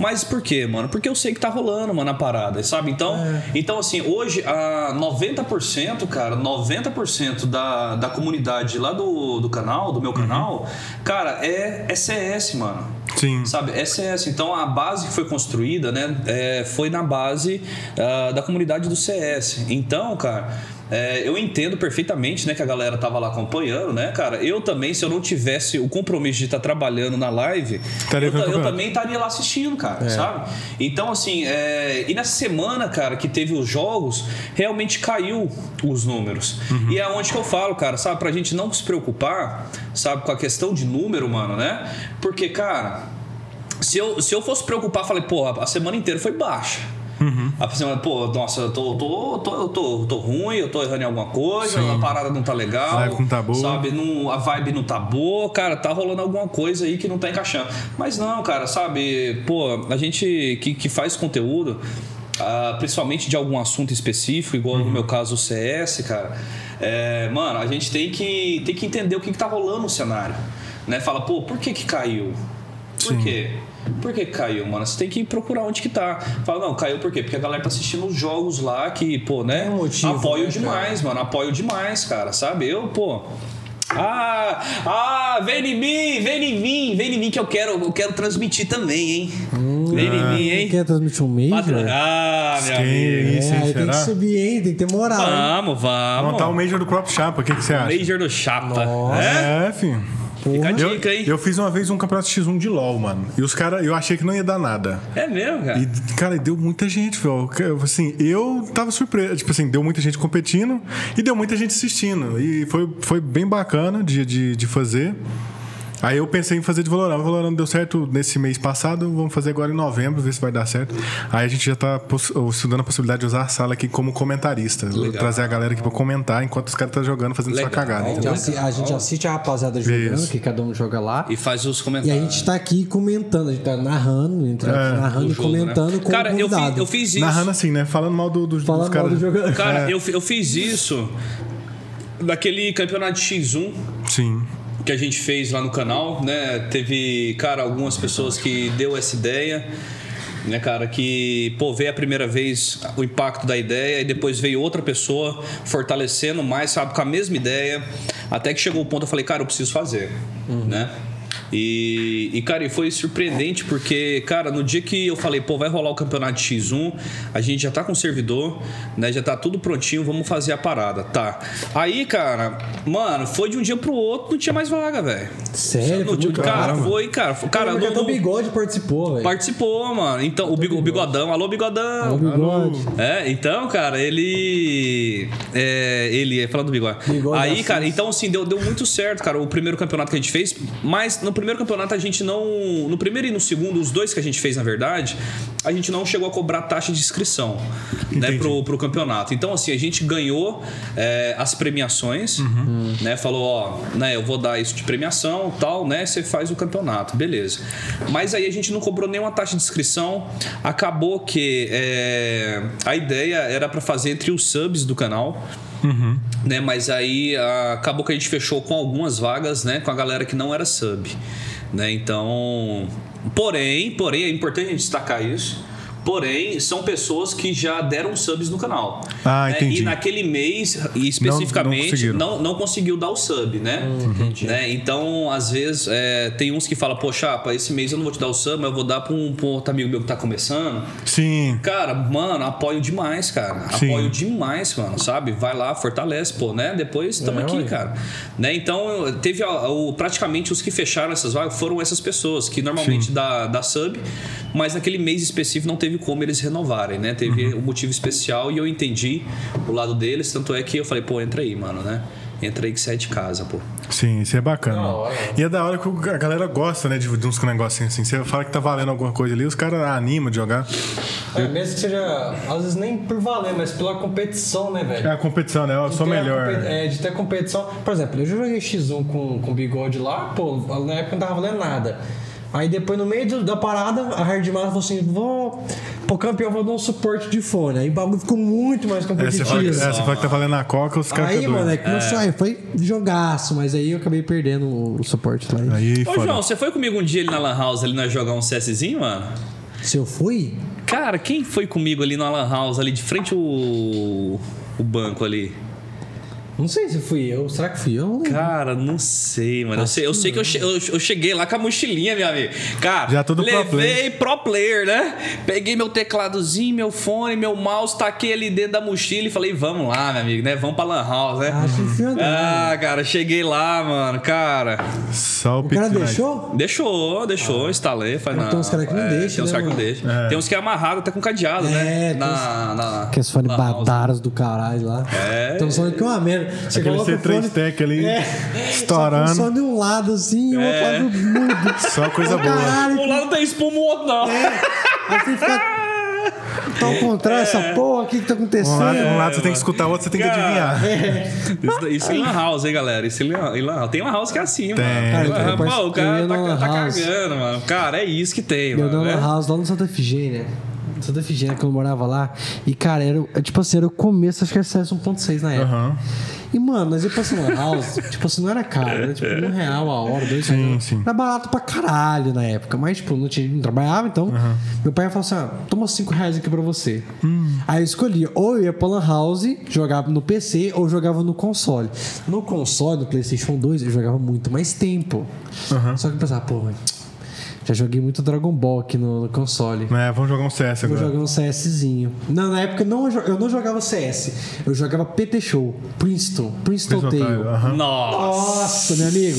Mas por quê, mano? Porque eu sei que tá rolando, mano, a parada, sabe? Então, então assim, hoje, a 90%, cara, 90% da, da comunidade lá do, do canal, do meu canal, cara, é, é CS, mano. Sim. Sabe, é essa. Então a base que foi construída, né, é, foi na base ah, da comunidade do CS. Então, cara, é, eu entendo perfeitamente, né, que a galera tava lá acompanhando, né, cara. Eu também, se eu não tivesse o compromisso de estar trabalhando na live, eu, eu também estaria lá assistindo, cara, sabe? Então, assim, é, e nessa semana, cara, que teve os jogos, realmente caiu os números. E é onde que eu falo, cara, sabe, pra gente não se preocupar, sabe, com a questão de número, mano, né? Porque, cara, se eu, se eu fosse preocupar, falei, pô, a semana inteira foi baixa. A semana, pô, nossa, eu tô, tô, tô, tô, tô ruim, eu tô errando em alguma coisa, Sim. a parada não tá legal. A vibe não tá boa. Sabe, não, a vibe não tá boa, cara, tá rolando alguma coisa aí que não tá encaixando. Mas não, cara, sabe, pô, a gente que, que faz conteúdo, ah, principalmente de algum assunto específico, igual Uhum. no meu caso o CS, cara, é, mano, a gente tem que, tem que entender o que, que tá rolando no cenário. Né? Fala, pô, por que que caiu? Por Sim. quê? Por que caiu, mano? Você tem que procurar onde que tá. Fala, não, caiu por quê? Porque a galera tá assistindo os jogos lá que, pô, né? Tem um motivo, apoio né, demais, mano. Apoio demais, cara, sabe? Eu, pô. Ah, ah, vem em mim, vem em mim, vem em mim que eu quero, eu quero transmitir também, hein? vem em mim, hein? Quer transmitir um mês, Patro-? Ah, meu amigo. isso, É, tem que subir, hein? Tem que ter moral. hein? Vamos, vamos. Montar o Major do próprio Chapa, o que, que você acha? Major do Chapa. Nossa. É? É, filho. Fica a Eu, dica, hein? eu fiz uma vez um campeonato X1 de LOL, mano. E os caras, eu achei que não ia dar nada. É mesmo, cara? E, cara, deu muita gente, velho. Eu, Assim, eu tava surpreso. Tipo assim, deu muita gente competindo e deu muita gente assistindo. E foi, foi bem bacana de, de, de fazer. Aí eu pensei em fazer de Valorant. O Valorant deu certo nesse mês passado, vamos fazer agora em novembro, ver se vai dar certo. Aí a gente já tá poss- estudando a possibilidade de usar a sala aqui como comentarista. Legal. Trazer a galera aqui pra comentar enquanto os caras estão jogando, fazendo sua Legal. cagada. A gente, a assiste a rapaziada jogando, Isso. que cada um joga lá. E faz os E a comentários. gente tá aqui comentando, a gente tá narrando, entra, É, narrando e jogo, né? comentando com Cara, o eu fiz, eu fiz isso. Narrando assim, né? Falando mal do, do, dos Falando mal caras. do jogador. Cara, É. eu, eu fiz isso daquele campeonato X1 Sim. Que a gente fez lá no canal, né? Teve, cara, algumas pessoas que deu essa ideia, né, cara, que, pô, veio a primeira vez o impacto da ideia e depois veio outra pessoa fortalecendo mais, sabe, com a mesma ideia, até que chegou o ponto eu falei, cara, eu preciso fazer, né? E, e, cara, e foi surpreendente porque, cara, no dia que eu falei, pô, vai rolar o campeonato X1, a gente já tá com o servidor, né? Já tá tudo prontinho, vamos fazer a parada, tá? Aí, cara, mano, foi de um dia pro outro, não tinha mais vaga, velho. Sério? Dia- muito cara, foi, cara. foi- Cara, até o bigode participou, velho. participou, mano. Então, o, bigo- o bigodão, alô, bigodão. O bigode. É, então, cara, ele. É, ele, falando do bigode. Bigode Aí, Assis. cara, então assim, deu, deu muito certo, cara, o primeiro campeonato que a gente fez. Mas no primeiro campeonato a gente não. No primeiro e no segundo, os dois que a gente fez, na verdade, a gente não chegou a cobrar taxa de inscrição, né, pro, pro campeonato. Então, assim, a gente ganhou é, as premiações, né? Falou, ó, né, eu vou dar isso de premiação tal, né? Você faz o campeonato, beleza. Mas aí a gente não cobrou nenhuma taxa de inscrição. Acabou que é, a ideia era para fazer entre os subs do canal. Né, mas aí ah, acabou que a gente fechou com algumas vagas, né, com a galera que não era sub, né? Então, porém, porém é importante a gente destacar isso. Porém, são pessoas que já deram subs no canal. Ah, né? entendi. E naquele mês, especificamente, conseguiram. não, não, conseguiu dar o sub, né? né? Então, às vezes, é, tem uns que falam, pô, chapa, esse mês eu não vou te dar o sub, mas eu vou dar pra um, pra um outro amigo meu que tá começando. Sim. Cara, mano, apoio demais, cara. Sim. Apoio demais, mano, sabe? Vai lá, fortalece, pô, né? Depois estamos É, aqui, cara. Né? Então, teve o, praticamente os que fecharam essas vagas foram essas pessoas, que normalmente dá, dá sub, mas naquele mês específico não teve como eles renovarem, né? Teve Uhum. um motivo especial e eu entendi o lado deles, tanto é que eu falei, pô, entra aí, mano, né? Entra aí que você é de casa, pô. Sim, isso é bacana. Hora. E é da hora que a galera gosta, né, de, de uns negocinhos assim. Você fala que tá valendo alguma coisa ali, os caras animam de jogar. É, mesmo que seja, às vezes nem por valer, mas pela competição, né, velho? É a competição, né? Eu De sou melhor. É, de ter competição. Por exemplo, eu joguei X1 com, com bigode lá, pô, na época não tava valendo nada. Aí depois, no meio da parada, a Hardmar falou assim: vou. Pro campeão, vou dar um suporte de fone. Aí o bagulho ficou muito mais É, você competitivo. é, você fala que tá valendo a coca, os caras aí, mano, é que começou, aí foi jogaço, mas aí eu acabei perdendo o suporte lá. Aí, Ô, foda. João, você foi comigo um dia ali na Lan House, ali nós jogar um CSzinho, mano? Se eu fui, Cara, quem foi comigo ali na Lan House, ali de frente o, o banco ali? Não sei se fui eu. Será que fui eu? Cara, não sei, mano. Eu sei, eu sei que eu, che- eu, eu cheguei lá com a mochilinha, meu amigo. Cara, Já todo pro levei pro player, né? Peguei meu tecladozinho, meu fone, meu mouse, taquei ali dentro da mochila e falei, vamos lá, meu amigo, né? Vamos pra Lan House, né? Que. Ah, cara, cheguei lá, mano. Cara, Só o, O cara deixou? Deixou, deixou, instalei. Falei, Tem uns caras que não é, deixam, Tem uns né, caras que não deixam. Tem uns que é amarrado até com cadeado, É, né? tem Na, na, Aqueles fones Lan House. badaras do caralho lá. É. Um som que é uma merda. Você Aquele coloca o C3 fone, Tech ali, É. estourando. Só de um lado assim e o outro É. lado mudo. Só coisa Ô, boa. Caralho, Um lado tem espuma, o outro não. Aí você fica. Tá [laughs] ao contrário, essa porra aqui que tá acontecendo. Um lado, um lado você tem que escutar, o outro você tem que Cara. adivinhar. Isso, isso em Lan House, hein, galera? Isso em Lan, em Lan House. Tem Lan House que é assim, Tem. mano. Cara, Lan- eu Pô, o cara eu tá, Lan tá cagando, mano. Cara, é isso que tem, Eu mano. dei né? uma house lá no Santa Efigênia. Santa Efigênia, que eu morava lá. E, cara, era, o- tipo assim, era o começo, acho que era CS 1.6 na época. Aham. E, mano, nós ia pra Lan House, [laughs] tipo assim, não era caro, era tipo um real a hora, dois Sim, reais. sim. Era barato pra caralho na época, mas, tipo, não, tinha, não trabalhava, então. Meu pai falou assim: ah, toma cinco reais aqui pra você. Aí eu escolhia, ou eu ia pra Lan House, jogava no PC, ou jogava no console. No console, no PlayStation 2, eu jogava muito mais tempo. Só que eu pensava, pô, já joguei muito Dragon Ball aqui no, no console. É, vamos jogar um CS Vou agora. jogar um CSzinho. Não, na época não, eu não jogava CS. Eu jogava PT Show, Princeton, Princeton Princeton Tail. Tile, aham. Nossa. Nossa, meu amigo.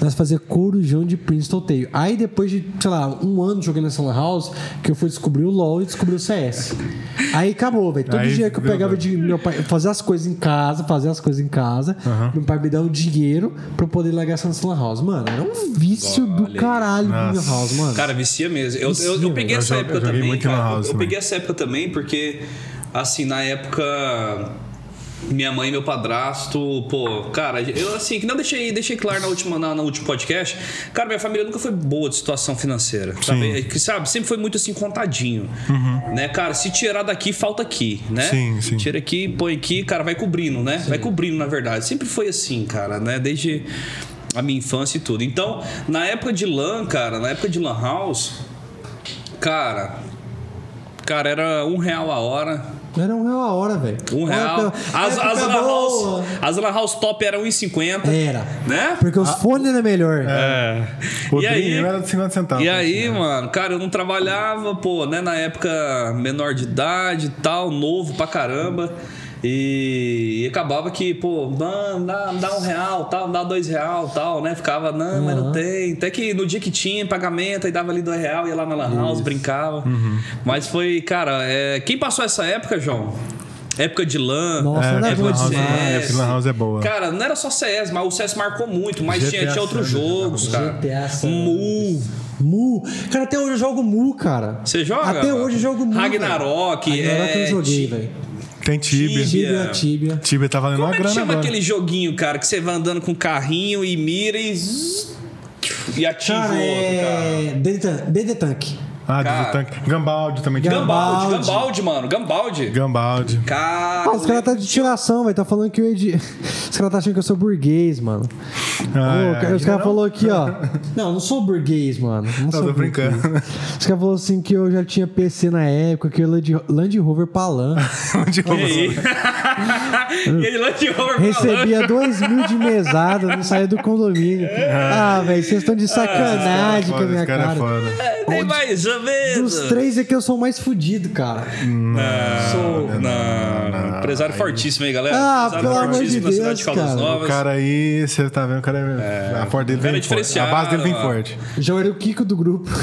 Nós fazia corujão de Princeton Tail. Aí depois de, sei lá, um ano jogando nessa Lan House, que eu fui descobrir o LoL e descobri o CS. Aí acabou, velho. Todo Aí dia que eu pegava de meu pai, fazer as coisas em casa, fazer as coisas em casa, meu pai me dava o dinheiro pra eu poder largar essa Lan House. Mano, era um vício do Olha aí. caralho do Lan Nossa. House, mano. Cara, vicia mesmo. Eu, eu, eu Vicia, peguei essa Eu época também, cara. House eu também. peguei essa época também porque, assim, na época. Minha mãe e meu padrasto, pô, cara, eu assim, que não deixei, deixei claro na última, na, no último podcast, cara, minha família nunca foi boa de situação financeira, sabe? É que, sabe? Sempre foi muito assim, contadinho, né? Cara, se tirar daqui, falta aqui, né? Sim, sim. Tira aqui, põe aqui, cara, vai cobrindo, né? Vai cobrindo, na verdade. Sempre foi assim, cara, né? Desde a minha infância e tudo. Então, na época de LAN, cara, na época de LAN House, cara, cara, era um real a hora. Era um real a hora, velho. Um real. época- As, época as, lan house, as lan house top eram 1,50. Era. Né? Porque os fones eram melhor. É. O E aí, era de 50 centavos. e aí, assim, né? mano, cara, eu não trabalhava, pô, né? Na época menor de idade e tal, novo pra caramba. E, e acabava que, pô, não, dá, dá um real, tal, dá dois real, tal, né? Ficava, não, mas não tem. Até que no dia que tinha pagamento, aí dava ali dois real, ia lá na Lan House, brincava. Uhum. Mas foi, cara, é, quem passou essa época, João? Época de LAN, Nossa, É, era época de época de Lan House é boa. Cara, não era só CS, mas o CS marcou muito, mas GTA tinha, tinha outros jogos, cara. GTA Mu. Mu. Cara, até hoje eu jogo Mu, cara. Você joga? Até hoje eu jogo Mu. Ragnarok. Ragnarok é, eu joguei, velho. Tem Tibia. Tibia. Tibia, Tibia. Tibia tá valendo Como uma é que grana chama agora. aquele joguinho, cara, que você vai andando com carrinho e mira e. E ativa Cara, o outro, cara. é. DD Tank. Ah, Cara. Gambaldi também tinha. Gambaldi, Gambaldi. Gambaldi, mano, Gambaldi. Gambaldi. Cara. Ah, os caras tá de tiração, velho. Tá falando que eu edi... [laughs] Os caras tá achando que eu sou burguês, mano. Ah, Ô, cara, é. os caras falaram aqui, ó. [laughs] Não, eu não sou burguês, mano. Não Não, sou tô brincando. burguês. Os caras falaram assim que eu já tinha PC na época, que eu Land, Land Rover Palan. [laughs] E aí? e ele lá de over falando. Recebia dois mil de mesada, não saía do condomínio. Ah, velho, vocês estão de sacanagem com a minha cara é cara. foda. Nem mais menos. Dos três é que eu sou o mais fudido, cara. Sou. Não, não. Empresário fortíssimo aí, galera. Ah, Empresário pelo amor fortíssimo de na cidade Deus, de Caldas cara. Novas. O cara aí, você tá vendo, o cara é... a porta dele cara é vem forte. A base dele vem forte. Já era o Kiko do grupo. [laughs]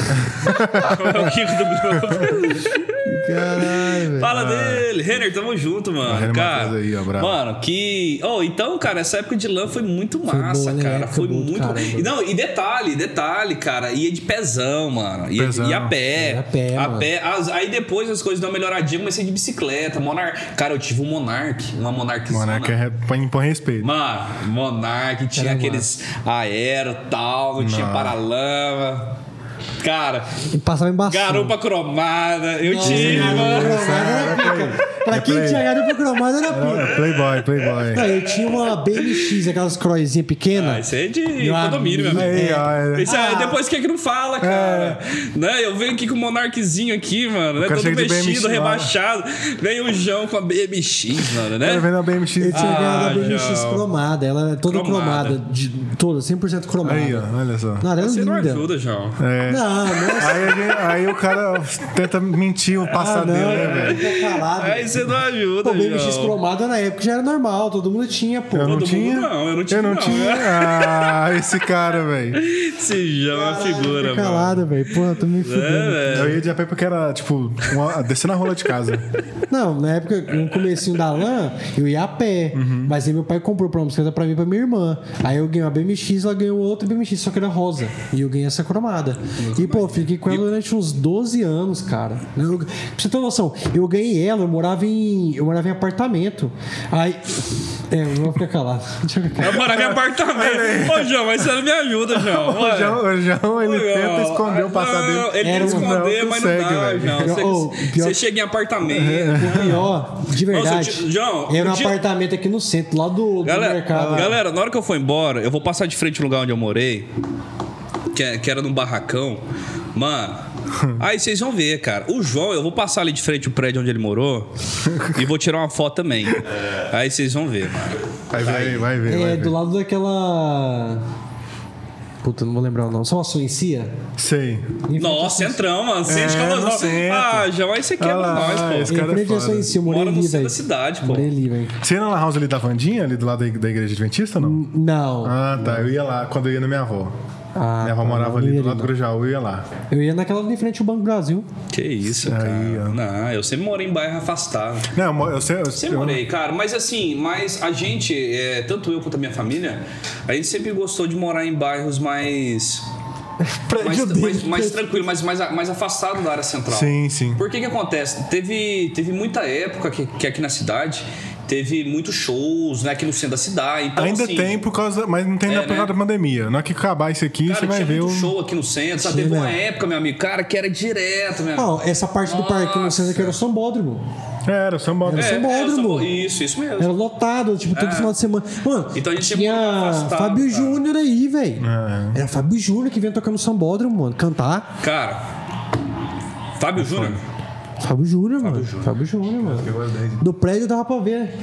É o Kiko do grupo. [laughs] Caralho, velho. Fala dele. Renner, tamo junto, mano. Renner cara, aí, ó, bravo. mano, que. Oh, então, cara, essa época de LAN foi muito Foi massa, boa, né? cara. Época Foi boa do muito. E, não, e detalhe, detalhe, cara. Ia de pezão, mano. Ia, Pezão. ia a pé. Ia a pé, a pé. As- aí depois as coisas dão uma melhoradinha, comecei de bicicleta. Monark. Cara, eu tive um Monark. Uma Monark. Monarca é põe, põe respeito. Mano, Monark tinha Era aqueles aero tal, não tinha paralama. Cara, E passava embaçado. garupa cromada, eu tive, garupa mano. cromada era pica. Pra quem tinha garupa cromada era pica. É, Playboy, Playboy. Não, eu tinha uma BMX, aquelas croizinhas Ah, pequenas. isso aí é de Meu condomínio, meu amigo. Aí, ó, é. Isso aí, depois que é que não fala, cara. Né? Eu venho aqui com o Monarquezinho aqui, mano, né? cara Todo mexido, BMX, rebaixado. Vem o João com a BMX, mano, né? ver na BMX. Eu tinha Ah, a BMX João. cromada. Ela é toda Cromada. cromada. de, toda, 100% cromada. Aí, ó, olha só. Não, ela é Você não linda. ajuda, João. É. Não, nossa. Aí, gente- aí o cara tenta mentir o Ah, passado dele, né, velho? Aí você não ajuda, Pô, BMX cromada na época já era normal, todo mundo tinha, pô. Eu não Todo tinha. mundo não, eu não tive Eu não não, tinha. Ah, esse cara, velho. Esse João é uma figura, mano. calado, velho. Porra, tô me fudendo. É. Eu ia de a pé porque era, tipo, uma, descendo a rola de casa. Não, na época, no comecinho da LAN, eu ia a pé. Uhum. Mas aí meu pai comprou pra uma bicicleta pra mim e pra minha irmã. Aí eu ganhei uma BMX, ela ganhou outra BMX, só que era rosa. E eu ganhei essa cromada. E, pô, fiquei com ela durante uns 12 anos, cara. Eu, pra você ter noção, eu ganhei ela, eu morava em. Eu morava em apartamento. Aí. É, eu vou ficar calado. [laughs] Deixa eu ficar calado. Eu morava em apartamento. Ô, João, mas você não me ajuda, João. O João, o João, ele Ô, tenta esconder o passado não, dele. Ele tenta esconder, não mas não consegue, dá, velho. João. Você, Ô, pior- você chega em apartamento. O pior, de verdade. Nossa, João, era um dia- apartamento aqui no centro, lá do, do Galera, mercado. galera, na hora que eu for embora, eu vou passar de frente no lugar onde eu morei, que, é- que era num barracão. Mano, [laughs] aí vocês vão ver, cara. O João, eu vou passar ali de frente o prédio onde ele morou e vou tirar uma foto também. Aí vocês vão ver, mano. Vai ver, vai ver, É, vai do ver. lado daquela. Puta, não vou lembrar o nome. Só uma suencia? Sei. Nossa, centrão, mano. É, escola no centro. Ah, João, aí você quebra lá, nós, pô. esse cara Em é frente à foda. eu morei Mora ali, velho. da cidade, pô. Morei ali, velho. Você ia na house ali da Vandinha, ali do lado da, da igreja adventista ou não? Não. Ah, tá. Eu ia lá quando eu ia na minha avó. Ah, minha avó tá, morava não ali do lado do. Grajaú, eu ia lá. Eu ia naquela ali em frente ao Banco do Brasil. Que isso, Aí, cara. ó. Não, eu sempre morei em bairro afastado. Não, eu mo- eu Sempre morei, cara. Mas assim, mas a gente, é, tanto eu quanto a minha família, a gente sempre gostou de morar em bairros mais. [laughs] mais, mais, mais tranquilo, mais, mais, mais afastado da área central. Sim, sim. Por que que acontece? Teve, teve muita época que, que aqui na cidade teve muitos shows, né? Aqui no centro da cidade. Então, Ainda assim, tem por causa. Mas não tem É, na né? da pandemia. Na hora que acabar isso aqui, Cara, você vai ver muito o. show aqui no centro. Sabe? Teve uma mesmo. época, meu amigo, cara, que era direto, meu amigo. Não, essa parte do parque no centro aqui era o sambódromo. Era, o samba. Era É, sambódromo. é, isso, isso mesmo. Era lotado, tipo, todo É. final de semana. Mano, Então a gente tinha afastado, Fábio cara. Júnior aí, velho. É. Era Fábio Júnior que vinha tocar no sambódromo, mano. Cantar. Cara, Fábio Júnior. Fábio Júnior, mano. Fábio Júnior, mano. Do prédio dava pra ver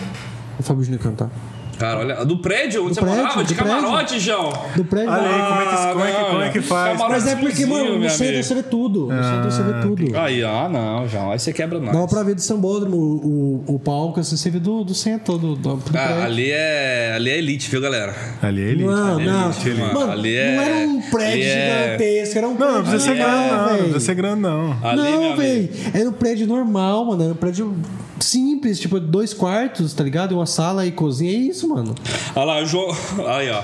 o Fábio Júnior cantar. Cara, olha, do prédio onde Do você prédio, morava? De prédio. camarote, João. Do prédio Olha aí, como é que, como é que, como é que faz? Camarote Mas é porque, mano, no centro você vê tudo. No centro você Ah, vê tudo. Aí, ah, não, João. Aí você quebra nós. Dava pra ver do sambódromo, o, o, o palco, assim, você vê do, do centro, do, do, do Ah, prédio. ali é, ali é elite, viu, galera? Ali é elite. Não, ali é não. elite, elite. Mano, Ali é- não era um prédio é- gigantesco, era um Não, prédio. não precisa ser é- grande, não. Não precisa ser grande, não. Não, velho. Era um prédio normal, mano. Era um prédio simples, tipo, dois quartos, tá ligado? Uma sala e cozinha. É isso, mano. Olha lá, o João. Aí, ó.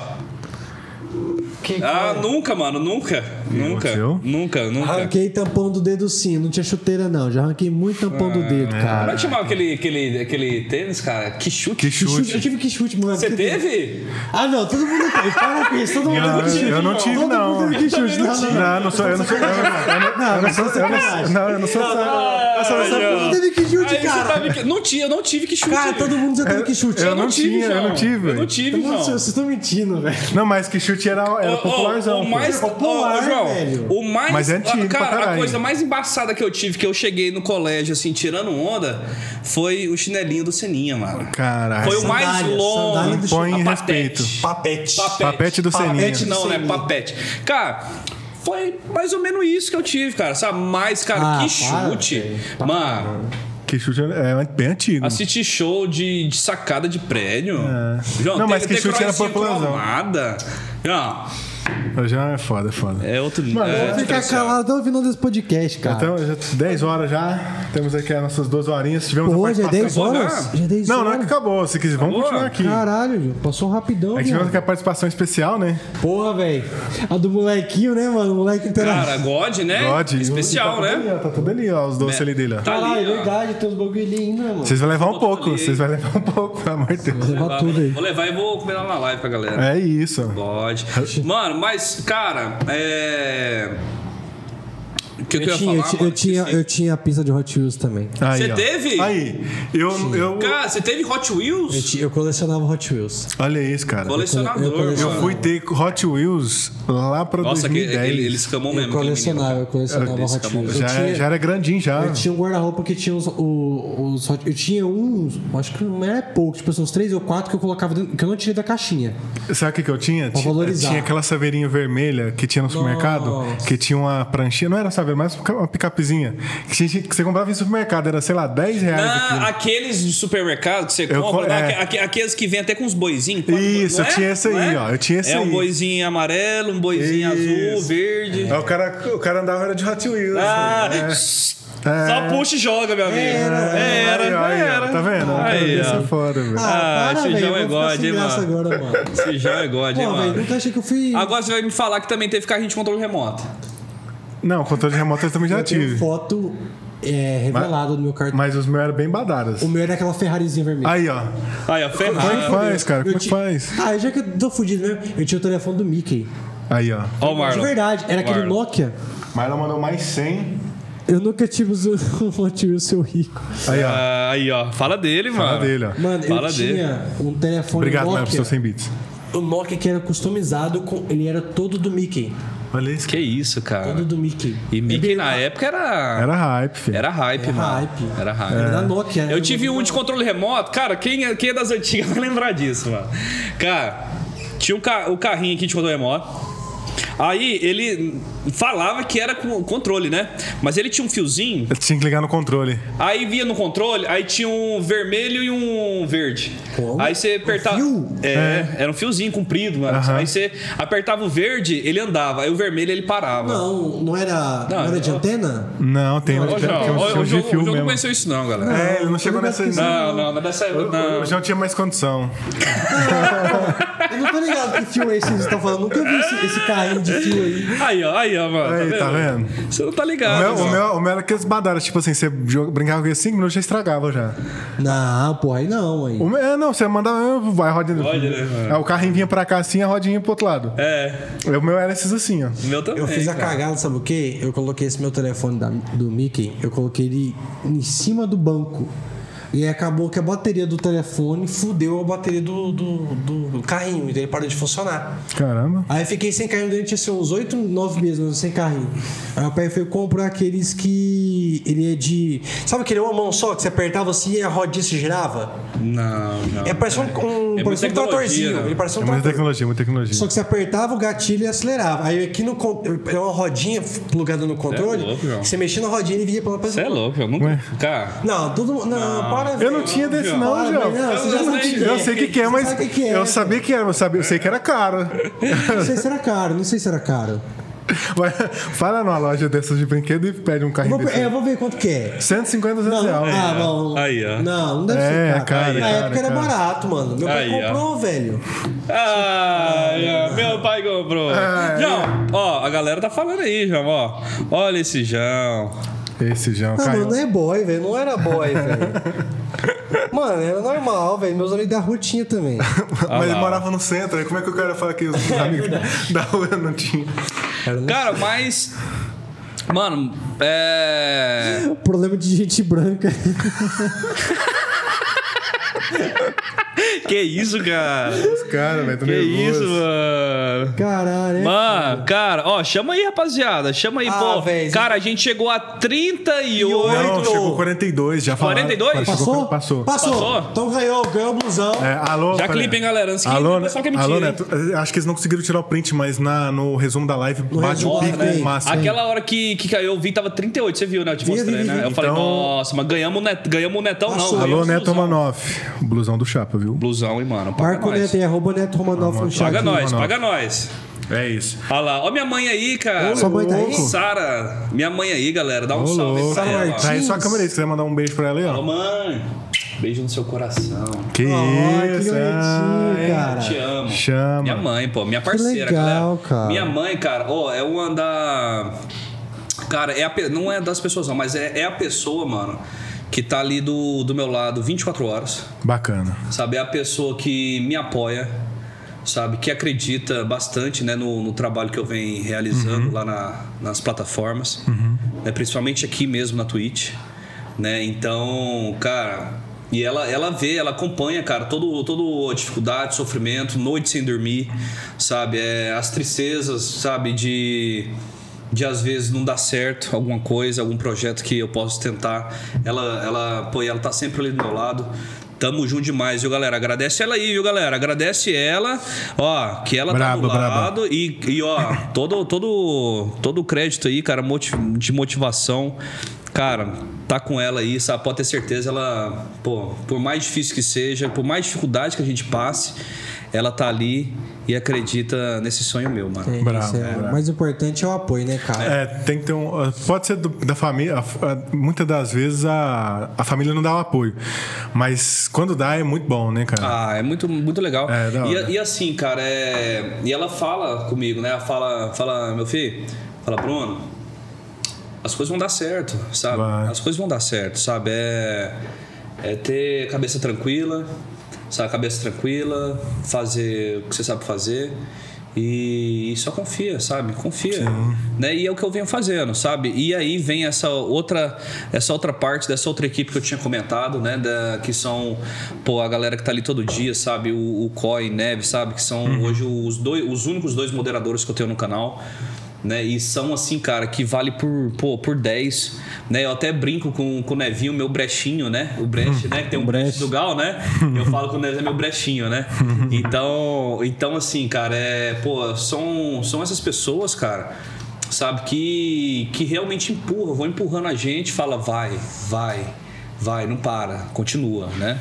Que Ah, nunca, mano, nunca. Nunca. aconteceu? Nunca, nunca. Arranquei tampão do dedo sim, não tinha chuteira não. Já arranquei muito tampão do dedo, Como é cara. que chamava aquele, aquele, aquele tênis, cara? Que chute. Que Que chute, chute. eu tive que chute, mano. Você teve? Ah, não, todo mundo tem. Para com isso, todo [laughs] mundo Não, teve que chute. eu não tive, todo não. mundo teve que chute. Não, não, não. Não, não sou eu, não sou eu. Não, eu não- eu não sou eu não- Não, eu não sou eu sou Todo mundo teve que chute, cara. teve Não tinha, eu não tive que chute. Cara, todo mundo já teve que chute. eu não tinha, eu não tive, Eu não tive, João. vocês estão mentindo, velho. Não, mas que chute era, popularzão. O mais Popular, Velho. O mais. Mas é antigo pra Cara, a coisa mais embaçada que eu tive, que eu cheguei no colégio, assim, tirando onda, foi o chinelinho do Seninha, mano. Caralho. Foi o mais Sandália, longo. sandália do Põe em respeito. Papete. Papete do Seninha. Papete não, né? Papete. Cara, foi mais ou menos isso que eu tive, cara. Sabe? Mas, cara, Ah, que para, chute. velho. Mano, Que chute é bem antigo. assistir show de, de sacada de prédio. João, Não, tem mas que chute era popularzão. cromada. Já é foda, é foda. é outro... Mano, é eu vou ficar calado até o final desse podcast, cara. Então, já 10 horas já. Temos aqui as nossas duas horinhas. Tivemos Pô, a já é 10 participação. horas? Já é 10 Não, não é horas? que acabou. Se quiser, vamos Acabou? continuar aqui. Caralho, passou rapidão, A gente tivemos aqui a participação especial, né? Porra, velho. A do molequinho, né, mano? O moleque interativo. Cara, God, né? God. Especial, tá ali, né? ó, Tá tudo ali, ó, os doces ali dele, ó. Tá ali, é verdade, tem uns bagulho ali ainda, mano. Vocês vão levar um Botou pouco, ali. vocês vão levar um pouco, pelo amor de Deus. Vou levar tudo aí. Vou levar e vou comer lá na live com a galera. É isso. Pode. Mano, mas, cara, é. O que, que eu Eu ia tinha, eu, falar, ti- mano? eu tinha, eu tinha a pista de Hot Wheels também. Aí, Você ó. teve? Aí, eu, eu, Cara, você teve Hot Wheels? Eu, eu colecionava Hot Wheels. olha isso, cara. Colecionador, eu Eu fui ter Hot Wheels lá pra Nossa, que, 2010. ele, ele escamou Eu mesmo. colecionava, eu colecionava Hot Wheels. já, Eu tinha, já era grandinho já. eu tinha um guarda-roupa que tinha os, os Hot Eu tinha uns, acho que não era pouco, tipo assim, uns três ou quatro que eu colocava dentro, que eu não tirei da caixinha. Sabe o que, que eu tinha? Pra Tinha, valorizar. tinha aquela saveirinha vermelha que tinha no supermercado, Nossa. que tinha uma pranchinha, não era saveira, mas uma picapezinha. Que, tinha- que você comprava em supermercado, era, sei lá, 10 reais Ah, aquilo. aqueles de supermercado que você Eu compra, co- é. Aque- aqueles que vêm até com uns boizinhos. Isso, eu tinha esse aí, ó, eu tinha esse É um aí. boizinho amarelo, um boizinho Isso. azul, verde. Aí o cara, o cara andava era de Hot Wheels. Ah, né? só puxa e joga, meu amigo. Era, É, era, Aí, ó, aí, ó, era. Tá vendo? Aí, Isso ó. é foda, velho. Ah, para, eu é God, hein, mano? agora, mano. Esse João é God, hein, Pô, velho, mano? nunca achei que eu fui. Agora você vai me falar que também teve carrinho de controle remoto. Não, controle remoto eu também já eu tenho tive. foto é, revelada no meu cartão. Mas os meus eram bem badaras. O meu era aquela Ferrarizinha vermelha. Aí, ó. Aí, ó, Como é que Ferrari. faz, cara? Como Eu é que faz? Ah, já que eu tô fudido mesmo, eu tinha o telefone do Mickey. Aí, ó. Ó o Marlon. De verdade, era aquele Marlon. Nokia. Marlon mandou mais 100. Eu nunca tive [laughs] o seu rico. Aí, ó. Ah, aí, ó. Fala dele, mano. Fala dele, ó. Mano, Fala eu dele. tinha um telefone Obrigado, por Nokia. seus 100 bits. O Nokia que era customizado com. Ele era todo do Mickey. Olha isso. Que isso, cara. Todo do Mickey. E Mickey na época era. Era hype, filho. Era hype, Era mano. hype. Era hype. Era da Nokia. era Eu tive um de controle remoto, cara, quem é, quem é das antigas [laughs] vai lembrar disso, mano. Cara, tinha um ca- o carrinho aqui de controle remoto. Aí ele falava que era com controle, né? Mas ele tinha um fiozinho, Eu tinha que ligar no controle. aí via no controle, aí tinha um vermelho e um verde. Como? Aí você apertava. fio? É, era um fiozinho comprido, mano. Aham. Aí você apertava o verde, ele andava, aí o vermelho ele parava. Não, não era. Não, Não, era de eu- antena? Não, tem Ô, um, tem João, um, tinha um o de João, o fio João não mesmo. conheceu isso, não, galera. É, ele não chegou nessa. Não, não, mas dessa. Não. O João tinha mais condição. [laughs] Eu não tô ligado que fio é esse que vocês estão falando. Nunca vi esse, esse carrinho de fio aí. Aí, ó, aí, ó, mano. Aí, tá vendo? Você não tá O ligado. meu, o, mano. meu, o meu era aqueles badaras, tipo assim, você brincava com ele 5 minutos já estragava já. Não, porra, aí não, aí. O meu, é, não, você mandava, vai, a rodinha. Pode, né, mano? Aí o carrinho vinha pra cá assim, a rodinha pro outro lado. É, O meu era esses assim, ó. o meu também. Eu fiz a cara. cagada, sabe o quê? Eu coloquei esse meu telefone da- do Mickey, eu coloquei ele em cima do banco. E aí acabou que a bateria do telefone fudeu a bateria do, do, do- carrinho, e daí parou de funcionar. Caramba. Aí fiquei sem carrinho durante assim, uns 8, 9 meses, sem carrinho. Aí o pai foi comprar aqueles que. Ele é de. Sabe aquele uma mão só que você apertava assim e a rodinha se girava? Não, não. É parece um, um, É parece um tratorzinho. né? Ele parece um É muita tecnologia, muita tecnologia. Só que você apertava o gatilho e acelerava. Aí aqui no é uma rodinha plugada no controle. Cê é louco, João. você mexia na rodinha e ele vinha pra lá pra Você é louco, eu nunca. Ué? Cara. Não, todo mundo. Não, para, Eu não tinha desse não, Para, João. não, você Eu já não tinha. Eu sei o que, que é, Você mas que que é, eu sabia que era, eu, sabia, eu sei que era caro. Não sei se era caro, não sei se era caro. Vai, Fala numa loja dessas de brinquedo e pede um carrinho vou, desse. é, eu vou ver quanto que é. 150, 200 Não, reais. ah, bom. Aí, ó. Não, não deve É, ser caro. cara, Na cara, época era cara. barato, mano. Meu pai Aí, ó. comprou, velho. Ai, ó, meu pai comprou. Ai. João, ó, a galera tá falando aí, João, ó. Olha esse João. Esse João Não, caiu. mano, não é boy, velho. Não era boy, [laughs] velho. Mano, era normal, velho. Meus amigos da rua tinha também. [laughs] Mas lá, ele morava no centro, aí como é que o cara fala que os [laughs] amigos da rua não tinham? Cara, mas. Mano, é. Problema de gente branca. [laughs] Que isso, cara? Os caras, velho, tô Que nervoso. isso, mano? Caralho, é? Mano, cara, ó, chama aí, rapaziada. Chama aí, Ah, pô. véi, Cara, a gente chegou a 38. Não, chegou 42, já falaram. 42? Chegou- Passou? Passou. Passou. Passou? Então ganhou, ganhou o blusão. É, alô, Já falei- clipe, hein, galera? Antes que Alô, o pessoal quer mentir, alô? Neto, acho que eles não conseguiram tirar o print, mas na, no resumo da live bate resumo o pico máximo. Aquela hora que, que caiu, eu vi, tava 38, você viu, né? Eu te Vi, mostrei, vi, vi, né? vi. Eu falei, Então- nossa, mas ganhamos o, net, ganhamos o netão, Passou. não. Alô, o Neto. Romanoff. O blusão do Chapa, viu? Blusão, hein, mano? Paga Marco nós. Neto e arroba Neto Romanoff no chat. Paga nós, paga nós. É isso. Olha lá, ó minha mãe aí, cara. Sua mãe tá aí? Sara, minha mãe aí, galera. Dá um Ô, salve aí louco. pra ela. Tá aí sua câmera aí, se quiser mandar um beijo pra ela aí, Ô, ó. mãe. Beijo no seu coração. Que que isso, ai. cara. Te amo. Chama. Minha mãe, pô, minha parceira, legal, galera. cara. Minha mãe, cara, ó, é uma da. Cara, é a não é das pessoas, não, mas é, é a pessoa, mano, que tá ali do, do meu lado 24 horas. Bacana. Sabe? É a pessoa que me apoia. sabe, que acredita bastante né, no, no trabalho que eu venho realizando lá na- nas plataformas, né, principalmente aqui mesmo na Twitch. Né? Então, cara, e ela, ela vê, ela acompanha, cara, todo, todo a dificuldade, sofrimento, noite sem dormir, sabe? É, as tristezas, sabe, de de às vezes não dar certo alguma coisa, algum projeto que eu posso tentar. Ela, ela, pô, ela tá sempre ali do meu lado. Tamo junto demais, viu, galera? Agradece ela aí, viu, galera? Agradece ela, ó, que ela tá do braba. lado e, e ó, todo, todo, todo o crédito aí, cara, de motivação. Cara, tá com ela aí, sabe? Pode ter certeza, ela, pô, por mais difícil que seja, por mais dificuldade que a gente passe, ela tá ali e acredita nesse sonho meu, mano. É, Bravo, é- bravo. O mais importante é o apoio, né, cara? É, tem que ter um. Pode ser do- da família. Muitas das vezes a, a família não dá o apoio. Mas quando dá é muito bom, né, cara? Ah, é muito, muito legal. É, e, e assim, cara, é... e ela fala comigo, né? Ela fala, fala, meu filho, fala, Bruno, as coisas vão dar certo, sabe? Vai. As coisas vão dar certo, sabe? É, é ter cabeça tranquila, sabe? Cabeça tranquila, fazer o que você sabe fazer. E, só confia, sabe? Confia. Né? E é o que eu venho fazendo, sabe? E aí vem essa outra, essa outra parte dessa outra equipe que eu tinha comentado, né? Da, que são pô, a galera que tá ali todo dia, sabe? O, o Coy Neves, sabe? Que são hoje os, dois, os únicos dois moderadores que eu tenho no canal. Né? E são assim, cara, que vale por, pô, por 10. Né? Eu até brinco com, com o Nevinho, meu brechinho, né? O breche, né? Que tem um [laughs] breche do Gal, né? Eu falo que o Neves é meu brechinho, né? [laughs] Então, então assim, cara, é, pô, são, são essas pessoas, cara, sabe, que, que realmente empurram, vão empurrando a gente, fala, vai, vai, vai, não para, continua, né?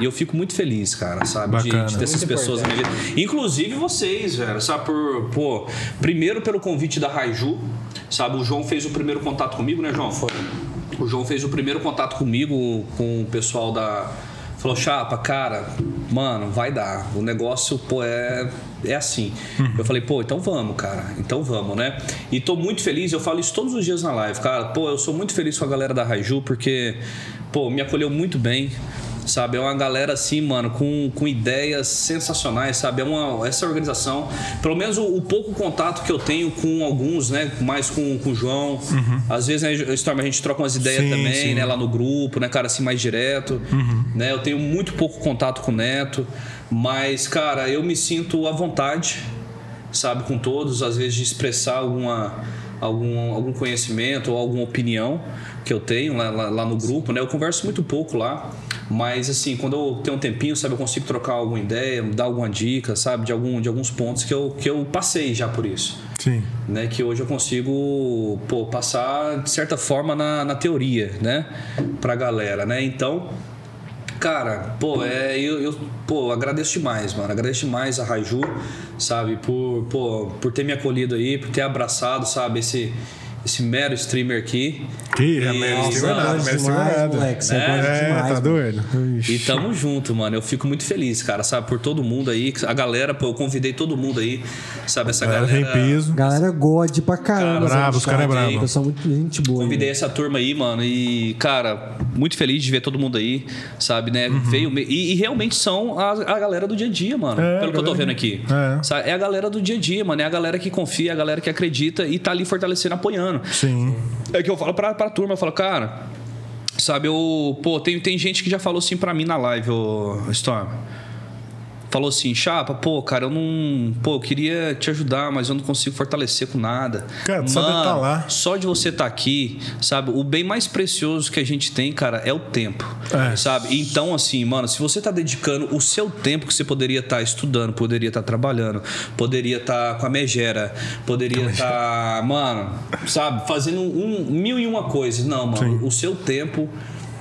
E eu fico muito feliz, cara, sabe? De, de ter essas Muito pessoas na minha vida. Inclusive vocês, velho, sabe? Por, pô, primeiro pelo convite da Raiju, sabe? O João fez o primeiro contato comigo, né, João? Foi. O João fez o primeiro contato comigo, com o pessoal da. Falou, Chapa, cara, mano, vai dar. O negócio, pô, é, é assim. Eu falei, pô, então vamos, cara. Então vamos, né? E tô muito feliz, eu falo isso todos os dias na live, cara. Pô, eu sou muito feliz com a galera da Raiju, porque, pô, me acolheu muito bem. Sabe, é uma galera assim, mano, com, com ideias sensacionais, sabe? É uma, essa organização, pelo menos o, o pouco contato que eu tenho com alguns, né? Mais com, com o João. Às vezes, né, Storm, a gente troca umas ideias Sim, também, sim. né? Lá no grupo, né, cara, assim, mais direto. Né? Eu tenho muito pouco contato com o Neto, mas, cara, eu me sinto à vontade, sabe, com todos, às vezes de expressar alguma, algum, algum conhecimento ou alguma opinião que eu tenho lá, lá, lá no grupo, né? Eu converso muito pouco lá, mas assim, quando eu tenho um tempinho, sabe, eu consigo trocar alguma ideia, dar alguma dica, sabe, de, algum, de alguns pontos que eu, que eu passei já por isso. Sim. Né, que hoje eu consigo pô, passar de certa forma na, na teoria, né, pra galera, né? Então, Cara, pô, é, eu, eu pô, agradeço demais, mano. Agradeço demais a Raiju, sabe, por, pô, por ter me acolhido aí, por ter abraçado, sabe, esse, esse mero streamer aqui. Que é E- mero streamer é nada, mero streamer demais, nada. moleque. Você é, É, É, demais. tá doido? E tamo junto, mano. Eu fico muito feliz, cara, sabe, por todo mundo aí. A galera, pô, eu convidei todo mundo aí, sabe, essa Galera galera. tem peso. Galera God pra caramba. Cara, bravo, os cara é bravo. Pessoal muito gente boa. Convidei né? essa turma aí, mano, e, cara, muito feliz de ver todo mundo aí, sabe, né? Uhum. Veio. me- E, e realmente são a, a galera do dia a dia, mano. É, pelo que eu tô vendo aqui. É. Sabe? É a galera do dia a dia, mano. É a galera que confia, é a galera que acredita e tá ali fortalecendo, apoiando. Sim. É que eu falo pra, pra turma, eu falo, cara, sabe, eu. Pô, tem, tem gente que já falou assim pra mim na live, ô Storm. Falou assim, chapa, pô, cara, eu não. Pô, eu queria te ajudar, mas eu não consigo fortalecer com nada. Cara, só de tá lá. Só de você estar aqui, sabe? O bem mais precioso que a gente tem, cara, é o tempo. É. Sabe? Então, assim, mano, se você tá dedicando o seu tempo que você poderia estar estudando, poderia estar trabalhando, poderia estar com a megera, poderia estar, mano, sabe, fazendo um, mil e uma coisas. Não, mano, Sim. o seu tempo.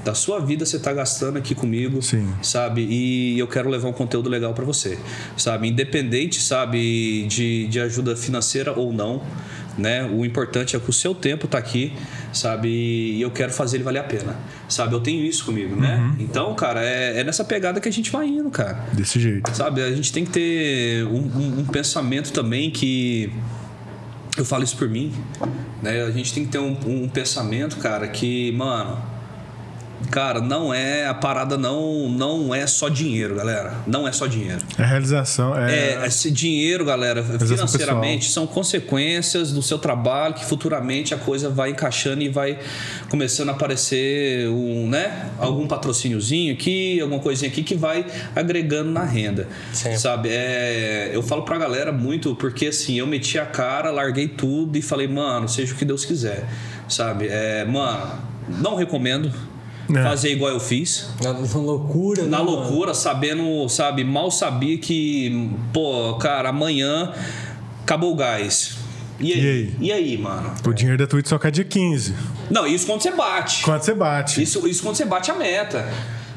Da sua vida você tá gastando aqui comigo, Sim. sabe? E eu quero levar um conteúdo legal para você, sabe? Independente, sabe, de, de ajuda financeira ou não, né? O importante é que o seu tempo tá aqui, sabe? E eu quero fazer ele valer a pena, sabe? Eu tenho isso comigo, né? Então, cara, é, é nessa pegada que a gente vai indo, cara. Desse jeito. Sabe, a gente tem que ter um, um- um pensamento também que. Eu falo isso por mim, né? A gente tem que ter um, um pensamento, cara, que, mano. Cara, não é a parada não não é só dinheiro, galera. Não é só dinheiro. É realização, é. É, esse dinheiro, galera, financeiramente, são consequências do seu trabalho que futuramente a coisa vai encaixando e vai começando a aparecer um, né, algum patrocíniozinho aqui, alguma coisinha aqui que vai agregando na renda. Sim. Sabe? É, eu falo pra galera muito porque assim, eu meti a cara, larguei tudo e falei, mano, seja o que Deus quiser. Sabe? É, mano, não recomendo É. fazer igual eu fiz Na, na loucura, na né, mano? loucura, sabendo, sabe, mal sabia que, pô, cara, amanhã acabou o gás. E aí? E aí? E aí, mano? O dinheiro da Twitch só cai dia 15. Não, isso quando você bate. Quando você bate. Isso, isso quando você bate a meta.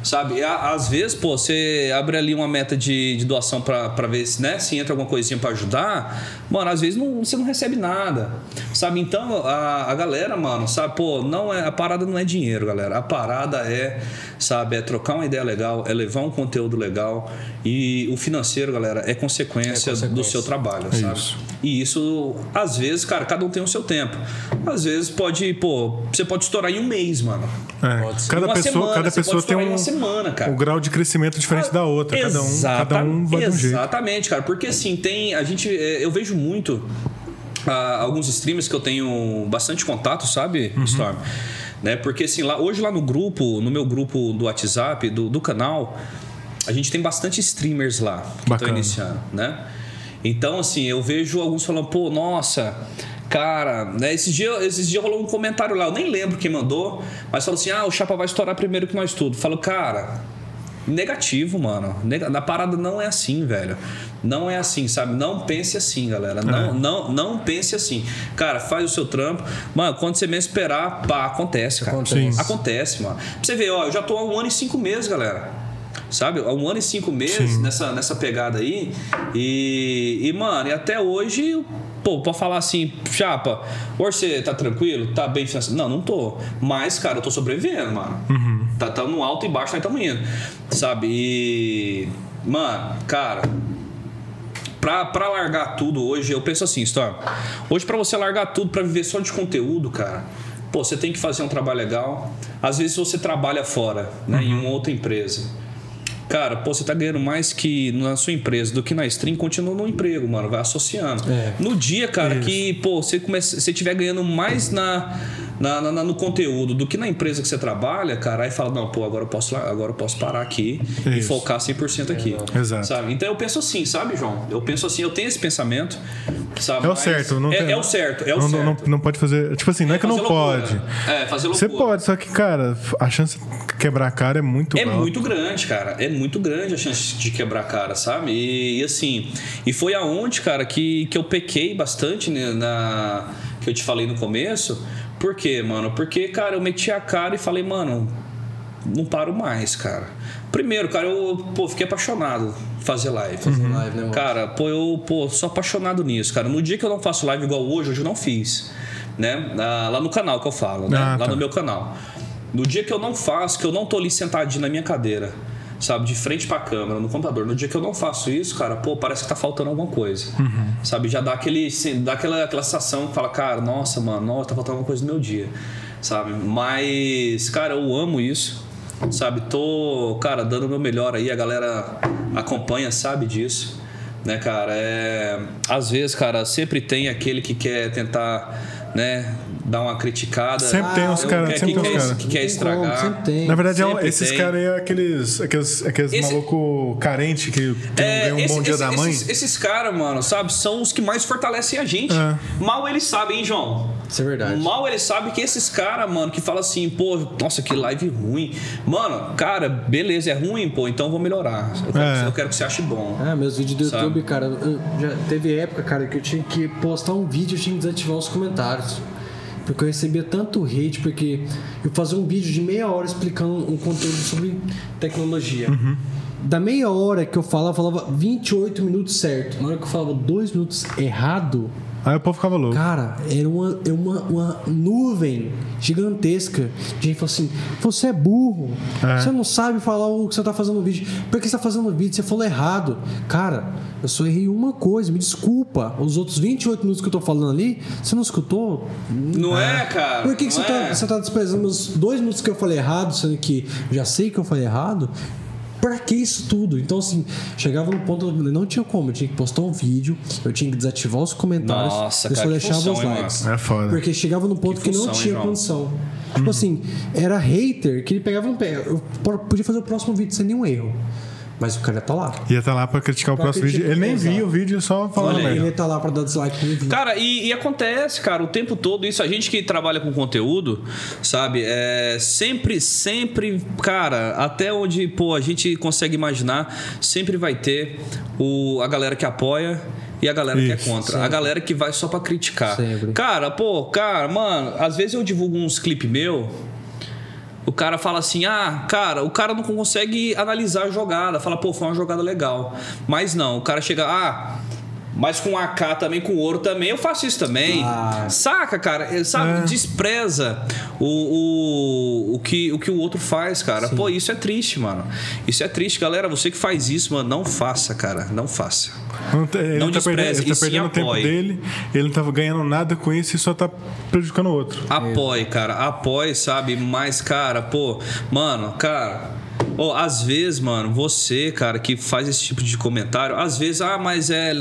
Sabe? Às vezes, pô, você abre ali uma meta de, de doação pra ver se, né, se entra alguma coisinha pra ajudar. Mano, às vezes não, você não recebe nada. Sabe? Então, a, a galera, mano, sabe? Pô, não é, a parada não é dinheiro, galera. A parada é, sabe, é trocar uma ideia legal, é levar um conteúdo legal. E o financeiro, galera, é consequência, É consequência. do seu trabalho, sabe? Isso. E isso, às vezes, cara, cada um tem o seu tempo. Às vezes pode, pô, você pode estourar em um mês, mano. É, Pode ser. Cada Uma pessoa, semana, cada pessoa pode tem estourar em um, uma semana, cara. um grau de crescimento diferente da outra. Cada um, cada um vai de um jeito. Exatamente, cara. Porque assim, tem. A gente. é, Eu vejo muito ah, alguns streamers que eu tenho bastante contato, sabe, Uhum. Storm? Né? Porque assim, lá, hoje lá no grupo, no meu grupo do WhatsApp, do, do canal, a gente tem bastante streamers lá que estão iniciando, né? Então, assim, eu vejo alguns falando, pô, nossa, cara, né? Esses dias esses dia rolou um comentário lá, eu nem lembro quem mandou, mas falou assim: ah, o Chapa vai estourar primeiro que nós tudo. Falo, cara, negativo, mano. Na parada não é assim, velho. Não é assim, sabe? Não pense assim, galera. Não, não, não pense assim. Cara, faz o seu trampo. Mano, quando você menos esperar, pá, acontece, cara. Acontece. Acontece, mano. Pra você ver, ó, eu já tô há um ano e cinco meses, galera. Sabe? Há um ano e cinco meses nessa, nessa pegada aí. E, e, mano, e até hoje, pô, pra falar assim, chapa, você tá tranquilo? Tá bem financeiro? Não, não tô. Mas, cara, eu tô sobrevivendo, mano. Tá, tá no alto e baixo, nós estamos indo. Sabe? E. Mano, cara, Pra, pra largar tudo hoje, eu penso assim, Storm. Hoje, pra você largar tudo pra viver só de conteúdo, cara, pô, você tem que fazer um trabalho legal. Às vezes você trabalha fora, né, em uma outra empresa. Cara, pô, você tá ganhando mais que na sua empresa do que na stream, continua no emprego, mano. Vai associando. É. No dia, cara, que, pô, você começa, você estiver ganhando mais na, na, na- no conteúdo do que na empresa que você trabalha, cara, aí fala, não, pô, agora eu posso, agora eu posso parar aqui e Isso. focar 100% aqui. Exato. Sabe? Então eu penso assim, sabe, João? Eu penso assim, eu tenho esse pensamento, sabe? É o certo. Não é, tem- é o certo, é o não, certo. Não, não pode fazer. Tipo assim, não é que não loucura. pode. É, fazer Você loucura. pode, só que, cara, a chance de quebrar a cara é muito É muito grande, cara. É muito grande a chance de quebrar a cara, sabe? E, e assim, e foi aonde, cara, que, que eu pequei bastante né, na que eu te falei no começo. Por quê, mano? Porque, cara, eu meti a cara e falei, mano, não paro mais, cara. Primeiro, cara, eu pô, fiquei apaixonado em fazer live. live, né? Cara, pô, eu pô, sou apaixonado nisso, cara. No dia que eu não faço live igual hoje, hoje eu não fiz. Né? Ah, Lá no canal que eu falo, né? Ah, Lá tá. no meu canal. No dia que eu não faço, que eu não tô ali sentadinho na minha cadeira, sabe, de frente pra câmera, no computador. No dia que eu não faço isso, cara, pô, parece que tá faltando alguma coisa. Uhum. Sabe, já dá aquele dá aquela, aquela sensação que fala, cara, nossa, mano, nossa, tá faltando alguma coisa no meu dia. Sabe? Mas, cara, eu amo isso. Sabe, tô, cara, dando o meu melhor aí, a galera acompanha, sabe disso. Né, cara, é às vezes, cara, sempre tem aquele que quer tentar, né, dar uma criticada. Sempre tem uns Eu- cara- que, sempre que tem uns quer, cara. que quer estragar. como, sempre tem. Na verdade, é Sempre esses caras aí é aqueles, aqueles, aqueles Esse- maluco carente que, É, um esse- bom dia esse- da mãe. Esses, esses caras, mano, sabe, são os que mais fortalecem a gente. É. Mal eles sabem, hein, João? Isso é verdade. Mal eles sabem que esses caras, mano, que falam assim, pô, nossa, que live ruim. Mano, cara, beleza, é ruim, pô, então eu vou melhorar. Eu quero, É. que, eu quero que você ache bom. Ah, meus vídeos do Sabe? YouTube, cara, já teve época, cara, que eu tinha que postar um vídeo e eu tinha que desativar os comentários. Porque eu recebia tanto hate, porque eu fazia um vídeo de meia hora explicando um conteúdo sobre tecnologia. Da meia hora que eu falava, eu falava 28 minutos certo. Na hora que eu falava 2 minutos errado, Aí o povo ficava louco. Cara, era uma, é uma, uma nuvem gigantesca de gente falou assim: você é burro, É. você não sabe falar o que você tá fazendo no vídeo. Por que você tá fazendo no vídeo? Você falou errado. Cara, eu só errei uma coisa, me desculpa. Os outros 28 minutos que eu tô falando ali, você não escutou? Não é, cara? Por que, que você, é. tá, você tá desprezando os dois minutos que eu falei errado, sendo que eu já sei que eu falei errado? Pra que isso tudo? Então, assim, chegava no ponto, não tinha como, eu tinha que postar um vídeo, eu tinha que desativar os comentários, Nossa, eu só cara, que deixava função, os hein, likes. É foda. Porque chegava no ponto Que que, não função, hein, tinha João? condição. Tipo assim, era hater que ele pegava no pé. Eu po- podia fazer o próximo vídeo sem nenhum erro. Mas o cara tá lá. Ia estar lá pra criticar o Pra próximo vídeo. Ele nem via o vídeo, só falando Olha. Ele tá lá pra dar dislike no vídeo. Cara, e, e acontece, cara, o tempo todo isso. A gente que trabalha com conteúdo, sabe? É sempre, sempre, cara, até onde, pô, a gente consegue imaginar, sempre vai ter o, a galera que apoia e a galera que é Isso, contra. A galera que vai só pra criticar. Sempre. Cara, pô, cara, mano, às vezes eu divulgo uns clipes meu. O cara fala assim: ah, cara, o cara não consegue analisar a jogada. Fala, pô, foi uma jogada legal. Mas não, o cara chega, ah. Mas com AK também, com ouro também, eu faço isso também. Ah. Saca, cara? Sabe? É. Despreza o, o, o, que, o que o outro faz, cara. Pô, isso é triste, mano. Isso é triste, galera. Você que faz isso, mano, não faça, cara. Não faça. Não tá- ele Não tá perdendo, despreze, ele tá e sim perdendo o tempo apoie. dele, ele não tá ganhando nada com isso e só tá prejudicando o outro. Apoie, cara. Apoie, sabe? Mas, cara, pô, mano, cara. Ó, às vezes, mano, você, cara, que faz esse tipo de comentário, às vezes, ah, mas é.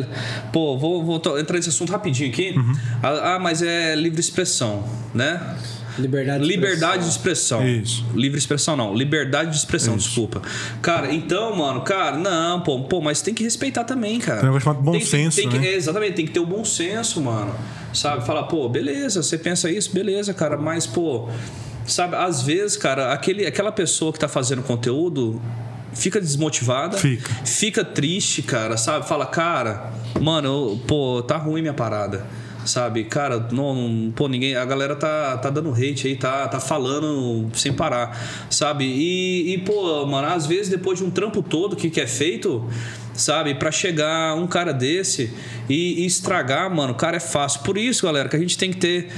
Pô, vou, vou entrar nesse assunto rapidinho aqui. Uhum. Ah, ah, mas é livre expressão, né? Liberdade de Liberdade de expressão. Isso. Livre expressão não. Liberdade de expressão, desculpa. Cara, então, mano, cara, não, pô, pô, mas tem que respeitar também, cara. Tem um negócio chamado bom Tem que- senso, tem que- né? é, exatamente, tem que ter o bom senso, mano. Sabe? Falar, pô, beleza, você pensa isso, beleza, cara, mas, pô, sabe, às vezes, cara, aquele, aquela pessoa que tá fazendo conteúdo fica desmotivada, Fica. fica triste, cara, sabe? Fala, cara, mano, eu- pô, tá ruim minha parada. Sabe, cara, não, pô, ninguém. A galera tá, tá dando hate aí, tá, tá falando sem parar, sabe? E, e, pô, mano, às vezes depois de um trampo todo que, que é feito, sabe, pra chegar um cara desse e, e estragar, mano, o cara é fácil. Por isso, galera, que a gente tem que ter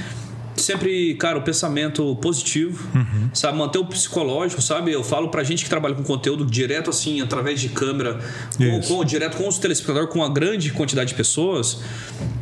sempre, cara, o pensamento positivo, sabe? Manter o psicológico, sabe? Eu falo pra gente que trabalha com conteúdo direto assim, através de câmera, com, com- direto com os telespectadores, com uma grande quantidade de pessoas.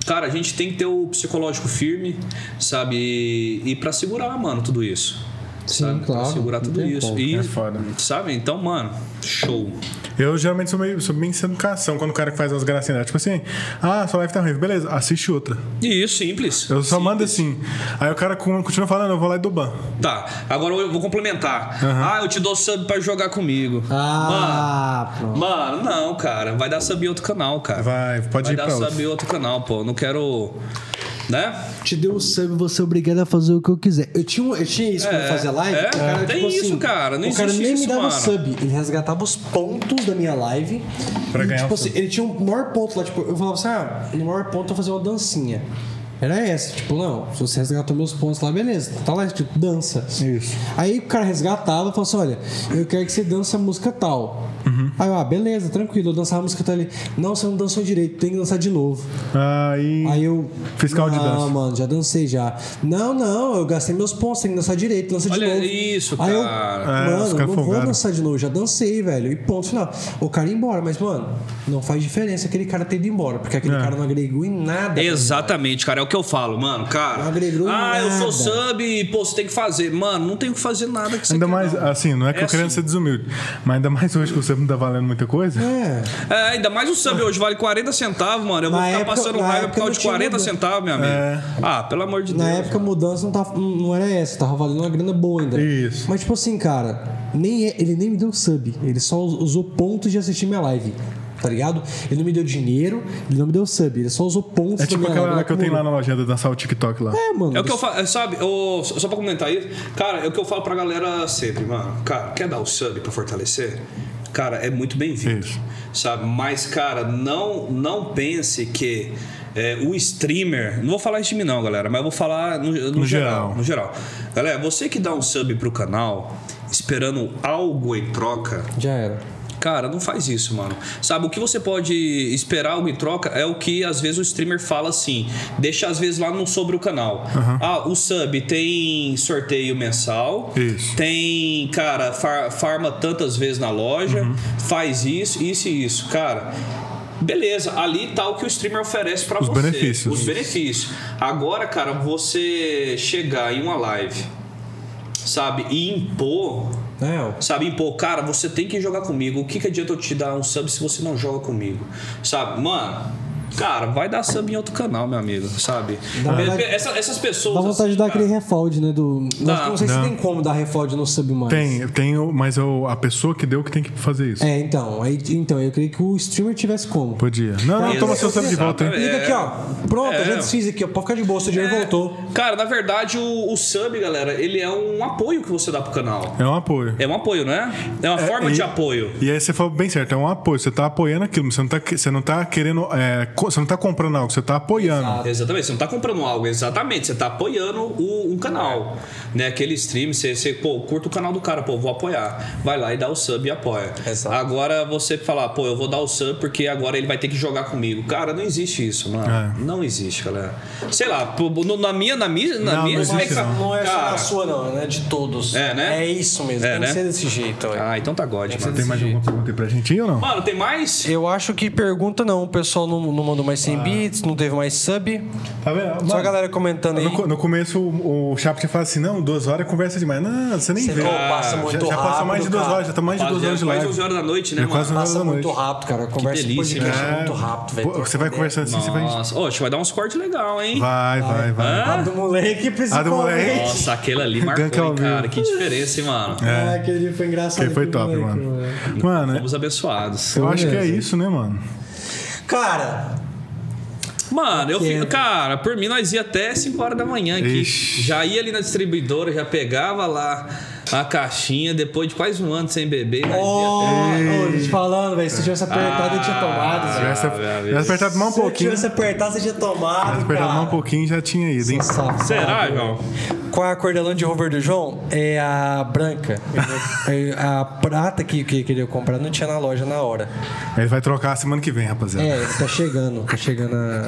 Cara, a gente tem que ter o psicológico firme, sabe? E, e para segurar, mano, tudo isso. Sim, sabe? Pra claro, segurar não tudo isso. como. E, É foda. sabe? Então, mano, show. Eu geralmente sou, meio, sou bem sem educação quando o cara que faz umas gracinhas. Tipo assim, ah, sua live tá ruim. Beleza, assiste outra. E isso, simples. Eu só Simples. mando assim. Aí o cara continua falando, eu vou lá e dou ban. Tá, agora eu vou complementar. Ah, eu te dou sub pra jogar comigo. Ah, pronto. Mano, não, cara. Vai dar sub em outro canal, cara. Vai, pode Vai ir dar pra sub outro. em outro canal, pô. Não quero. Né? Te deu o sub, você é obrigado a fazer o que eu quiser. Eu tinha, eu tinha isso quando É, eu fazia live. é, o cara, tem tipo isso, assim, cara, não o cara nem isso, me dava mano. sub. Ele resgatava os pontos da minha live. Pra e, ganhar tipo assim, ele tinha um maior ponto lá. Tipo, eu falava assim, ah, no maior ponto eu vou fazer uma dancinha. Era essa, tipo, não, se você resgatou meus pontos lá, beleza. Tá lá, tipo, dança. Isso. Aí o cara resgatava e falou assim: olha, eu quero que você dance a música tal. Uhum. Aí eu, ah, beleza, tranquilo, eu dançava a música tal ali. Não, você não dançou direito, tem que dançar de novo. Aí. Aí eu. Fiscal de não, dança. mano, já dancei já. Não, não, eu gastei meus pontos, tem que dançar direito, dança de Olha novo. isso, Aí eu, cara. É, mano, não vou dançar de novo, já dancei, velho. E ponto final. O cara ia embora, mas, mano, não faz diferença aquele cara ter ido embora, porque aquele É. cara não agregou em nada. Exatamente, cara. É o que eu falo, mano. Cara. Não agregou ah, eu sou nada. sub e, pô, você tem que fazer. Mano, não tem que fazer nada que você Ainda quer, mais, não. assim, não é que É eu querendo assim. ser desumilde, mas ainda mais hoje que o sub não tá valendo muita coisa. É. É, ainda mais o sub hoje vale 40 centavos, mano. Eu vou Na ficar época- passando na raiva por causa de tinha 40 mudança. centavos, meu amigo. É. Ah, pelo amor de Na Deus. época a mudança não, tava, não era essa, tava valendo uma grana boa ainda. Isso. Mas, tipo assim, cara, nem, é- ele nem me deu sub. Ele só usou pontos de assistir minha live. Tá ligado? Ele não me deu dinheiro, ele não me deu sub. Ele só usou pontos É tipo aquela que eu tenho lá na lojinha de dançar o TikTok lá. É, mano. É o que eu falo, sabe? ô, só pra comentar isso, cara, é o que eu falo pra galera sempre, mano. Cara, quer dar o sub pra fortalecer? Cara, é muito bem-vindo. Sabe? Mas, cara, não, não pense que é, o streamer. Não vou falar isso de mim, não, galera, mas eu vou falar no, no No geral, geral. No geral. Galera, você que dá um sub pro canal esperando algo em troca. Já era. Cara, não faz isso, mano. Sabe, o que você pode esperar algo em troca é o que às vezes o streamer fala assim. Deixa às vezes lá no sobre o canal. Ah, o sub tem sorteio mensal. Isso. Tem, cara, far- farma tantas vezes na loja. Uhum. Faz isso, isso e isso. Cara. Beleza, ali tá o que o streamer oferece pra Os você. benefícios. Os benefícios. Agora, cara, você chegar em uma live, sabe, e impor É. Sabe, impor, cara, você tem que jogar comigo. O que, que adianta eu te dar um sub se você não joga comigo? Sabe, mano, cara, vai dar sub em outro canal, meu amigo, sabe? Dá vontade- Essa- essas pessoas. Dá vontade assim, de dar cara, aquele refund, né? Do... Dá. Não sei se Dá. tem como dar refund no sub mais. Tem, tem, o- mas o- a pessoa que deu que tem que fazer isso. É, então. Aí, então, eu queria que o streamer tivesse como. Podia. Não, não, Cara, toma eu- seu sub de volta, hein? Exatamente. Liga aqui, ó. Pronto, É. a gente desfiz aqui, ó. Pode ficar de boa, seu dinheiro voltou. Cara, na verdade, o, o sub, galera, ele é um apoio que você dá pro canal. É um apoio. É um apoio, né? É uma forma e- de apoio. E aí você falou bem certo, é um apoio. Você tá apoiando aquilo, você não tá, você não tá querendo. Você não tá comprando algo, você tá apoiando. Exatamente, você não tá comprando algo, exatamente, você tá apoiando o, um canal, né? Aquele stream, você, você, pô, curta o canal do cara, pô, vou apoiar. Vai lá e dá o sub e apoia. Exato. Agora você falar, pô, eu vou dar o sub porque agora ele vai ter que jogar comigo. Cara, não existe isso, mano. É. Não existe, galera. Sei lá, pô, no- na minha, na minha, na Não, minha não existe, não. Não é só cara, a sua, não, é de todos. É, né? É isso mesmo, É, tem né? que ser desse jeito. ué. Ah, então tá God, mano. Tem mais alguma pergunta aí pra gente ir ou não? Mano, tem mais? Eu acho que pergunta não, o pessoal não, não mais 100 bits, não teve mais sub. Tá vendo? Só a Mano, galera comentando aí. No, co- no começo, o, o Chapo tinha falado assim: não, duas horas é conversa demais. Não, você nem Você vê. passa já, muito já passou rápido, mais de duas cara. horas, já tá mais de duas Quase- horas de quase live. 11 horas da noite, né, Já mano? quase 11 horas Passa da muito rápido, cara. Conversa de delícia, podcast É, muito rápido, velho. Você vai conversando assim, você vai. Nossa, gente vai dar uns cortes legal, hein? Vai, vai, vai. A do moleque, A do moleque. Nossa, aquele ali marcou, cara. Que diferença, hein, mano? Ah, aquele foi engraçado. Aquele foi top, mano. Mano, Fomos abençoados. eu acho que é isso, né, mano? Cara, Mano, eu fico, cara, por mim nós ia até 5 horas da manhã aqui. Ixi. Já ia ali na distribuidora, já pegava lá a caixinha, depois de quase um ano sem beber. ô, gente falando, velho. Se tivesse apertado, eu tinha tomado, Ah, velho. Tivesse, meu amigo. tivesse apertado mais um Se pouquinho. tivesse apertado, você tinha tomado. Se apertado mais um pouquinho, já tinha ido, hein? Safado. Será, João? qual é a cor da Land Rover do João? É a branca. [laughs] É a prata que, que queria comprar não tinha na loja na hora. Ele vai trocar semana que vem, rapaziada. É, tá chegando. Tá chegando a.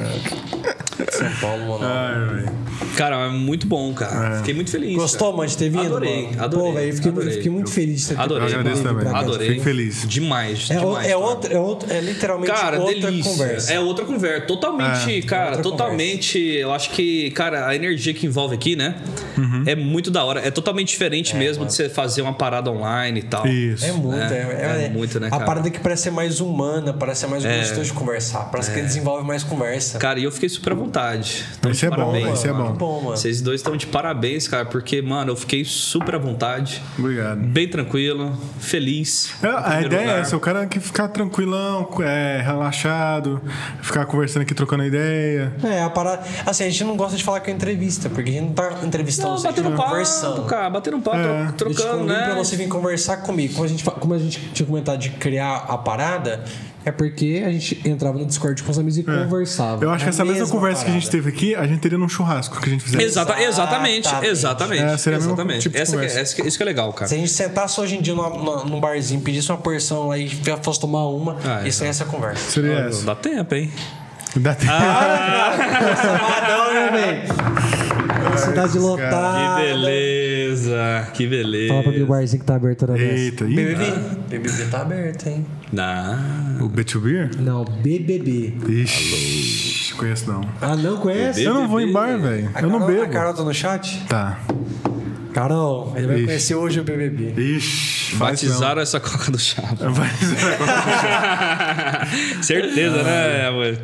[laughs] São Paulo, mano. Ai, velho. Cara, é muito bom, cara. Fiquei muito feliz. Gostou, cara. mano, de ter vindo? Adorei, mano? adorei. Pô, velho, fiquei, adorei. fiquei muito feliz de ter Adorei. Eu agradeço vindo também. Adorei. Fico feliz. Demais, É, demais. é, cara. outra, é, outra, é literalmente Cara, outra delícia. conversa. É outra conversa. Totalmente, cara, outra totalmente. Eu acho que, cara, a energia que envolve aqui, né? Uhum. É muito da hora. É totalmente diferente mesmo de você fazer uma parada online e tal. Isso. É muito, É, é, é muito, né, A cara? parada que parece ser mais humana, parece ser mais gostoso de conversar. Parece que desenvolve mais conversa. Cara, e eu fiquei super à vontade. Então, Isso é bom, isso é mano. bom. Bom, mano. Vocês dois estão de parabéns, cara, porque, mano, eu fiquei super à vontade. Obrigado. Bem tranquilo, feliz. É, a ideia é lugar. essa, o cara que ficar tranquilão, é, relaxado, ficar conversando aqui, trocando ideia. É, a parada. Assim, a gente não gosta de falar com entrevista, porque a gente não tá entrevistando Não, você, a gente batendo tá papo, conversando. cara, batendo papo, É. trocando, né? pra você vir conversar comigo. Como a, gente, como a gente tinha comentado de criar a parada, é porque a gente entrava no Discord com os amigos e conversava. Eu acho que É essa mesma mesma conversa que a gente parada. teve aqui, a gente teria num churrasco que a gente fizesse. Exata, exatamente, Exatamente. exatamente. É, seria exatamente. tipo de essa, que, conversa. essa que- isso que é legal, cara. Se a gente sentasse hoje em dia numa- numa- num barzinho, pedisse uma porção lá e fosse tomar uma, Ah, isso é essa conversa. Seria Não essa. dá tempo, hein? Dá tempo. [laughs] Sabadão, né, velho? Cidade Que lotada. Beleza, que beleza. Fala pra mim o barzinho que tá aberto na vez. Eita, ih, BBB. BBB tá aberto, hein? Não. o B2 Beer? Não, BBB. Ixi, conheço não. Ah, não conhece? Eu não vou em bar, velho. Eu não Carol- A bebo. Carol tá no chat? Tá. Carol, ele vai Ixi. conhecer hoje o BBB. Ixi, Batizaram [laughs] essa coca do chapa. Certeza, né, amor?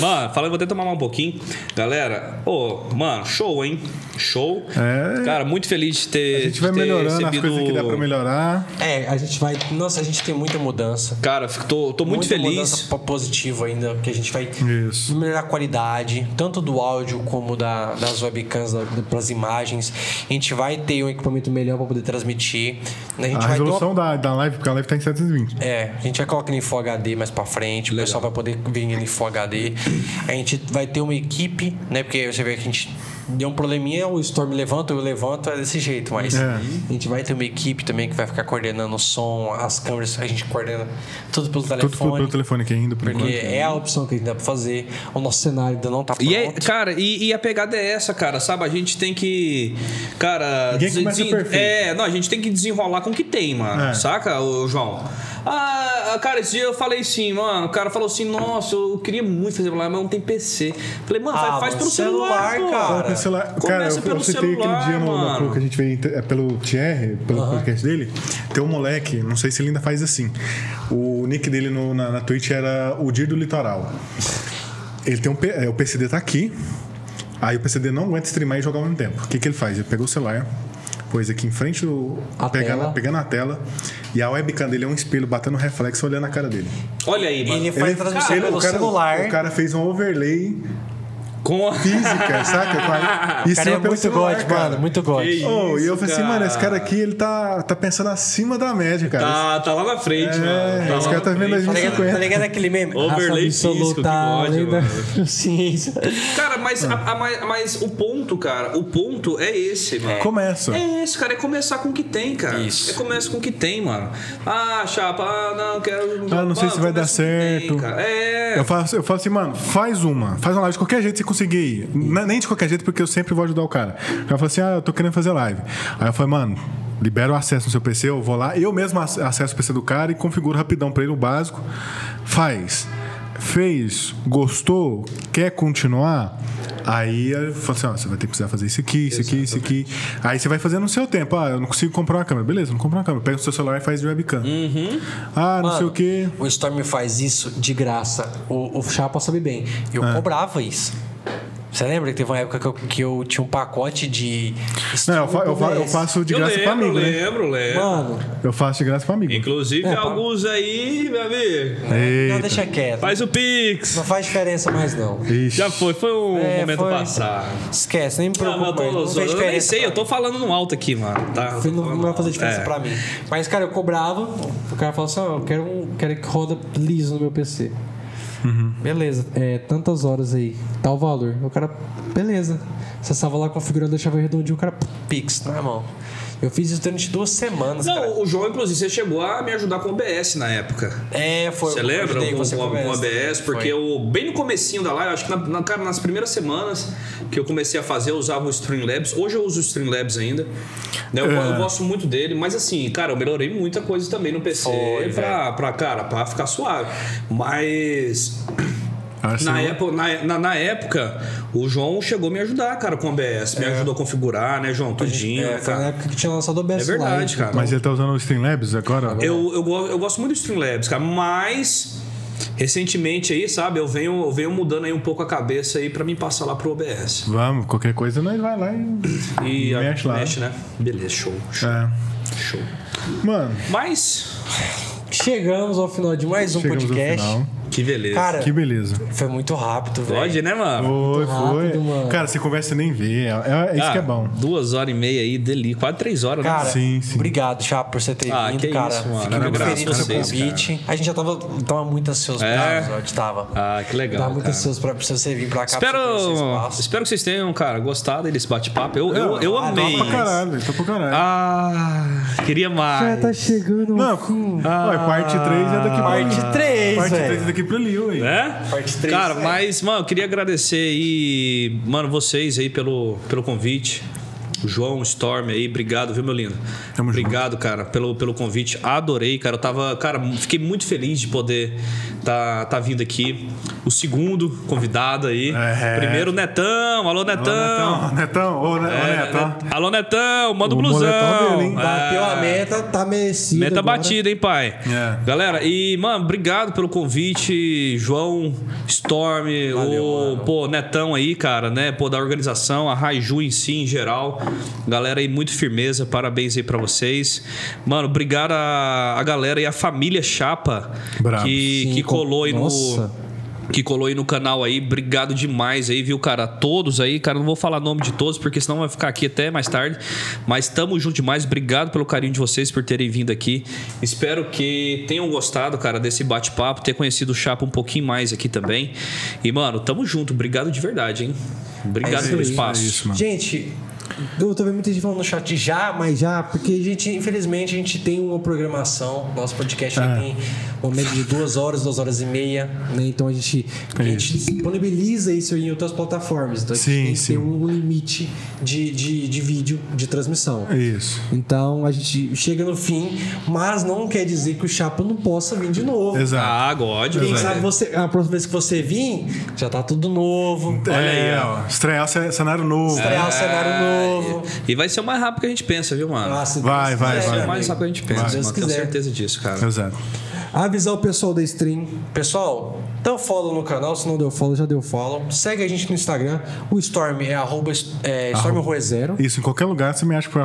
Mano, fala, eu vou até tomar mais um pouquinho. Galera, ô, mano, show, hein? Show. É. Cara, muito feliz de ter. A gente vai melhorando as recebido- coisas que dá pra melhorar. É, a gente vai. Nossa, a gente tem muita mudança. Cara, fico- tô, tô muito muita feliz. mudança po- positiva ainda, que a gente vai Isso. melhorar a qualidade, tanto do áudio como da, das webcams, da, das imagens. A gente vai ter um equipamento melhor para poder transmitir. A gente A vai ter uma- resolução da, da live, porque a live tá em 720. É, a gente vai colocar ele em Full HD mais pra frente, o pessoal vai poder vir ele em Full HD. A gente vai ter uma equipe, né? Porque você vê que a gente deu um probleminha, o Storm levanta, eu levanto, é desse jeito. Mas É. a gente vai ter uma equipe também que vai ficar coordenando o som, as câmeras, a gente coordena tudo pelo telefone. Tudo pelo, telefone aqui ainda, por Porque enquanto. é a opção que dá pra fazer. O nosso cenário ainda não tá pronto. E é, cara, e, e a pegada é essa, cara, sabe? A gente tem que. Cara. Ninguém começa perfeito. É, não, a gente tem que desenrolar com o que tem, mano. É. Saca, ô, João? Ah, cara, esse dia eu falei assim, mano. O cara falou assim: nossa, eu queria muito fazer live, mas não tem PC. Falei, mano, faz, Ah, faz pelo celular, celular, cara. cara. Pelo celular. Cara, eu, Começa eu pelo citei aquele celular, dia no, no mano. Flow que a gente veio é, pelo Thierry, pelo podcast dele. Tem um moleque, não sei se ele ainda faz assim. O nick dele no- na, na Twitch era o Dir do Litoral. Ele tem um. É, o PCD tá aqui. Aí o PCD não aguenta streamar e jogar ao mesmo tempo. O que, que ele faz? Ele pegou o celular, pôs aqui em frente, do, A pegando, tela. pegando a tela, e a webcam dele é um espelho batendo reflexo olhando a cara dele. Olha aí, mano. Ele faz transmissão ele- pelo o cara, celular. O cara fez um overlay Com a... física, [laughs] saca? Com a- em O cara é pelo muito celular, God, cara. mano, muito God. Que Oh, e eu falei assim, mano, esse cara aqui, ele tá, tá pensando acima da média, cara. Tá, tá lá na frente, É, mano. esse lá cara tá vendo a gente- Tá ligado, 50. tá ligado aquele meme? Overlay físico, que da mano. [laughs] ciência. Cara, mas, a- a- mas, o ponto, cara, o ponto é esse, mano. Começa. É esse, cara, é começar com o que tem, cara. Isso. É começar com o que tem, mano. Ah, chapa, ah, não, quero. Ah, não sei Mano, se vai dar começa tem, certo. cara. é. Eu faço, eu falo assim, mano, faz uma. Faz uma live de qualquer jeito que você conseguir ir. N- Nem de qualquer jeito, porque eu sempre vou ajudar o cara. O cara fala assim, ah, eu tô querendo fazer live. Aí eu falei, mano, libera o acesso no seu PC, eu vou lá, eu mesmo ac- acesso o PC do cara e configuro rapidão pra ele o básico. Faz. Fez, gostou, quer continuar? Aí eu falo assim, ó, você vai ter que precisar fazer isso aqui, isso aqui, isso aqui. Aí você vai fazendo no seu tempo. Ah, eu não consigo comprar uma câmera. Beleza, não comprar uma câmera. Pega o seu celular e faz de webcam. Ah, não sei o quê. O Storm faz isso de graça. O, o Chapa sabe bem. Eu É. cobrava isso. Você lembra que teve uma época que eu, que eu tinha um pacote de. Não, eu, fa- eu fa- eu faço de eu graça lembro, pra amigo, né? lembro, lembro. Mano, Eu faço de graça pra amigo. Inclusive, É, alguns aí, meu amigo. Não, Eita. deixa quieto. Faz o Pix. Não faz diferença mais, não. Ixi. Já foi, foi um É, momento foi. passado. Esquece, nem me Não, mas preocupa. eu, tô, não fez eu nem sei, eu tô falando no alto aqui, mano. Tá? Não, não vai fazer diferença é. pra mim. mas cara, eu cobrava. O cara falou assim: ó, eu quero, um, quero que roda liso no meu PC. Beleza, é tantas horas aí, tal valor. O cara, beleza. Você estava lá configurando, deixava redondinho, o cara. Pix, na mão. Eu fiz isso durante duas semanas, cara. Não, o João, inclusive, você chegou a me ajudar com o OBS na época. É, foi. Você eu lembra com, você com, com com o OBS? Porque Foi. eu, bem no comecinho da live, acho que na, na- cara, nas primeiras semanas que eu comecei a fazer, eu usava o Streamlabs. Hoje eu uso o Streamlabs ainda. Né? Eu, É. eu gosto muito dele, mas assim, cara, eu melhorei muita coisa também no PC Foi, pra, pra, cara, pra ficar suave. Mas Na, época, na, na, na época, o João chegou a me ajudar, cara, com o OBS. Me ajudou a configurar, né, João? Tudinho, É, foi na época que tinha lançado o OBS É verdade, Live, cara. Mas ele tá usando o Streamlabs agora? Eu, eu, eu gosto muito do Streamlabs, cara, mas recentemente aí, sabe, eu venho, eu venho mudando aí um pouco a cabeça aí pra mim passar lá pro OBS. Vamos, qualquer coisa nós vai lá e. E a- Mexe lá. mexe, né? Beleza, show, show, É. show. Mano, Mas, Chegamos ao final de mais um chegamos podcast. Que beleza. Cara, Que beleza. foi muito rápido, velho. Pode, né, mano? Foi, rápido, foi. mano. Cara, você conversa e nem vê. É, é- é isso Ah, que é bom. Duas horas e meia aí, deli, quase três horas, né? Cara, Sim, sim. obrigado, Chapa, por você ter Ah, vindo, que cara. isso, mano. Fiquei muito feliz com o seu pra vocês, convite. A gente já tava, tava muito ansioso É? pra episódio, tava. Ah, que legal. Tava muito cara. ansioso pra, pra você vir pra cá. Espero, espaço. espero que vocês tenham, cara, gostado desse bate-papo. Eu, eu, eu ah, amei. Tá pra caralho, tá pra caralho. Ah, queria mais. Já tá chegando. Não, ué, parte 3 é daqui Parte 3, Parte velho. 3 é daqui pra ali, ué. Né? Parte três, Cara, né? mas, mano, eu queria agradecer aí, mano, vocês aí pelo, pelo convite. O João, Storm aí, obrigado, viu, meu lindo? Tamo junto. obrigado, cara, pelo, pelo convite. Adorei, cara. Eu tava, cara, fiquei muito feliz de poder tá, tá vindo aqui. O segundo convidado aí. É. Primeiro, o Netão. Alô, Netão. Ô, Netão, Netão, ô, Ne- ô, É, Netão. Net- Alô, Netão, manda o O blusão. dele, hein? Bateu a É. meta, tá merecido. Meta agora. batida, hein, pai? É. Galera, e, mano, obrigado pelo convite, João, Storm, o pô, Netão aí, cara, né? Pô, da organização, a Raiju em si, em geral. Galera aí, muito firmeza, parabéns aí pra vocês. Mano, obrigado a, a galera e a família Chapa Bravo. que, Sim, que com- colou aí Nossa. no que colou aí no canal aí. Obrigado demais aí, viu, cara? Todos aí, cara, não vou falar nome de todos, porque senão vai ficar aqui até mais tarde. Mas tamo junto demais. Obrigado pelo carinho de vocês por terem vindo aqui. Espero que tenham gostado, cara, desse bate-papo, ter conhecido o Chapa um pouquinho mais aqui também. E, mano, tamo junto. Obrigado de verdade, hein? Obrigado isso pelo aí. espaço. É isso, mano. Gente, eu tô vendo muita gente falando no chat já, mas já, porque a gente, infelizmente, a gente tem uma programação. Nosso podcast É. tem uma média de duas horas, duas horas e meia, né? Então a gente, a gente disponibiliza isso em outras plataformas. Então a gente Sim, tem que sim. ter um limite de, de, de vídeo, de transmissão. Isso. Então a gente chega no fim, mas não quer dizer que o Chapa não possa vir de novo. Exato. Ah, God, Quem velho. sabe você, a próxima vez que você vir, já tá tudo novo. Olha é, aí, ó. Estrear cenário novo. Estrear o cenário novo. E vai ser o mais rápido que a gente pensa, viu, mano? Ah, se Vai, Deus vai, quiser, é vai. o mais rápido que a gente pensa, mano. Tenho certeza disso, cara. Exato. Avisar o pessoal da stream. Pessoal, dá um follow no canal. Se não deu follow, já deu follow. Segue a gente no Instagram. O Storm é arroba é, StormRoezero. Isso, em qualquer lugar você me acha por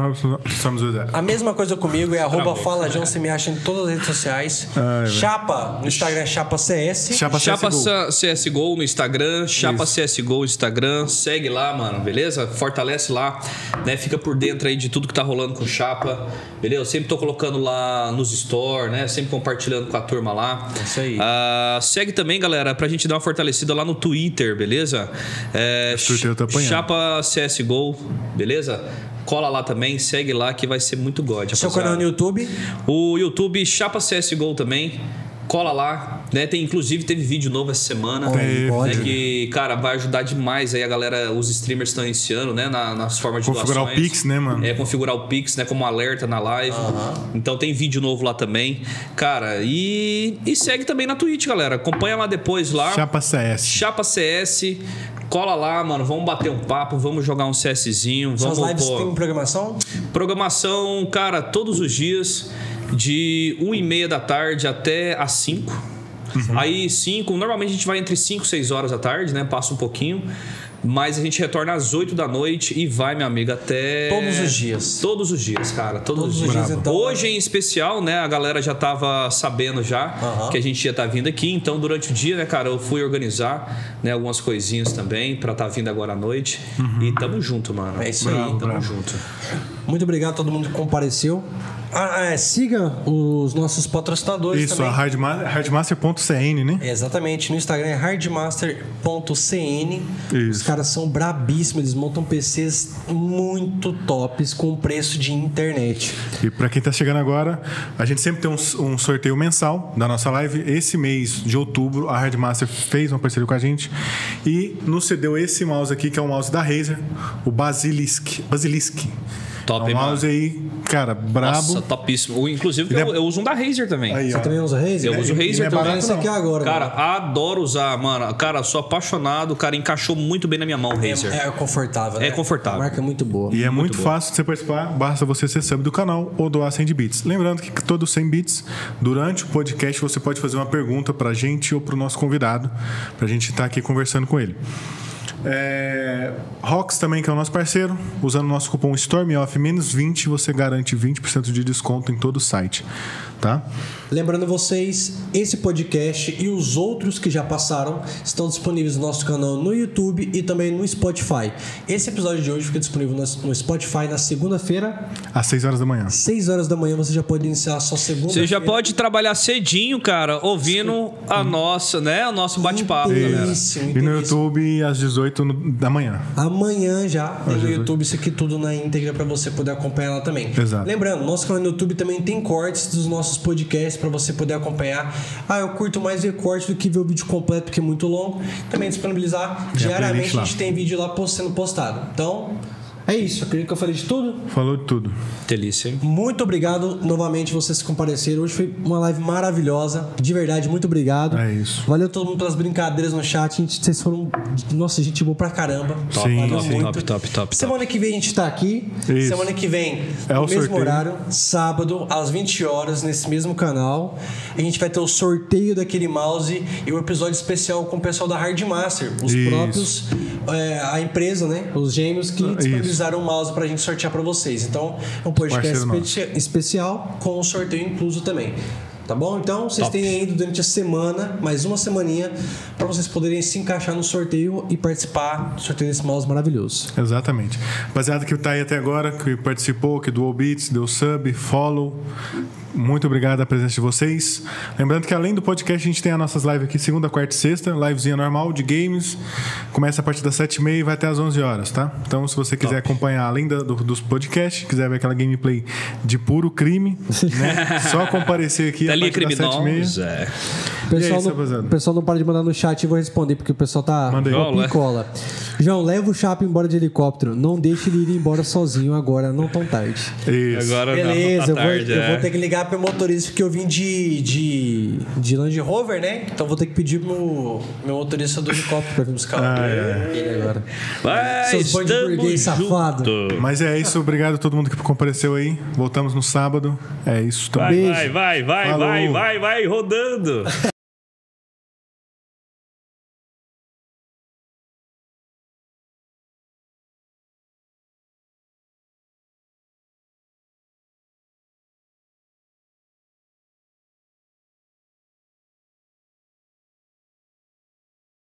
Zé. A mesma coisa comigo, é arroba Travou. FalaJão. Você me acha em todas as redes sociais. Ai, velho. Chapa, no Instagram é Chapa CS. Chapa, Chapa CSGO. C- CSGO no Instagram, Chapa CSGO no Instagram, segue lá, mano, beleza? Fortalece lá, né? Fica por dentro aí de tudo que tá rolando com o Chapa, beleza? Eu sempre tô colocando lá nos store, né? Sempre compartilhando com a turma lá. Isso aí. Ah, segue também, galera, pra gente dar uma fortalecida lá no Twitter, beleza? É, Twitter tô apanhando. Chapa CSGO, beleza? Cola lá também, segue lá que vai ser muito god. Seu rapaziada. canal no YouTube. O YouTube Chapa CSGO também. Cola lá, né? Tem, inclusive teve vídeo novo essa semana. Né, que, cara, vai ajudar demais aí a galera, os streamers estão iniciando, né? na- nas formas de Configurar o doações. Pix, né, mano? É, configurar o Pix, né? Como alerta na live. Então tem vídeo novo lá também. Cara, e, e segue também na Twitch, galera. Acompanha lá depois lá. Chapa CS. Chapa CS. Cola lá, mano. Vamos bater um papo, vamos jogar um CSzinho. Suas Vamos, lives pô, têm programação? Programação, cara, todos os dias, de 1 e meia da tarde até às 5. Aí 5, normalmente a gente vai entre 5 e 6 horas da tarde, né? Passa um pouquinho. Mas a gente retorna às 8 da noite e vai, meu amigo, até. Todos os dias. Todos os dias, cara. Todos, Todos os dias. então. Hoje em especial, né? A galera já tava sabendo já Aham. que a gente ia estar vindo aqui. Então, durante o dia, né, cara, eu fui organizar né, algumas coisinhas também pra estar vindo agora à noite. E tamo junto, mano. É isso aí. Tamo bravo. junto. Muito obrigado a todo mundo que compareceu. Ah, é, siga os nossos patrocinadores Isso, também. a hardma- hardmaster.cn, né? Exatamente, no Instagram é hardmaster.cn. Os caras são brabíssimos, eles montam PCs muito tops com preço de internet. E pra quem tá chegando agora, a gente sempre tem um, um sorteio mensal da nossa live. Esse mês de outubro, a Hardmaster fez uma parceria com a gente e nos cedeu esse mouse aqui, que é um mouse da Razer, o Basilisk. Basilisk. Top, é um mouse aí, cara, brabo. Nossa, topíssimo. O- Inclusive, eu, é- eu uso um da Razer também. Aí, Você ó. também usa Razer? Eu uso e Razer é também. Esse aqui agora. Cara, mano. adoro usar, mano. Cara, sou apaixonado. Cara, encaixou muito bem na minha mão, Razer. é, é confortável. É né? confortável. A marca é muito boa. E é muito, boa. fácil de você participar, basta você ser sub do canal ou doar 100 bits. Lembrando que todos 100 bits, durante o podcast, você pode fazer uma pergunta pra gente ou pro nosso convidado, pra gente estar aqui conversando com ele. É, Rox também, que é o nosso parceiro, usando o nosso cupom STORMOFF menos 20, você garante 20% de desconto em todo o site, tá? Lembrando vocês, esse podcast e os outros que já passaram estão disponíveis no nosso canal no YouTube e também no Spotify. Esse episódio de hoje fica disponível no Spotify na segunda-feira, Às 6 horas da manhã. 6 horas da manhã. Você já pode iniciar a sua segunda. Você já pode trabalhar cedinho, cara, ouvindo a nossa, né? O nosso bate-papo, galera. E no YouTube às 18 no- da manhã. Amanhã já no. YouTube isso aqui tudo na íntegra pra você poder acompanhar lá também. Exato. Lembrando, nosso canal no YouTube também tem cortes dos nossos podcasts pra você poder acompanhar. Ah, eu curto mais ver corte do que ver o vídeo completo porque é muito longo. Também disponibilizar diariamente a gente tem vídeo lá sendo postado. Então, é isso. Acredito que eu falei de tudo. Falou de tudo. Delícia, hein? Muito obrigado novamente vocês que compareceram. Hoje foi uma live maravilhosa. De verdade, muito obrigado. É isso. Valeu todo mundo pelas brincadeiras no chat. Gente, vocês foram. Nossa, gente boa pra caramba. Top, Sim, Valeu sim. muito. Top, top, top, Semana que vem a gente tá aqui. Isso. Semana que vem, É no o mesmo sorteio. horário, sábado, às 20 horas, nesse mesmo canal. A gente vai ter o sorteio daquele mouse e o episódio especial com o pessoal da Hardmaster. Os Isso. próprios. é, a empresa, né? Os gêmeos que disponibilizaram o mouse pra gente sortear pra vocês. Então, é um podcast espe- especial com o sorteio incluso também. Tá bom? Então, vocês Top. têm ainda durante a semana, mais uma semaninha, pra vocês poderem se encaixar no sorteio e participar do sorteio desse mouse maravilhoso. Exatamente. Rapaziada que tá aí até agora, que participou, que doou bits, deu sub, follow. Muito obrigado a presença de vocês. Lembrando que além do podcast, a gente tem as nossas lives aqui segunda, quarta e sexta, livezinha normal de games. Começa a partir das 7h30 e vai até às 11 horas, tá? Então, se você quiser acompanhar, além da- do- dos podcasts, quiser ver aquela gameplay de puro crime, né? [laughs] Só comparecer aqui a Telinha partir das 7h30. criminosa. é. O pessoal, E aí, não, o pessoal não para de mandar no chat e vou responder, porque o pessoal tá Manda aí. uma João, picola. João, leva o Chapo embora de helicóptero. Não deixe ele ir embora sozinho agora, não tão tarde. Isso. Agora Beleza, não, eu, tá vou, tarde, eu é. vou ter que ligar pro motorista porque eu vim de, de, de Land Rover, né? Então vou ter que pedir pro meu motorista do helicóptero pra vir buscar ele agora. Vai, Seus bando de burguês safado. Mas é isso, obrigado a todo mundo que compareceu aí. Voltamos no sábado. É isso, tamo Vai, vai, vai, vai, vai, vai, vai, rodando. [laughs]